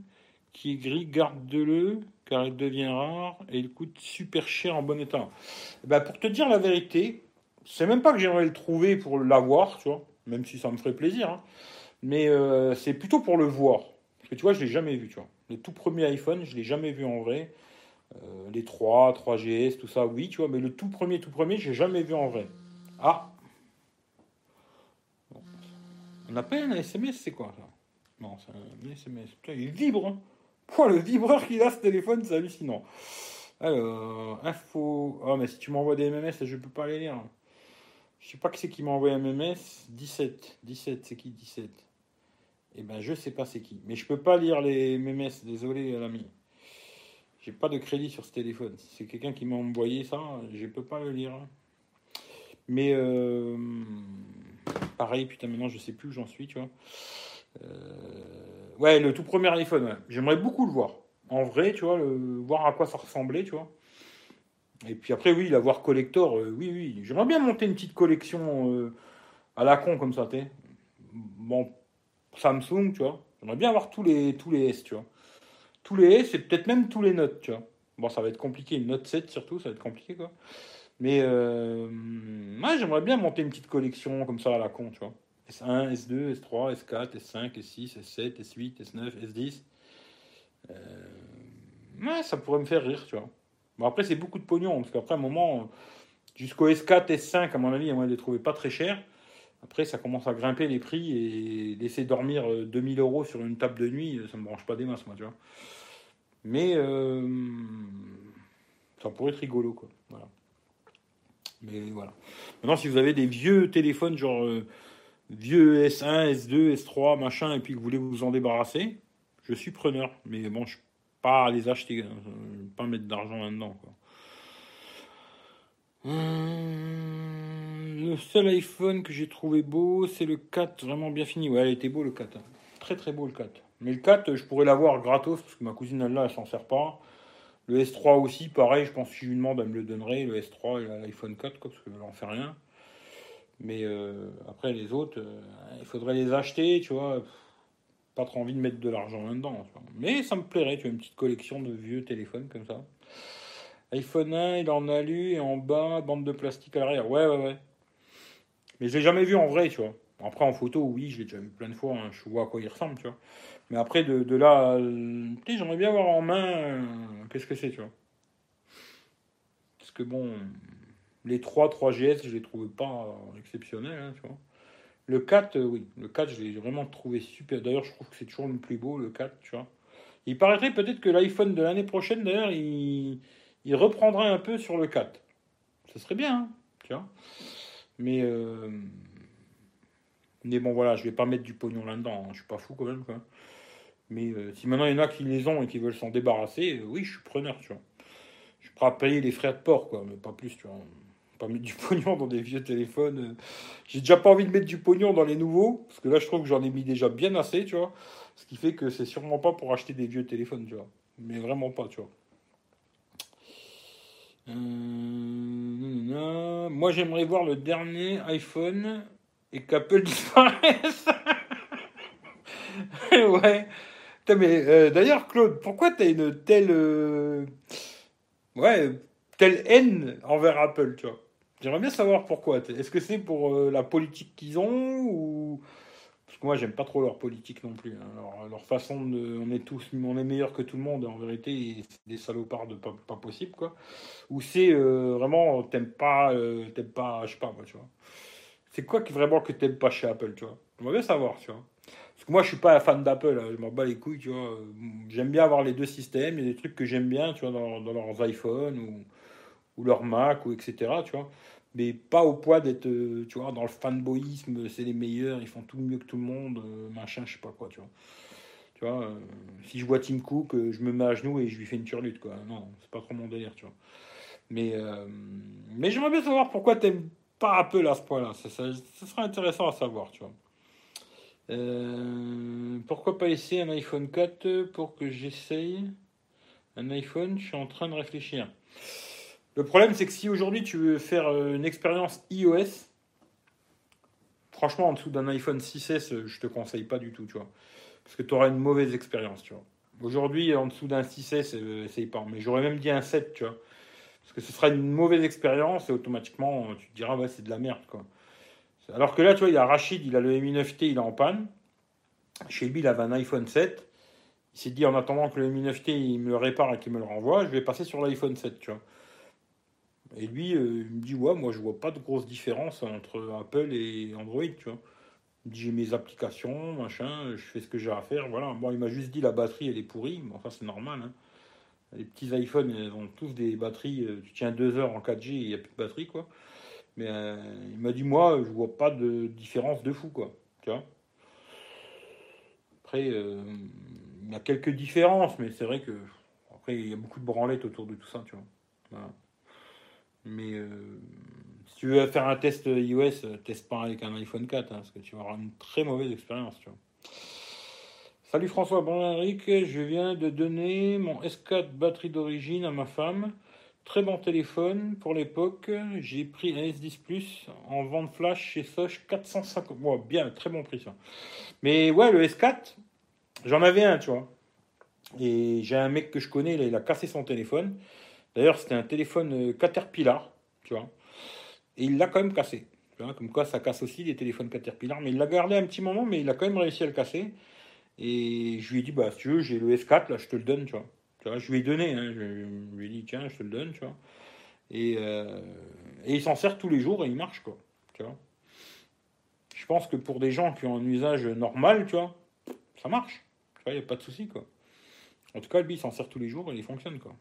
qui est gris, garde-le, car il devient rare et il coûte super cher en bon état. bah pour te dire la vérité, c'est même pas que j'aimerais le trouver pour l'avoir, tu vois, même si ça me ferait plaisir, hein. mais euh, c'est plutôt pour le voir. Parce que tu vois, je l'ai jamais vu, tu vois. Le tout premier iPhone, je l'ai jamais vu en vrai. Euh, les 3, 3GS, tout ça, oui, tu vois, mais le tout premier, tout premier, j'ai jamais vu en vrai. Ah On appelle un SMS, c'est quoi ça? Non, c'est un SMS. Il vibre, hein le vibreur qu'il a ce téléphone, c'est hallucinant. Alors, info. Oh, mais si tu m'envoies des MMS, je peux pas les lire. Je sais pas qui c'est qui m'a envoyé MMS. 17. 17, c'est qui 17 Eh ben, je sais pas c'est qui. Mais je peux pas lire les MMS. Désolé, l'ami. J'ai pas de crédit sur ce téléphone. C'est quelqu'un qui m'a envoyé ça, je peux pas le lire. Mais euh, pareil, putain, maintenant je sais plus où j'en suis, tu vois. Euh, ouais, le tout premier iPhone, j'aimerais beaucoup le voir. En vrai, tu vois, voir à quoi ça ressemblait, tu vois. Et puis après, oui, l'avoir collector, euh, oui, oui. J'aimerais bien monter une petite collection euh, à la con comme ça, tu Bon, Samsung, tu vois. J'aimerais bien avoir tous les, tous les S, tu vois. Tous les S et peut-être même tous les notes, tu vois. Bon, ça va être compliqué, une note 7 surtout, ça va être compliqué, quoi. Mais euh, j'aimerais bien monter une petite collection comme ça à la con, tu vois. S1, S2, S3, S4, S5, S6, S7, S8, S9, S10. ouais, ça pourrait me faire rire, tu vois. Bon, après, c'est beaucoup de pognon, parce qu'après, un moment, jusqu'au S4, S5, à mon avis, on ne les trouvait pas très chers. Après, ça commence à grimper les prix et laisser dormir 2000 euh, euros sur une table de nuit, ça ne me branche pas des masses, moi, tu vois. Mais euh, ça pourrait être rigolo, quoi. Voilà. Mais voilà. Maintenant, si vous avez des vieux téléphones, genre. Euh, vieux S1, S2, S3, machin, et puis que vous voulez vous en débarrasser, je suis preneur. Mais bon, je ne pas les acheter, hein. je pas mettre d'argent là-dedans. Hum, le seul iPhone que j'ai trouvé beau, c'est le 4, vraiment bien fini. Ouais, il était beau le 4. Hein. Très très beau le 4. Mais le 4, je pourrais l'avoir gratos, parce que ma cousine elle là, elle s'en sert pas. Le S3 aussi, pareil, je pense que si je lui demande, elle me le donnerait. Le S3 et l'iPhone 4, quoi, parce qu'elle n'en fait rien. Mais euh, après, les autres, euh, il faudrait les acheter, tu vois. Pas trop envie de mettre de l'argent là-dedans. Mais ça me plairait, tu vois, une petite collection de vieux téléphones comme ça. iPhone 1, il en a lu, et en bas, bande de plastique à l'arrière. Ouais, ouais, ouais. Mais je l'ai jamais vu en vrai, tu vois. Après, en photo, oui, je l'ai déjà vu plein de fois. Hein. Je vois à quoi il ressemble, tu vois. Mais après, de, là, j'aimerais bien voir en main, euh, qu'est-ce que c'est, tu vois. Parce que bon, les 3 3GS, je les trouvais pas exceptionnels, hein. Le 4, euh, oui, le 4, je l'ai vraiment trouvé super. D'ailleurs, je trouve que c'est toujours le plus beau, le 4, tu vois. Il paraîtrait peut-être que l'iPhone de l'année prochaine, d'ailleurs, il, reprendrait un peu sur le 4. Ce serait bien, hein, tu vois. Mais, euh, mais bon, voilà, je vais pas mettre du pognon là-dedans. Hein. Je suis pas fou quand même. Mais euh, si maintenant il y en a qui les ont et qui veulent s'en débarrasser, oui, je suis preneur, tu vois. Je à payer les frais de port, quoi, mais pas plus, tu vois pas mettre du pognon dans des vieux téléphones. J'ai déjà pas envie de mettre du pognon dans les nouveaux, parce que là, je trouve que j'en ai mis déjà bien assez, tu vois. Ce qui fait que c'est sûrement pas pour acheter des vieux téléphones, tu vois. Mais vraiment pas, tu vois. Euh, moi, j'aimerais voir le dernier iPhone et qu'Apple disparaisse. ouais. mais euh, d'ailleurs, Claude, pourquoi tu as une telle. Euh, ouais, telle haine envers Apple, tu vois? J'aimerais bien savoir pourquoi. Est-ce que c'est pour la politique qu'ils ont ou? Moi, j'aime pas trop leur politique non plus. Hein. Leur, façon de. On est tous. On est meilleur que tout le monde, en vérité, c'est des salopards de pas, possible, quoi. Ou c'est euh, vraiment, t'aimes pas. Euh, t'aimes pas. Je sais pas, moi, tu vois. C'est quoi vraiment que t'aimes pas chez Apple, tu vois? J'aimerais bien savoir, tu vois. Parce que moi, je suis pas un fan d'Apple, hein. je m'en bats les couilles, tu vois. J'aime bien avoir les deux systèmes. Il y a des trucs que j'aime bien, tu vois, dans, dans leurs iPhones ou, ou leur Mac, ou etc., tu vois mais pas au poids d'être, euh, tu vois, dans le fanboyisme, c'est les meilleurs, ils font tout mieux que tout le monde, euh, machin, je sais pas quoi, tu vois. Tu vois, euh, si je vois Tim Cook, je me mets à genoux et je lui fais une turlute, quoi. Non, c'est pas trop mon délire, tu vois. Mais, mais j'aimerais bien savoir pourquoi t'aimes pas Apple à ce point-là. Ça, ça, ça, serait intéressant à savoir, tu vois. pourquoi pas essayer un iPhone 4 pour que j'essaye? Un iPhone Je suis en train de réfléchir. Le problème, c'est que si aujourd'hui tu veux faire euh, une expérience iOS, franchement, en dessous d'un iPhone 6S, euh, je te conseille pas du tout, tu vois. Parce que tu auras une mauvaise expérience, tu vois. Aujourd'hui, en dessous d'un 6S, euh, essaye pas. Mais j'aurais même dit un 7, tu vois. Parce que ce sera une mauvaise expérience et automatiquement, tu te diras, ouais, c'est de la merde, quoi. Alors que là, tu vois, il y a Rachid, il a le Mi 9T, il est en panne. Chez lui, il avait un iPhone 7. Il s'est dit, en attendant que le Mi 9T, il me le répare et qu'il me le renvoie, je vais passer sur l'iPhone 7, tu vois. Et lui, euh, il me dit Ouais, moi je vois pas de grosse différence entre Apple et Android, tu vois. J'ai mes applications, machin, je fais ce que j'ai à faire, voilà. Bon, il m'a juste dit La batterie, elle est pourrie, mais enfin, c'est normal. Hein. Les petits iPhones, ils ont tous des batteries, euh, tu tiens deux heures en 4G et il n'y a plus de batterie, quoi. Mais euh, il m'a dit Moi, je vois pas de différence de fou, quoi. Tu vois Après, il y a quelques différences, mais c'est vrai que. Après, il y a beaucoup de branlettes autour de tout ça, tu vois. Voilà. Mais euh, si tu veux faire un test iOS, teste pas avec un iPhone 4, hein, parce que tu vas avoir une très mauvaise expérience. Salut François, bon je viens de donner mon S4 batterie d'origine à ma femme. Très bon téléphone pour l'époque. J'ai pris un S10 Plus en vente flash chez Soch 450. Bon, bien, très bon prix ça. Mais ouais, le S4, j'en avais un, tu vois. Et j'ai un mec que je connais, il a cassé son téléphone. D'ailleurs, c'était un téléphone euh, Caterpillar, tu vois. Et il l'a quand même cassé. Comme quoi, ça casse aussi les téléphones Caterpillar. Mais il l'a gardé un petit moment, mais il a quand même réussi à le casser. Et je lui ai dit, bah, si tu veux, j'ai le S4, là, je te le donne, tu vois. Tu vois je lui ai donné, hein, je lui ai dit, tiens, je te le donne, tu vois. Et, euh, et il s'en sert tous les jours et il marche, quoi. Tu vois. Je pense que pour des gens qui ont un usage normal, tu vois, ça marche. Tu vois, il n'y a pas de souci, quoi. En tout cas, lui, il s'en sert tous les jours et il fonctionne, quoi.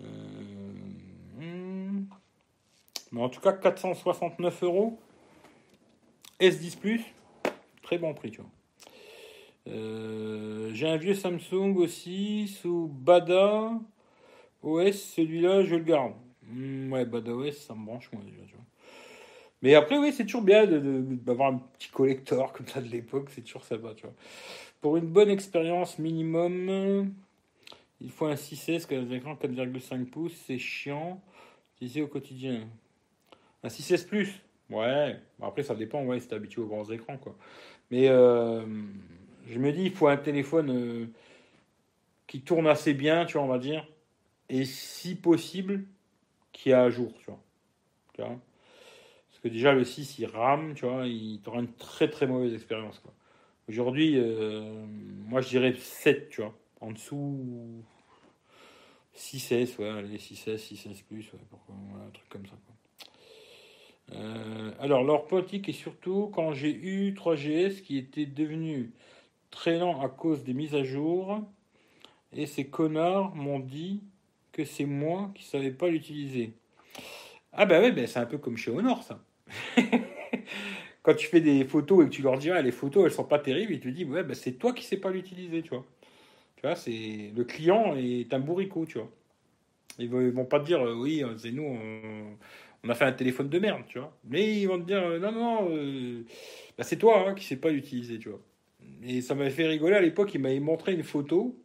Euh, hmm. en tout cas, 469 euros. S10 Plus, très bon prix, tu vois. Euh, j'ai un vieux Samsung aussi sous Bada OS. Celui-là, je le garde. Hmm, ouais, Bada OS, ça me branche moi déjà, tu vois. Mais après, oui, c'est toujours bien d'avoir un petit collector comme ça de l'époque. C'est toujours sympa, tu vois. Pour une bonne expérience minimum, il faut un 6S qui a un écran 4,5 pouces, c'est chiant. Utiliser au quotidien. Un 6S Plus Ouais, après ça dépend, ouais, si habitué aux grands écrans, quoi. Mais euh, je me dis, il faut un téléphone euh, qui tourne assez bien, tu vois, on va dire. Et si possible, qui est à jour, tu vois. Parce que déjà, le 6, il rame, tu vois, il aura une très très mauvaise expérience, quoi. Aujourd'hui, euh, moi je dirais 7, tu vois. En dessous, 6S, ouais, allez, 6S, 6S plus, ouais, pourquoi, un truc comme ça. Euh, alors, leur politique et surtout quand j'ai eu 3GS qui était devenu très lent à cause des mises à jour, et ces connards m'ont dit que c'est moi qui savais pas l'utiliser. Ah bah ouais, ben c'est un peu comme chez Honor ça. quand tu fais des photos et que tu leur dis ah, les photos elles sont pas terribles, ils te disent ouais ben c'est toi qui sais pas l'utiliser, tu vois. C'est le client est un bourricot, tu vois. Ils vont, vont pas te dire, euh, oui, euh, c'est nous, on, a fait un téléphone de merde, tu vois. Mais ils vont te dire, non, non, bah, c'est toi hein, qui sais pas l'utiliser, tu vois. Et ça m'avait fait rigoler à l'époque, ils m'avaient montré une photo.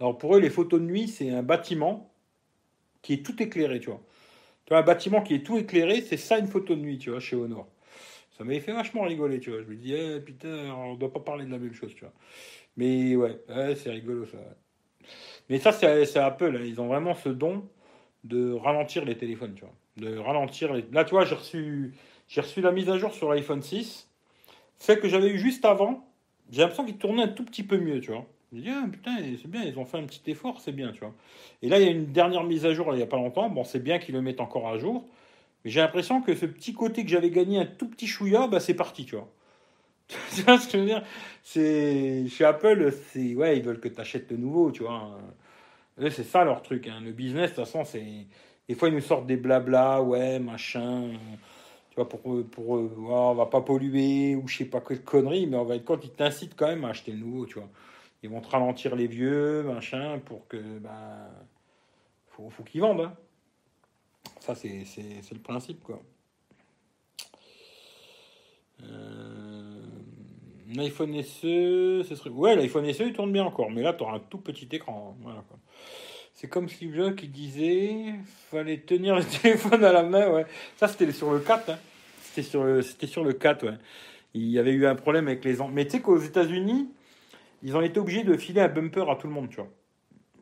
Alors pour eux, les photos de nuit, c'est un bâtiment qui est tout éclairé, tu vois. Tu vois, un bâtiment qui est tout éclairé, c'est ça une photo de nuit, tu vois, chez Honor. Ça m'avait fait vachement rigoler, tu vois. Je me dis, eh, putain, on doit pas parler de la même chose, tu vois. Mais ouais, c'est rigolo ça. Mais ça, c'est Apple. Ils ont vraiment ce don de ralentir les téléphones, tu vois. De ralentir les. Là, tu vois, j'ai reçu, j'ai reçu la mise à jour sur l'iPhone 6. Celle que j'avais eu juste avant, j'ai l'impression qu'il tournait un tout petit peu mieux, tu vois. Je me dis, ah, putain, c'est bien, ils ont fait un petit effort, c'est bien, tu vois. Et là, il y a une dernière mise à jour, il n'y a pas longtemps. Bon, c'est bien qu'ils le mettent encore à jour. Mais j'ai l'impression que ce petit côté que j'avais gagné un tout petit chouïa, bah, c'est parti, tu vois. Tu vois ce que je veux dire? C'est chez Apple, c'est ouais, ils veulent que tu achètes de nouveau, tu vois. C'est ça leur truc. Hein. Le business, de toute façon, c'est des fois ils nous sortent des blabla, ouais, machin. Tu vois, pour, pour on va pas polluer ou je sais pas quelle connerie, mais on va quand ils t'incitent quand même à acheter le nouveau, tu vois. Ils vont te ralentir les vieux, machin, pour que bah faut, faut qu'ils vendent. Hein. Ça, c'est le principe, quoi. Euh, iPhone SE, ce. Ouais, l'iPhone SE, il tourne bien encore, mais là, tu un tout petit écran. Voilà, C'est comme Steve Jobs qui disait fallait tenir le téléphone à la main, ouais. Ça, c'était sur le 4, hein. C'était sur, le... sur le 4, ouais. Il y avait eu un problème avec les... Mais tu sais qu'aux États-Unis, ils ont été obligés de filer un bumper à tout le monde, tu vois.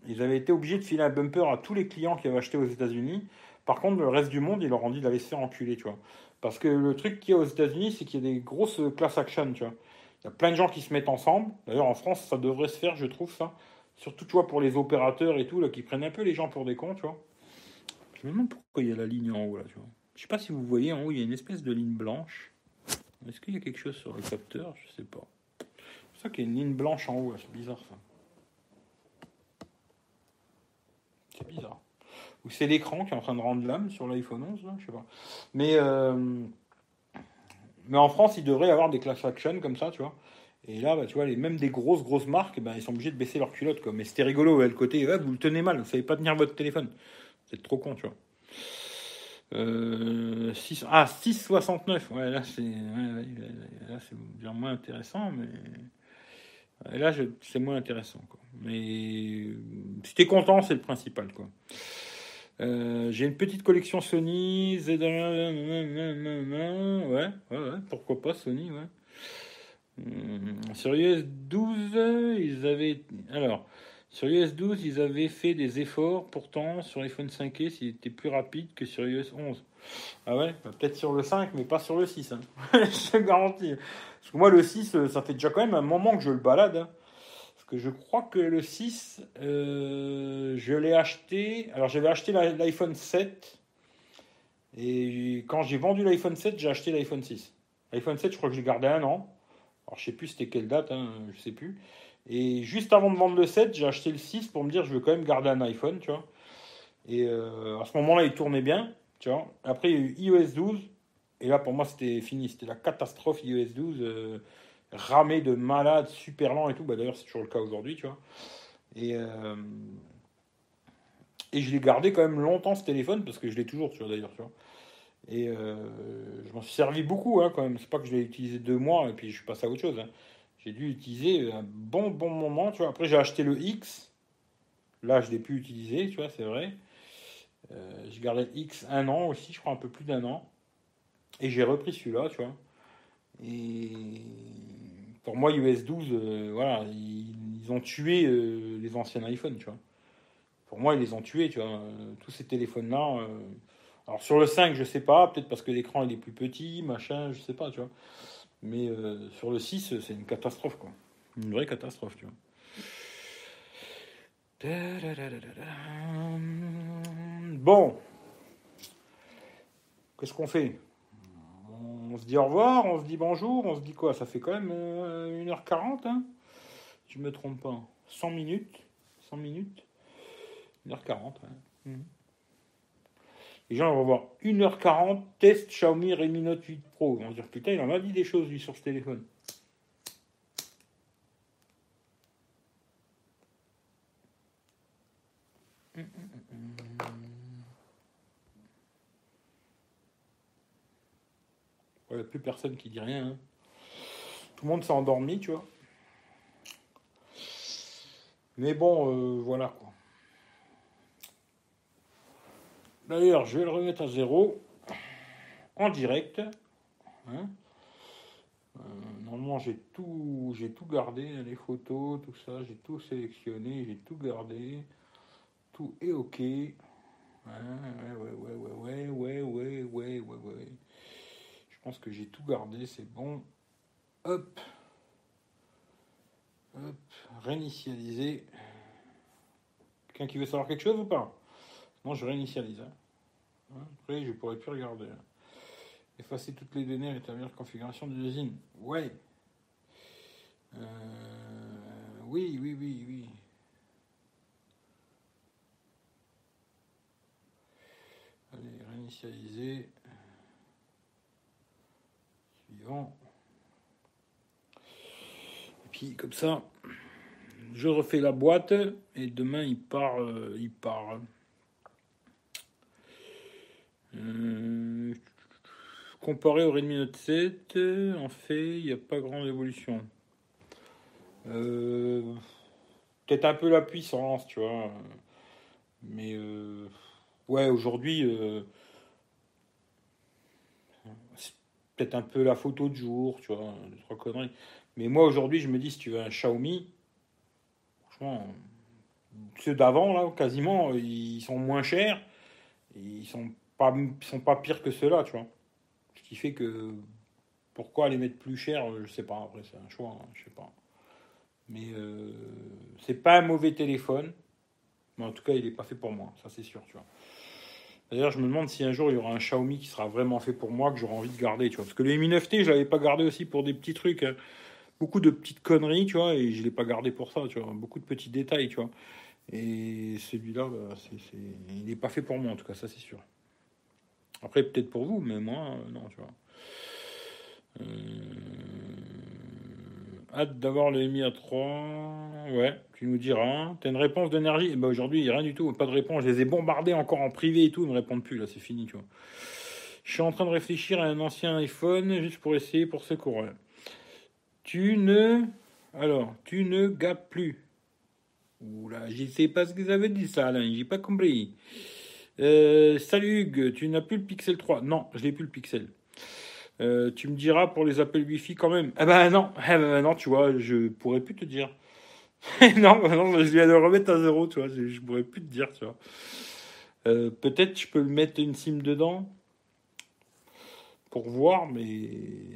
Ils avaient été obligés de filer un bumper à tous les clients qui avaient acheté aux États-Unis par contre, le reste du monde, ils leur ont dit d'aller se faire enculer, tu vois. Parce que le truc qu'il y a aux États-Unis, c'est qu'il y a des grosses class action, tu vois. Il y a plein de gens qui se mettent ensemble. D'ailleurs, en France, ça devrait se faire, je trouve ça. Surtout, tu vois, pour les opérateurs et tout, là, qui prennent un peu les gens pour des cons, tu vois. Je me demande pourquoi il y a la ligne en haut, là, tu vois. Je sais pas si vous voyez, en haut, il y a une espèce de ligne blanche. Est-ce qu'il y a quelque chose sur le capteur? Je sais pas. C'est ça qu'il y a une ligne blanche en haut, c'est bizarre, ça. C'est bizarre ou c'est l'écran qui est en train de rendre l'âme sur l'iPhone 11, là, je sais pas. Mais, euh, mais en France, il devrait y avoir des class action comme ça, tu vois. Et là, bah, tu vois, les, même des grosses, grosses marques, bah, ils sont obligés de baisser leur culotte. Mais c'était rigolo, le côté, vous le tenez mal, vous savez pas tenir votre téléphone. C'est trop con, tu vois. Euh, 6, ah, 6,69. Ouais, là, c'est bien moins intéressant, mais. Là, c'est moins intéressant. Quoi. Mais si t'es content, c'est le principal. Quoi. Euh, j'ai une petite collection Sony, Z... Ouais, ouais, pourquoi pas Sony, ouais. Hmm, sur iOS 12, ils avaient. Alors, sur iOS 12, ils avaient fait des efforts, pourtant, sur l'iPhone 5 s'il était plus rapide que sur iOS 11. Ah ouais? Bah, Peut-être sur le 5, mais pas sur le 6. Hein. je te garantis. Parce que moi, le 6, ça fait déjà quand même un moment que je le balade. Hein je crois que le 6, euh, je l'ai acheté. Alors j'avais acheté l'iPhone 7. Et quand j'ai vendu l'iPhone 7, j'ai acheté l'iPhone 6. L'iPhone 7, je crois que j'ai gardé un an. Alors je sais plus c'était quelle date, hein, je sais plus. Et juste avant de vendre le 7, j'ai acheté le 6 pour me dire je veux quand même garder un iPhone, tu vois. Et euh, à ce moment-là, il tournait bien, tu vois. Après, il y a eu iOS 12. Et là, pour moi, c'était fini. C'était la catastrophe iOS 12 ramé de malade, super lent et tout. Bah, D'ailleurs, c'est toujours le cas aujourd'hui, tu vois. Et, euh, et je l'ai gardé quand même longtemps ce téléphone parce que je l'ai toujours, tu vois, d'ailleurs, tu vois. Et euh, je m'en suis servi beaucoup, hein, quand même. C'est pas que je l'ai utilisé deux mois et puis je suis passé à autre chose. Hein. J'ai dû utiliser un bon, bon moment, tu vois. Après, j'ai acheté le X. Là, je l'ai pu utiliser, tu vois, c'est vrai. Euh, j'ai gardé le X un an aussi, je crois un peu plus d'un an. Et j'ai repris celui-là, tu vois. Et pour moi, US 12, euh, voilà, ils, ont tué euh, les anciens iPhones, tu vois. Pour moi, ils les ont tués, tu vois. tous ces téléphones-là. Euh, alors sur le 5, je sais pas, peut-être parce que l'écran est plus petit, machin, je sais pas, tu vois. Mais sur le 6, c'est une catastrophe, quoi. Une vraie catastrophe, tu vois. Bon. Qu'est-ce qu'on fait? On se dit au revoir, on se dit bonjour, on se dit quoi Ça fait quand même 1h40, euh, hein Je me trompe pas. 100 minutes 100 minutes 1h40, hein. Mhm. Les gens vont voir 1h40, test Xiaomi Redmi Note 8 Pro. Ils vont se dire, putain, il en a dit des choses, lui, sur ce téléphone. Plus personne qui dit rien. Hein. Tout le monde s'est endormi, tu vois. Mais bon, euh, voilà quoi. D'ailleurs, je vais le remettre à zéro en direct. Hein. Euh, normalement, j'ai tout, j'ai tout gardé, les photos, tout ça, j'ai tout sélectionné, j'ai tout gardé, tout est ok. Ouais, ouais, ouais, ouais, ouais, ouais, ouais, ouais, ouais. Pense que j'ai tout gardé, c'est bon. Hop. Hop. Réinitialiser. Quelqu'un qui veut savoir quelque chose ou pas? Non, je réinitialise. Hein. Après, je pourrais plus regarder. Effacer toutes les données et établir la configuration de l'usine. Ouais. Euh, oui, oui, oui, oui. Allez, réinitialiser. Et puis, comme ça, je refais la boîte et demain il part. Euh, il part. Euh, comparé au Redmi Note 7, en fait, il n'y a pas grande évolution. Euh, peut-être un peu la puissance, tu vois. Mais ouais, aujourd'hui, c'est peut-être un peu la photo de jour, tu vois, trois conneries. Mais moi aujourd'hui, je me dis si tu veux un Xiaomi, ceux d'avant, là, quasiment, ils sont moins chers. ils sont pas, sont pas pires que ceux-là, tu vois. Ce qui fait que pourquoi les mettre plus cher, je sais pas. Après, c'est un choix, hein, je sais pas. Mais euh, c'est pas un mauvais téléphone. Mais en tout cas, il est pas fait pour moi, ça c'est sûr, tu vois. D'ailleurs, je me demande si un jour il y aura un Xiaomi qui sera vraiment fait pour moi, que j'aurai envie de garder, tu vois. Parce que le Mi 9T, je l'avais pas gardé aussi pour des petits trucs. Hein beaucoup de petites conneries, tu vois, et je l'ai pas gardé pour ça, tu vois, beaucoup de petits détails, tu vois. Et celui-là, bah, il n'est pas fait pour moi, en tout cas, ça c'est sûr. Après, peut-être pour vous, mais moi, euh, non, tu vois. Euh, hâte d'avoir le Mi A3. Ouais, tu nous diras. T'as une réponse d'énergie? Eh ben Aujourd'hui, rien du tout, pas de réponse. Je les ai bombardés encore en privé et tout, ils me répondent plus, là, c'est fini, tu vois. Je suis en train de réfléchir à un ancien iPhone juste pour essayer pour secourir. Tu ne. Alors, tu ne gapes plus. Oula, je ne sais pas ce que ça dire ça, Alain, j'ai pas compris. Euh, salut Hugues, tu n'as plus le Pixel 3. Non, je n'ai plus le Pixel. Euh, tu me diras pour les appels Wi-Fi quand même. Ah ben non, eh ben non, tu vois, je pourrais plus te dire. non, non, je viens de le remettre à zéro, tu vois, je, pourrais plus te dire, tu vois. Euh, peut-être je peux le mettre une SIM dedans pour voir, mais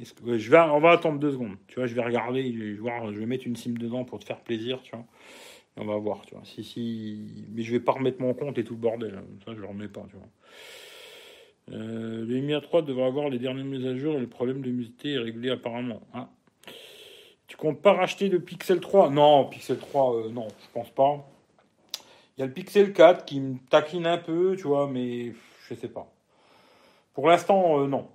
je vais, on va attendre deux secondes. Tu vois, je vais regarder, je vais voir, je vais mettre une sim dedans pour te faire plaisir, tu vois. On va voir, tu vois. Si, si, mais je vais pas remettre mon compte et tout le bordel. Hein. Ça, je le remets pas, tu vois. Euh, le Mi 3 devrait avoir les dernières mises à jour et le problème de musité est réglé apparemment. Hein. Tu comptes pas racheter le Pixel 3 Non, Pixel 3, euh, non, je pense pas. Il y a le Pixel 4 qui me taquine un peu, tu vois, mais je sais pas. Pour l'instant, euh, non.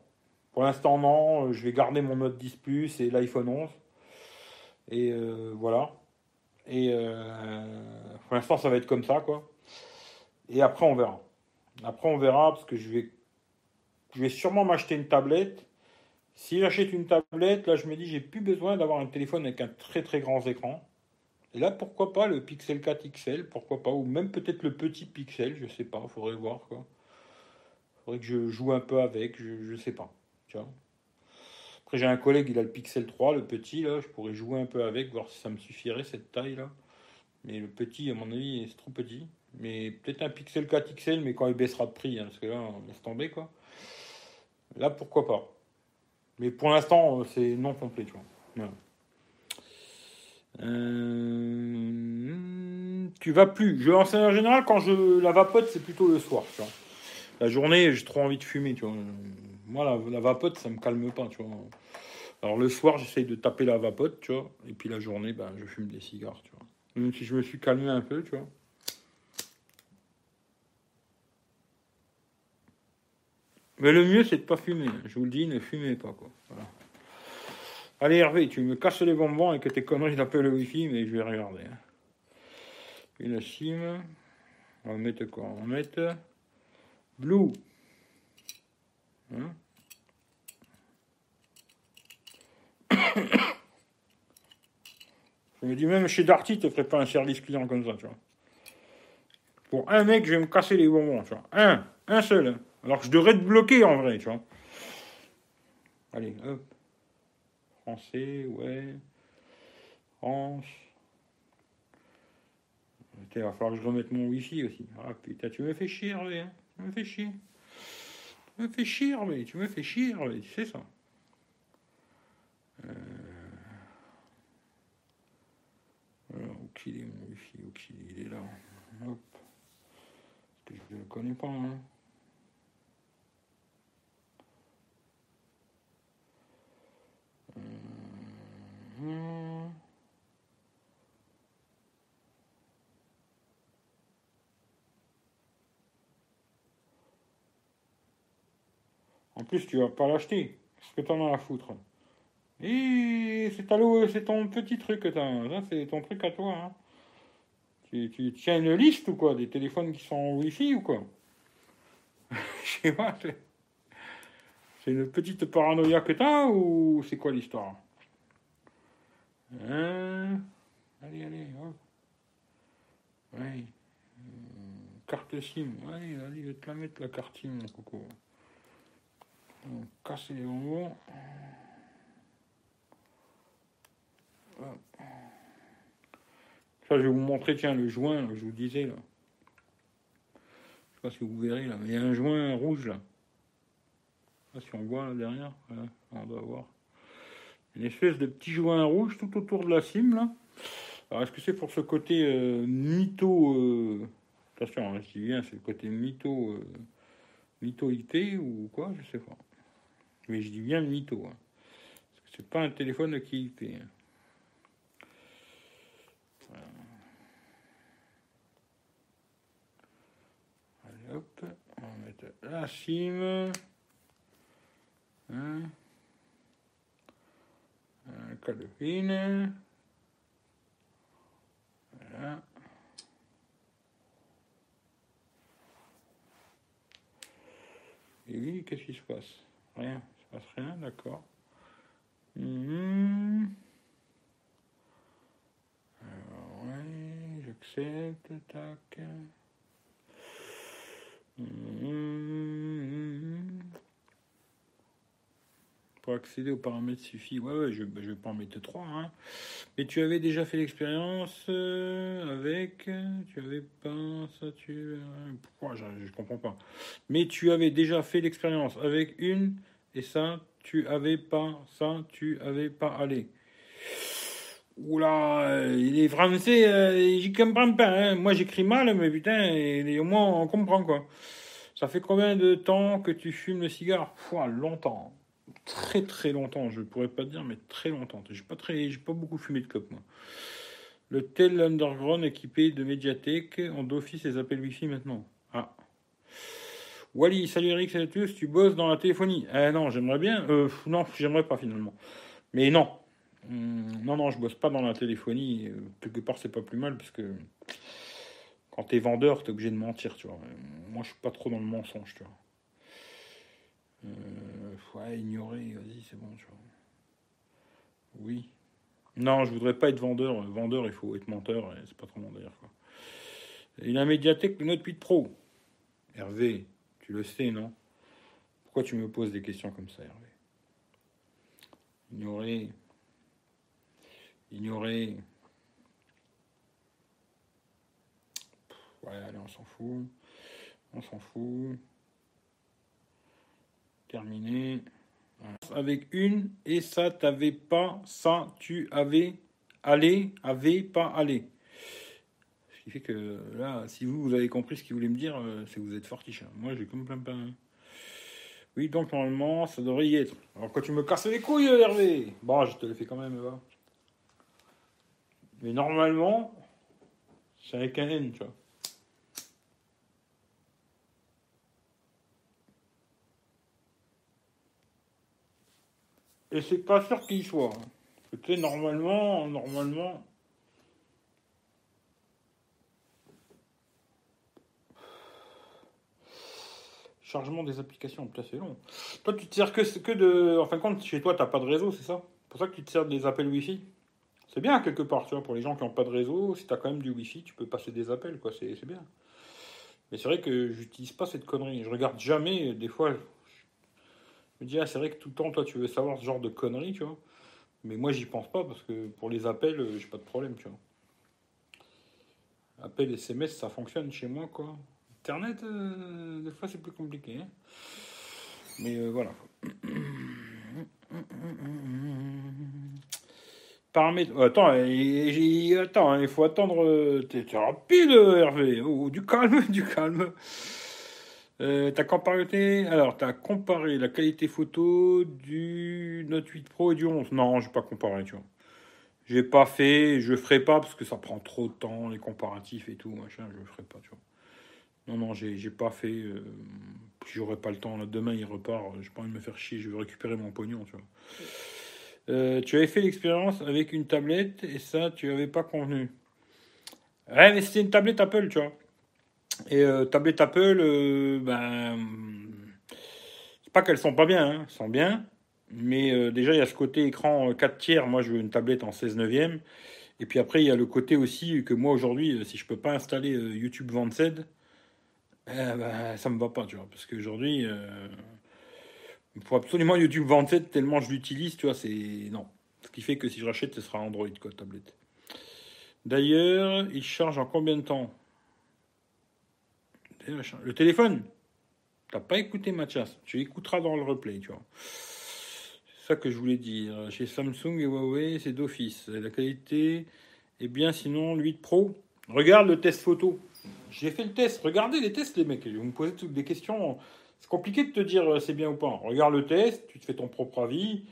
Pour l'instant, non. Euh, je vais garder mon Note 10 Plus et l'iPhone 11. Et voilà. Et pour l'instant, ça va être comme ça, quoi. Et après, on verra. Après, on verra parce que je vais, je vais sûrement m'acheter une tablette. Si j'achète une tablette, là, je me dis, j'ai plus besoin d'avoir un téléphone avec un très très grand écran. Et là, pourquoi pas le Pixel 4 XL, pourquoi pas, ou même peut-être le petit Pixel, je sais pas, faudrait voir quoi. Faudrait que je joue un peu avec, je, je sais pas. Après, j'ai un collègue, il a le Pixel 3, le petit, là, je pourrais jouer un peu avec, voir si ça me suffirait, cette taille-là. Mais le petit, à mon avis, c'est trop petit. Mais peut-être un Pixel 4 XL, mais quand il baissera de prix, hein, parce que là, on laisse tomber, quoi. Là, pourquoi pas. Mais pour l'instant, euh, c'est non complet, tu vois. Euh, tu vas plus. Je, en général, quand je la vapote, c'est plutôt le soir, tu vois. La journée, j'ai trop envie de fumer, tu vois. Moi, la, vapote, ça me calme pas, tu vois. Alors le soir, j'essaye de taper la vapote, tu vois. Et puis la journée, ben, je fume des cigares, tu vois. Même si je me suis calmé un peu, tu vois. Mais le mieux, c'est de pas fumer. Je vous le dis, ne fumez pas, quoi. Allez, Hervé, tu me casses les bonbons et que tes conneries d'appel le wifi, mais je vais regarder. Hein. Une sim. On va mettre quoi? On va mettre Blue. Hein? Je me dis même chez Darty, tu ne ferais pas un service client comme ça, tu vois. Pour un mec, je vais me casser les bonbons, tu vois. Un, un seul. Alors que je devrais te bloquer en vrai, tu vois. Allez, hop. Français, ouais. France. Il va falloir que je remette mon wifi aussi. Ah putain, tu me fais chier, Hervé. Hein. Tu me fais chier. Tu me fais chier, Hervé. Tu me fais chier, Hervé. Tu sais ça. Euh... Voilà, où qu'il est mon wifi Où qu'il est Il est là. Hop. Parce que je ne le connais pas. Hein. Euh... En plus, tu vas pas l'acheter. Qu'est-ce que t'en as à foutre? C'est c'est ton petit truc que t'as. c'est ton truc à toi. Hein. Tu, tiens une liste ou quoi? Des téléphones qui sont en Wi-Fi ou quoi? Je sais pas. C'est une petite paranoïa que t'as ou c'est quoi l'histoire? Hein Allez, allez, hop. Ouais. Carte SIM. Allez, allez, je vais te la mettre la carte SIM, mon coco. Donc, casser les bonbons. Ça, je vais vous montrer, tiens, le joint, je vous disais, là. Je sais pas si vous verrez, là, mais il y a un joint rouge, là. Là, si on voit, là, derrière, on doit voir. Une espèce de petit joint rouge tout autour de la cime, là. Alors, est-ce que c'est pour ce côté euh, mytho... Euh... Attention, hein, je dis bien, c'est le côté mytho... Euh... mythoïté ou quoi, je sais pas. Mais je dis bien mytho. Hein. Parce que c'est pas un téléphone de qualité. Hein. Hop, on va mettre la SIM. Hein. Un calopine. Voilà. Et oui, qu'est-ce qui se passe? Rien passe rien, d'accord. Mmh. Alors, ouais, j'accepte, tac. Mmh. Pour accéder aux paramètres suffit. Ouais, ouais, je, je vais pas en mettre trois. Hein. Mais tu avais déjà fait l'expérience euh, avec. Tu avais pas ça, tu. Pourquoi je, je comprends pas. Mais tu avais déjà fait l'expérience avec une et ça, tu avais pas, ça, tu avais pas allé. Oula, il est français, euh, j'y comprends pas. Hein. Moi, j'écris mal, mais putain, au moins, on comprend, quoi. Ça fait combien de temps que tu fumes le cigare? Pouah, longtemps. Très, très longtemps. Je pourrais pas dire, mais très longtemps. J'ai pas, pas beaucoup fumé de clope, moi. Le tel underground équipé de médiathèque ont d'office les appels Wi-Fi maintenant. Ah. Wally, salut Eric, salut à tu bosses dans la téléphonie Eh non, j'aimerais bien. Euh, non, j'aimerais pas finalement. Mais non. Hum, non, non, je bosse pas dans la téléphonie. Euh, quelque part, c'est pas plus mal parce que quand t'es vendeur, t'es obligé de mentir, tu vois. Moi, je suis pas trop dans le mensonge, tu vois. Euh, ouais, ignorer, vas-y, c'est bon, vois. Oui. Non, je voudrais pas être vendeur. Vendeur, il faut être menteur, c'est pas trop bon d'ailleurs, quoi. Il a médiathèque de Note 8 Pro. Hervé, tu le sais, non? Pourquoi tu me poses des questions comme ça, Hervé? Ignorer. Ignorer. Ouais, allez, on s'en fout. On s'en fout. Terminé. Avec une, et ça, t'avais pas, ça, tu avais, allé, avait, pas allé. Ce qui fait que là, si vous, vous avez compris ce qu'il voulait me dire, euh, c'est que vous êtes fortiche. Hein. Moi, j'ai comme plein pain. Oui, donc normalement, ça devrait y être. Alors, quand tu me casses les couilles, Hervé Bon, je te le fais quand même, va. Mais normalement, c'est avec un N, tu vois. Et c'est pas sûr qu'il soit. Hein. normalement, normalement, Chargement des applications, putain, c'est long. Toi, tu te sers que, que de. En fin de compte, chez toi, t'as pas de réseau, c'est ça? C'est pour ça que tu te sers des appels Wi-Fi? C'est bien, quelque part, tu vois, pour les gens qui n'ont pas de réseau, si t'as quand même du Wi-Fi, tu peux passer des appels, quoi, c'est bien. Mais c'est vrai que j'utilise pas cette connerie. Je regarde jamais, des fois, me dis, ah, c'est vrai que tout le temps, toi, tu veux savoir ce genre de conneries, tu vois. Mais moi, j'y pense pas, parce que pour les appels, euh, j'ai pas de problème, tu vois. Appel SMS, ça fonctionne chez moi, quoi. Internet, euh, des fois, c'est plus compliqué. hein. Mais euh, voilà. Paramètres. Attends, attends, il faut attendre. t'es rapide, Hervé. Oh, du calme, du calme. Euh, t'as comparé, alors t'as comparé la qualité photo du Note 8 Pro et du 11. Non, j'ai pas comparé, tu vois. J'ai pas fait, je ferai pas parce que ça prend trop de temps, les comparatifs et tout, machin, je ferai pas, tu vois. Non, non, j'ai pas fait. Euh, J'aurai pas le temps. Là, demain, il repart. J'ai pas envie de me faire chier. Je vais récupérer mon pognon, tu vois. Euh, tu avais fait l'expérience avec une tablette et ça, tu avais pas convenu. Ouais, mais c'était une tablette Apple, tu vois. Et euh, tablette Apple, euh, ben. C'est pas qu'elles sont pas bien, hein, elles sont bien. Mais euh, déjà, il y a ce côté écran euh, 4 tiers. Moi, je veux une tablette en 16 neuvième. Et puis après, il y a le côté aussi que moi, aujourd'hui, si je peux pas installer YouTube Vanced, eh ben, ça me va pas, tu vois. Parce qu'aujourd'hui, il faut absolument YouTube Vanced tellement je l'utilise, tu vois. C'est. Non. Ce qui fait que si je rachète, ce sera Android, quoi, tablette. D'ailleurs, il charge en combien de temps? Le téléphone T'as pas écouté Mathias. Tu écouteras dans le replay, tu vois. C'est ça que je voulais dire. Chez Samsung et Huawei, c'est d'office. La qualité est bien, sinon, le 8 Pro. Regarde le test photo. J'ai fait le test. Regardez les tests, les mecs. Vous me posez toutes des questions. C'est compliqué de te dire euh, c'est bien ou pas. Regarde le test, tu te fais ton propre avis.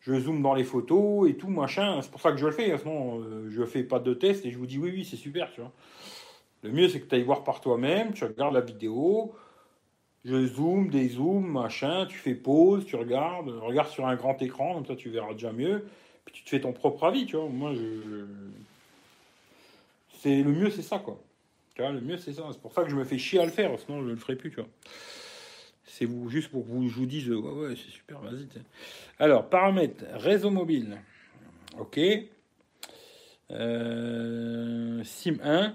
Je zoome dans les photos et tout, machin. C'est pour ça que je le fais. Sinon, euh, je fais pas de test et je vous dis oui, oui, c'est super, tu vois. Le mieux, c'est que tu ailles voir par toi-même. Tu regardes la vidéo. Je zoome, dézoome, machin, tu fais pause, tu regardes, regarde sur un grand écran, comme ça tu verras déjà mieux, puis tu te fais ton propre avis, tu vois. Moi, je. C'est le mieux, c'est ça, quoi. Le mieux, c'est ça. C'est pour ça que je me fais chier à le faire, sinon je le ferai plus, tu vois. C'est juste pour que vous, je vous dise, ouais, ouais, c'est super, vas-y. Alors, paramètres, réseau mobile. Ok. Euh, SIM 1.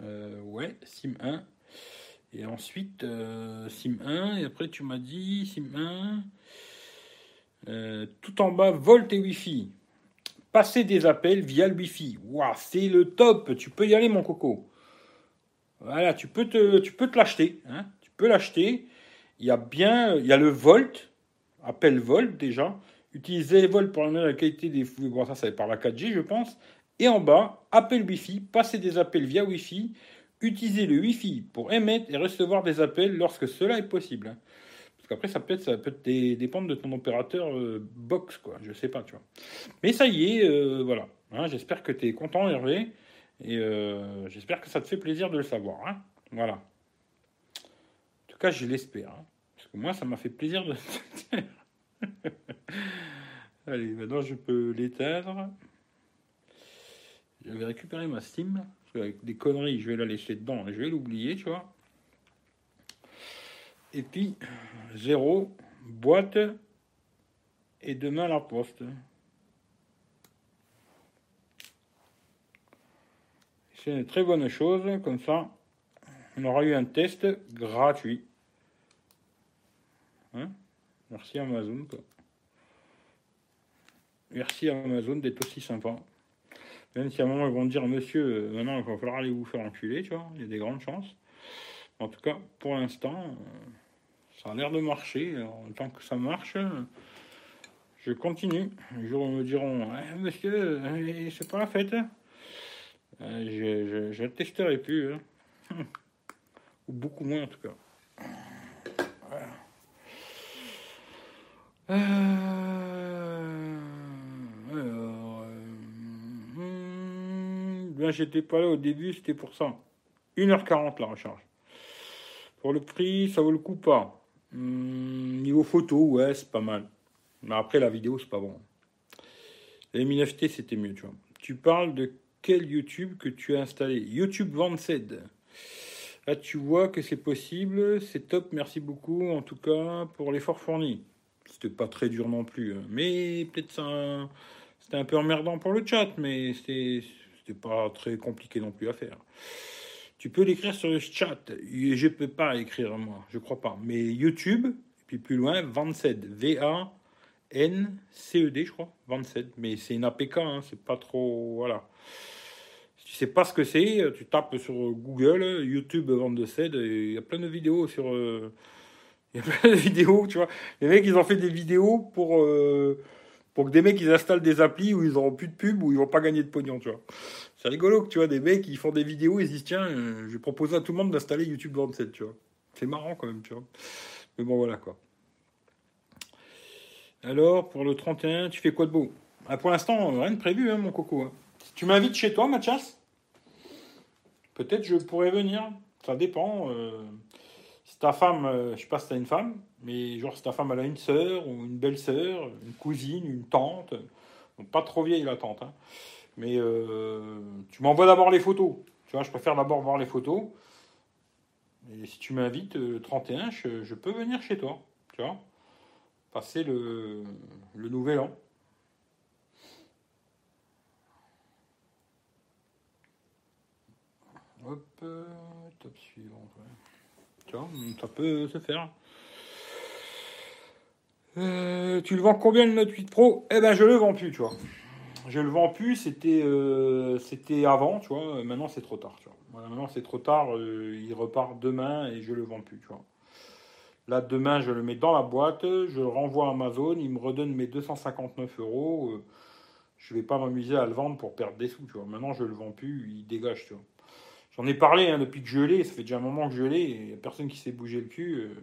Euh, ouais, SIM 1. Et ensuite, euh, SIM 1, et après tu m'as dit SIM 1, euh, tout en bas, Volt et Wi-Fi. Passer des appels via le Wi-Fi. Waouh, c'est le top, tu peux y aller mon coco. Voilà, tu peux te, tu peux te l'acheter. Hein, tu peux l'acheter. Il y a bien, il y a le Volt, appel Volt déjà. Utiliser Volt pour améliorer la qualité des. Bon, ça, va par la 4G, je pense. Et en bas, appel Wi-Fi, passer des appels via Wi-Fi. Utiliser le Wi-Fi pour émettre et recevoir des appels lorsque cela est possible. Parce qu'après, ça peut, être, ça peut dépendre de ton opérateur euh, box, quoi. Je sais pas, tu vois. Mais ça y est, euh, voilà. Hein, j'espère que tu es content, Hervé. Et euh, j'espère que ça te fait plaisir de le savoir. hein. Voilà. En tout cas, je l'espère. hein. Parce que moi, ça m'a fait plaisir de. Allez, maintenant, je peux l'éteindre. Je vais récupérer ma Steam. Qu'avec des conneries, je vais la laisser dedans et je vais l'oublier, tu vois. Et puis, zéro, boîte, et demain la poste. C'est une très bonne chose, comme ça, on aura eu un test gratuit. Hein? Merci Amazon. Merci Amazon d'être aussi sympa. Même si à un moment ils vont dire, monsieur, euh, maintenant il va falloir aller vous faire enculer, tu vois, il y a des grandes chances. En tout cas, pour l'instant, euh, ça a l'air de marcher. Alors, tant que ça marche, je continue. Un jour, ils me diront, monsieur, euh, c'est pas la fête. hein? Je, testerai plus. hein. Ou beaucoup moins, en tout cas alors, euh, j'étais pas là au début, c'était pour ça. 1h40 la recharge. Pour le prix, ça vaut le coup pas. Hmm, niveau photo, ouais, c'est pas mal. Mais après, la vidéo, c'est pas bon. Les MNFT, c'était mieux, tu vois. Tu parles de quel YouTube que tu as installé? YouTube Vanced. Là, tu vois que c'est possible. C'est top. Merci beaucoup, en tout cas, pour l'effort fourni. C'était pas très dur non plus. hein. Mais peut-être ça. C'était un peu emmerdant pour le chat, mais c'était c'était pas très compliqué non plus à faire. Tu peux l'écrire sur le chat. Je peux pas écrire, moi. Je crois pas. Mais YouTube, et puis plus loin, 27. V-A-N-C-E-D, je crois. 27. Mais c'est une APK, hein. C'est pas trop. Voilà. Si tu sais pas ce que c'est, tu tapes sur Google, YouTube 27. et Il y a plein de vidéos sur. euh, Il y a plein de vidéos, tu vois. Les mecs, ils ont fait des vidéos pour. euh, pour que des mecs ils installent des applis où ils n'auront plus de pub, où ils vont pas gagner de pognon, tu vois. C'est rigolo que tu vois des mecs ils font des vidéos, ils se disent tiens, euh, je vais proposer à tout le monde d'installer YouTube 27, tu vois. C'est marrant quand même, tu vois. Mais bon voilà quoi. Alors pour le 31, tu fais quoi de beau? Ah, Pour l'instant, rien de prévu, hein, mon coco. hein. Tu m'invites chez toi, Mathias, peut-être je pourrais venir. Ça dépend. euh, ta femme, euh, je sais pas si t'as une femme, mais genre si ta femme elle a une sœur ou une belle-sœur, une cousine, une tante, bon, pas trop vieille la tante, hein, mais euh, tu m'envoies d'abord les photos. Tu vois, je préfère d'abord voir les photos. Et si tu m'invites euh, le 31, je, je peux venir chez toi, tu vois, passer le, nouvel an. Hop, top suivant. Ça peut se faire. Euh, tu le vends combien le Note 8 Pro? Eh ben, je le vends plus, tu vois. Je le vends plus, c'était euh, c'était avant, tu vois. Maintenant, c'est trop tard, tu vois. Voilà, maintenant, c'est trop tard. euh, il repart demain et je le vends plus, tu vois. Là, demain, je le mets dans la boîte, je le renvoie à Amazon, il me redonne mes 259 euros. je vais pas m'amuser à le vendre pour perdre des sous, tu vois. Maintenant, je le vends plus, il dégage, tu vois. J'en ai parlé hein, depuis que je l'ai, ça fait déjà un moment que je l'ai, il n'y a personne qui s'est bougé le cul. euh,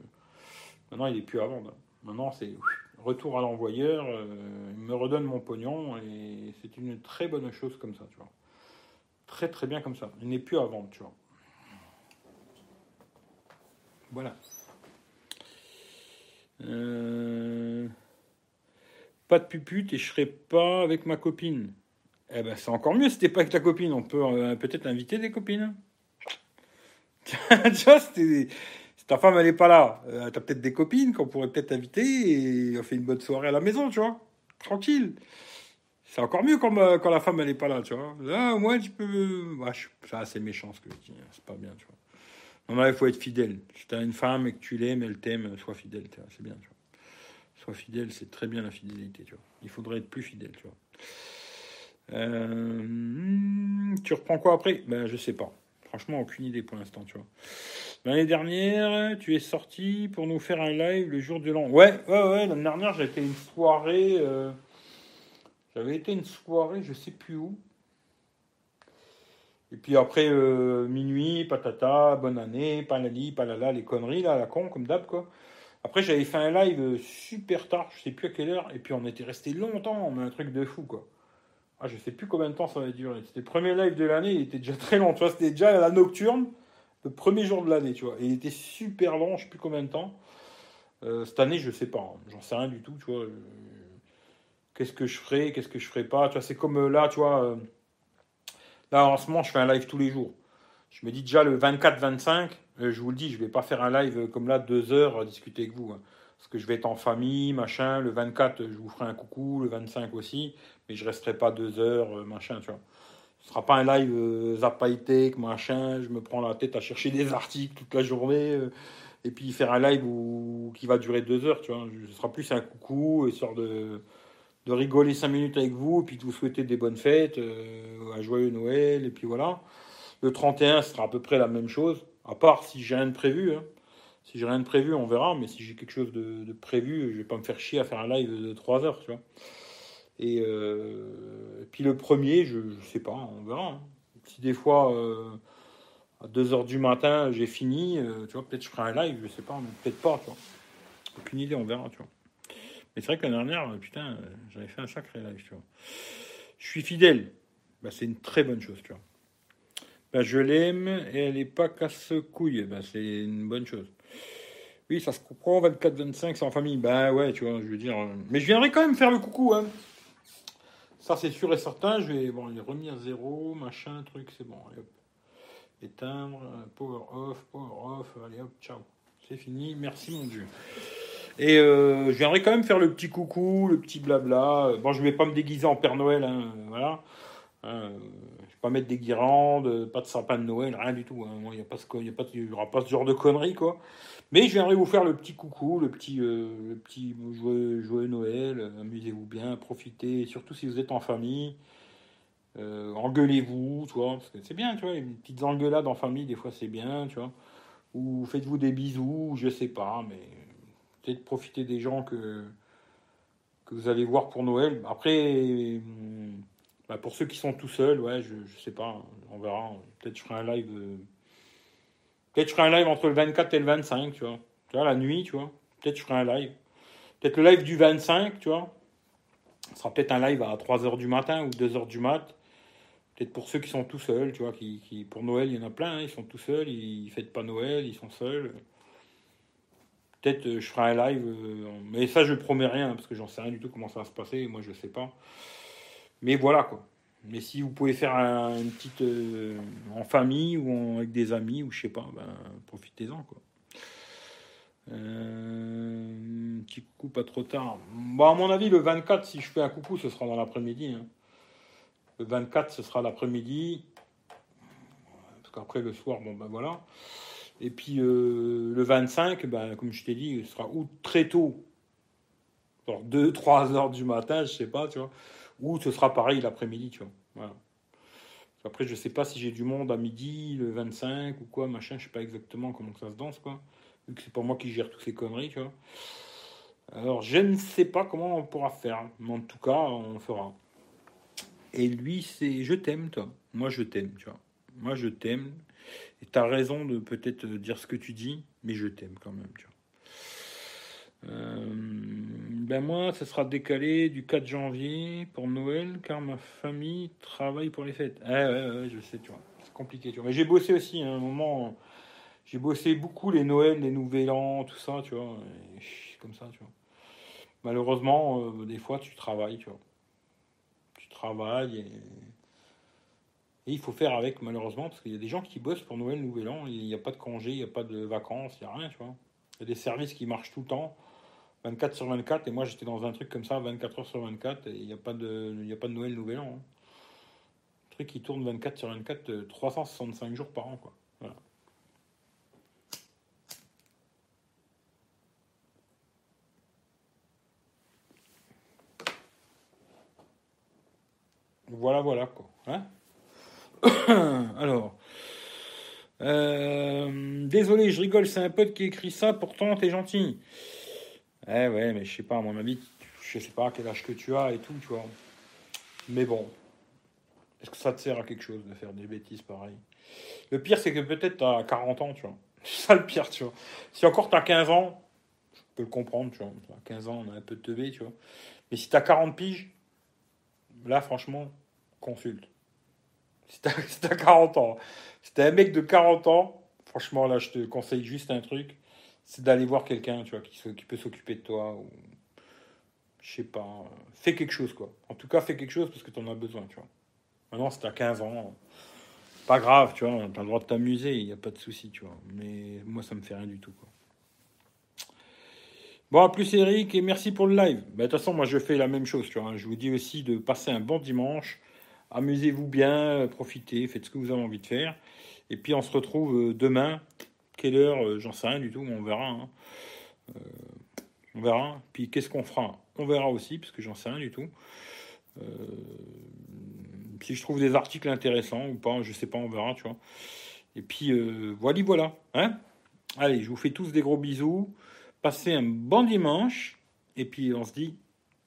maintenant, il est plus à vendre. Maintenant, c'est retour à l'envoyeur, euh, il me redonne mon pognon, et c'est une très bonne chose comme ça, tu vois. Très très bien comme ça. Il n'est plus à vendre, tu vois. Voilà. Euh, Pas de pupute et je serai pas avec ma copine. Eh ben, c'est encore mieux si t'es pas avec ta copine. On peut peut-être inviter des copines. tu vois, c'était- ta femme elle est pas là, euh, t'as peut-être des copines qu'on pourrait peut-être inviter et on fait une bonne soirée à la maison, tu vois. Tranquille. C'est encore mieux quand, la femme elle est pas là, tu vois. Là, moi, tu peux. Ouais, c'est méchant ce que je dis. hein. C'est pas bien, tu vois. Non, non, il faut être fidèle. Si t'as une femme et que tu l'aimes, elle t'aime, sois fidèle. C'est bien, tu vois. Sois fidèle, c'est très bien la fidélité, tu vois. Il faudrait être plus fidèle, tu vois. Euh, hmm, tu reprends quoi après? Ben, je sais pas. Franchement, aucune idée pour l'instant, tu vois. L'année dernière, tu es sorti pour nous faire un live le jour de l'an. Ouais, ouais, ouais. L'année dernière, j'avais été une soirée. euh, J'avais été une soirée, je sais plus où. Et puis après, euh, minuit, patata, bonne année, palali, palala, les conneries, là, la con, comme d'hab, quoi. Après, j'avais fait un live super tard, je sais plus à quelle heure, et puis on était resté longtemps, mais un truc de fou, quoi. Ah, je sais plus combien de temps ça va durer. C'était le premier live de l'année, il était déjà très long, tu vois, c'était déjà la nocturne, le premier jour de l'année, tu vois. Et il était super long, je sais plus combien de temps. Euh, cette année, je sais pas, hein. j'en sais rien du tout, tu vois. Euh, Qu'est-ce que je ferai, qu'est-ce que je ferai pas, tu vois, c'est comme euh, là, tu vois. Là, en ce moment, je fais un live tous les jours. Je me dis déjà le 24-25, euh, je vous le dis, je vais pas faire un live comme là, deux heures, à discuter avec vous. hein. parce que je vais être en famille, machin. Le 24, euh, je vous ferai un coucou, le 25 aussi. Mais je resterai pas deux heures, euh, machin, tu vois. Ce sera pas un live euh, machin. Je me prends la tête à chercher des articles toute la journée. euh, et puis faire un live qui va durer deux heures, tu vois. Ce sera plus un coucou, histoire de de rigoler cinq minutes avec vous, et puis de vous souhaiter des bonnes fêtes, euh, un joyeux Noël, et puis voilà. Le 31 ce sera à peu près la même chose, à part si j'ai rien de prévu. hein. Si j'ai rien de prévu, on verra, mais si j'ai quelque chose de, de prévu, je vais pas me faire chier à faire un live de 3 heures, tu vois. Et, euh, puis le premier, je, je sais pas, on verra. hein. Si des fois, euh, à 2 heures du matin, j'ai fini, euh, tu vois, peut-être je ferai un live, je sais pas, mais peut-être pas, tu vois. Aucune idée, on verra, tu vois. Mais c'est vrai que l'année dernière, putain, j'avais fait un sacré live, tu vois. Je suis fidèle. Bah, c'est une très bonne chose, tu vois. Bah, je l'aime et elle n'est pas casse-couille. Bah, c'est une bonne chose. Oui, ça se comprend, 24-25, c'est en famille. Bah ouais, tu vois, je veux dire. Mais je viendrai quand même faire le coucou, hein. Ça, c'est sûr et certain. Je vais bon, les remis à zéro, machin, truc, c'est bon. allez, hop. Éteindre, power off, power off, allez hop, ciao. C'est fini, merci mon Dieu. Et euh, je viendrai quand même faire le petit coucou, le petit blabla. Bon, je ne vais pas me déguiser en Père Noël, hein, voilà. Hein, je ne vais pas mettre des guirlandes, pas de sapin de Noël, rien du tout. Hein. Il n'y aura pas ce genre de conneries, quoi. Mais je viendrai vous faire le petit coucou, le petit, euh, joyeux, Noël. Amusez-vous bien, profitez, surtout si vous êtes en famille. Euh, engueulez-vous, tu vois, c'est bien, tu vois, les petites engueulades en famille, des fois c'est bien, tu vois. Ou faites-vous des bisous, je sais pas, mais peut-être profiter des gens que, que vous allez voir pour Noël. Après, bah, pour ceux qui sont tout seuls, ouais, je, je sais pas, on verra. Peut-être je ferai un live. Euh, peut-être je ferai un live entre le 24 et le 25, tu vois. Tu vois, la nuit, tu vois. Peut-être je ferai un live. Peut-être le live du 25, tu vois. Ce sera peut-être un live à 3h du matin ou 2h du mat. Peut-être pour ceux qui sont tout seuls, tu vois, qui, qui pour Noël, il y en a plein, hein, ils sont tout seuls, ils ne fêtent pas Noël, ils sont seuls. Peut-être euh, je ferai un live, euh, mais ça je promets rien parce que j'en sais rien du tout comment ça va se passer. Moi je sais pas. Mais voilà quoi. Mais si vous pouvez faire une petite euh, en famille ou avec des amis ou je sais pas, ben, profitez-en quoi. petit coucou pas trop tard. Bon à mon avis le 24 si je fais un coucou ce sera dans l'après-midi. Hein. Le 24 ce sera l'après-midi parce qu'après le soir bon ben voilà. Et puis euh, le 25, ben, comme je t'ai dit, ce sera très tôt, genre 2-3 heures du matin, je sais pas, tu vois, ou ce sera pareil l'après-midi, tu vois. Après, je sais pas si j'ai du monde à midi, le 25 ou quoi, machin, je sais pas exactement comment ça se danse, quoi. Vu que c'est pas moi qui gère toutes ces conneries, tu vois. Alors, je ne sais pas comment on pourra faire, mais en tout cas, on fera. Et lui, c'est je t'aime, toi. Moi, je t'aime, tu vois. Moi, je t'aime. Et tu as raison de peut-être dire ce que tu dis, mais je t'aime quand même. Tu vois. Euh, ben moi, ça sera décalé du 4 janvier pour Noël, car ma famille travaille pour les fêtes. Ah ouais, je sais, tu vois. C'est compliqué, tu vois. Mais j'ai bossé aussi, à un moment, j'ai bossé beaucoup les Noëls, les Nouvel An, tout ça, tu vois. comme ça, tu vois. Malheureusement, euh, des fois, tu travailles, tu vois. Tu travailles et et il faut faire avec, malheureusement, parce qu'il y a des gens qui bossent pour Noël, Nouvel An. Il n'y a pas de congé, il n'y a pas de vacances, il n'y a rien, tu vois. Il y a des services qui marchent tout le temps, 24 sur 24. Et moi, j'étais dans un truc comme ça, 24 heures sur 24. Et il n'y a, pas de, a pas de Noël, Nouvel An. Hein. Un truc qui tourne 24 sur 24, 365 euh, jours par an. Voilà, voilà, quoi. Hein Alors. Euh, désolé, je rigole, c'est un pote qui écrit ça, pourtant t'es gentil. Eh ouais, mais je sais pas, à mon avis, je sais pas quel âge que tu as et tout, tu vois. Mais bon, est-ce que ça te sert à quelque chose de faire des bêtises pareilles? Le pire, c'est que peut-être t'as 40 ans, tu vois. C'est ça le pire, tu vois. Si encore t'as 15 ans, je peux le comprendre, tu vois. 15 ans, on a un peu de teubé, tu vois. Mais si t'as 40 piges, là, franchement, consulte. Si t'as 40 ans. Si t'es un mec de 40 ans, franchement, là, je te conseille juste un truc. C'est d'aller voir quelqu'un, tu qui, peut s'occuper de toi. Ou, je sais pas. Fais quelque chose, quoi. En tout cas, fais quelque chose parce que t'en as besoin, tu vois. Maintenant, si t'as 15 ans, pas grave, tu vois. T'as le droit de t'amuser, il n'y a pas de souci, tu vois. Mais moi, ça me fait rien du tout, quoi. Bon, à plus Eric, et merci pour le live. Bah, de toute façon, moi je fais la même chose, tu vois. Je vous dis aussi de passer un bon dimanche amusez-vous bien, profitez, faites ce que vous avez envie de faire. Et puis on se retrouve euh, demain. Quelle heure euh, J'en sais rien du tout, on verra. Hein. Euh, on verra. Puis qu'est-ce qu'on fera? On verra aussi, parce que j'en sais rien du tout. si je trouve des articles intéressants ou pas, je sais pas, on verra, tu vois. Et puis voilà, voilà. Hein Allez, je vous fais tous des gros bisous. Passez un bon dimanche. Et puis on se dit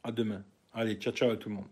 à demain. Allez, ciao ciao à tout le monde.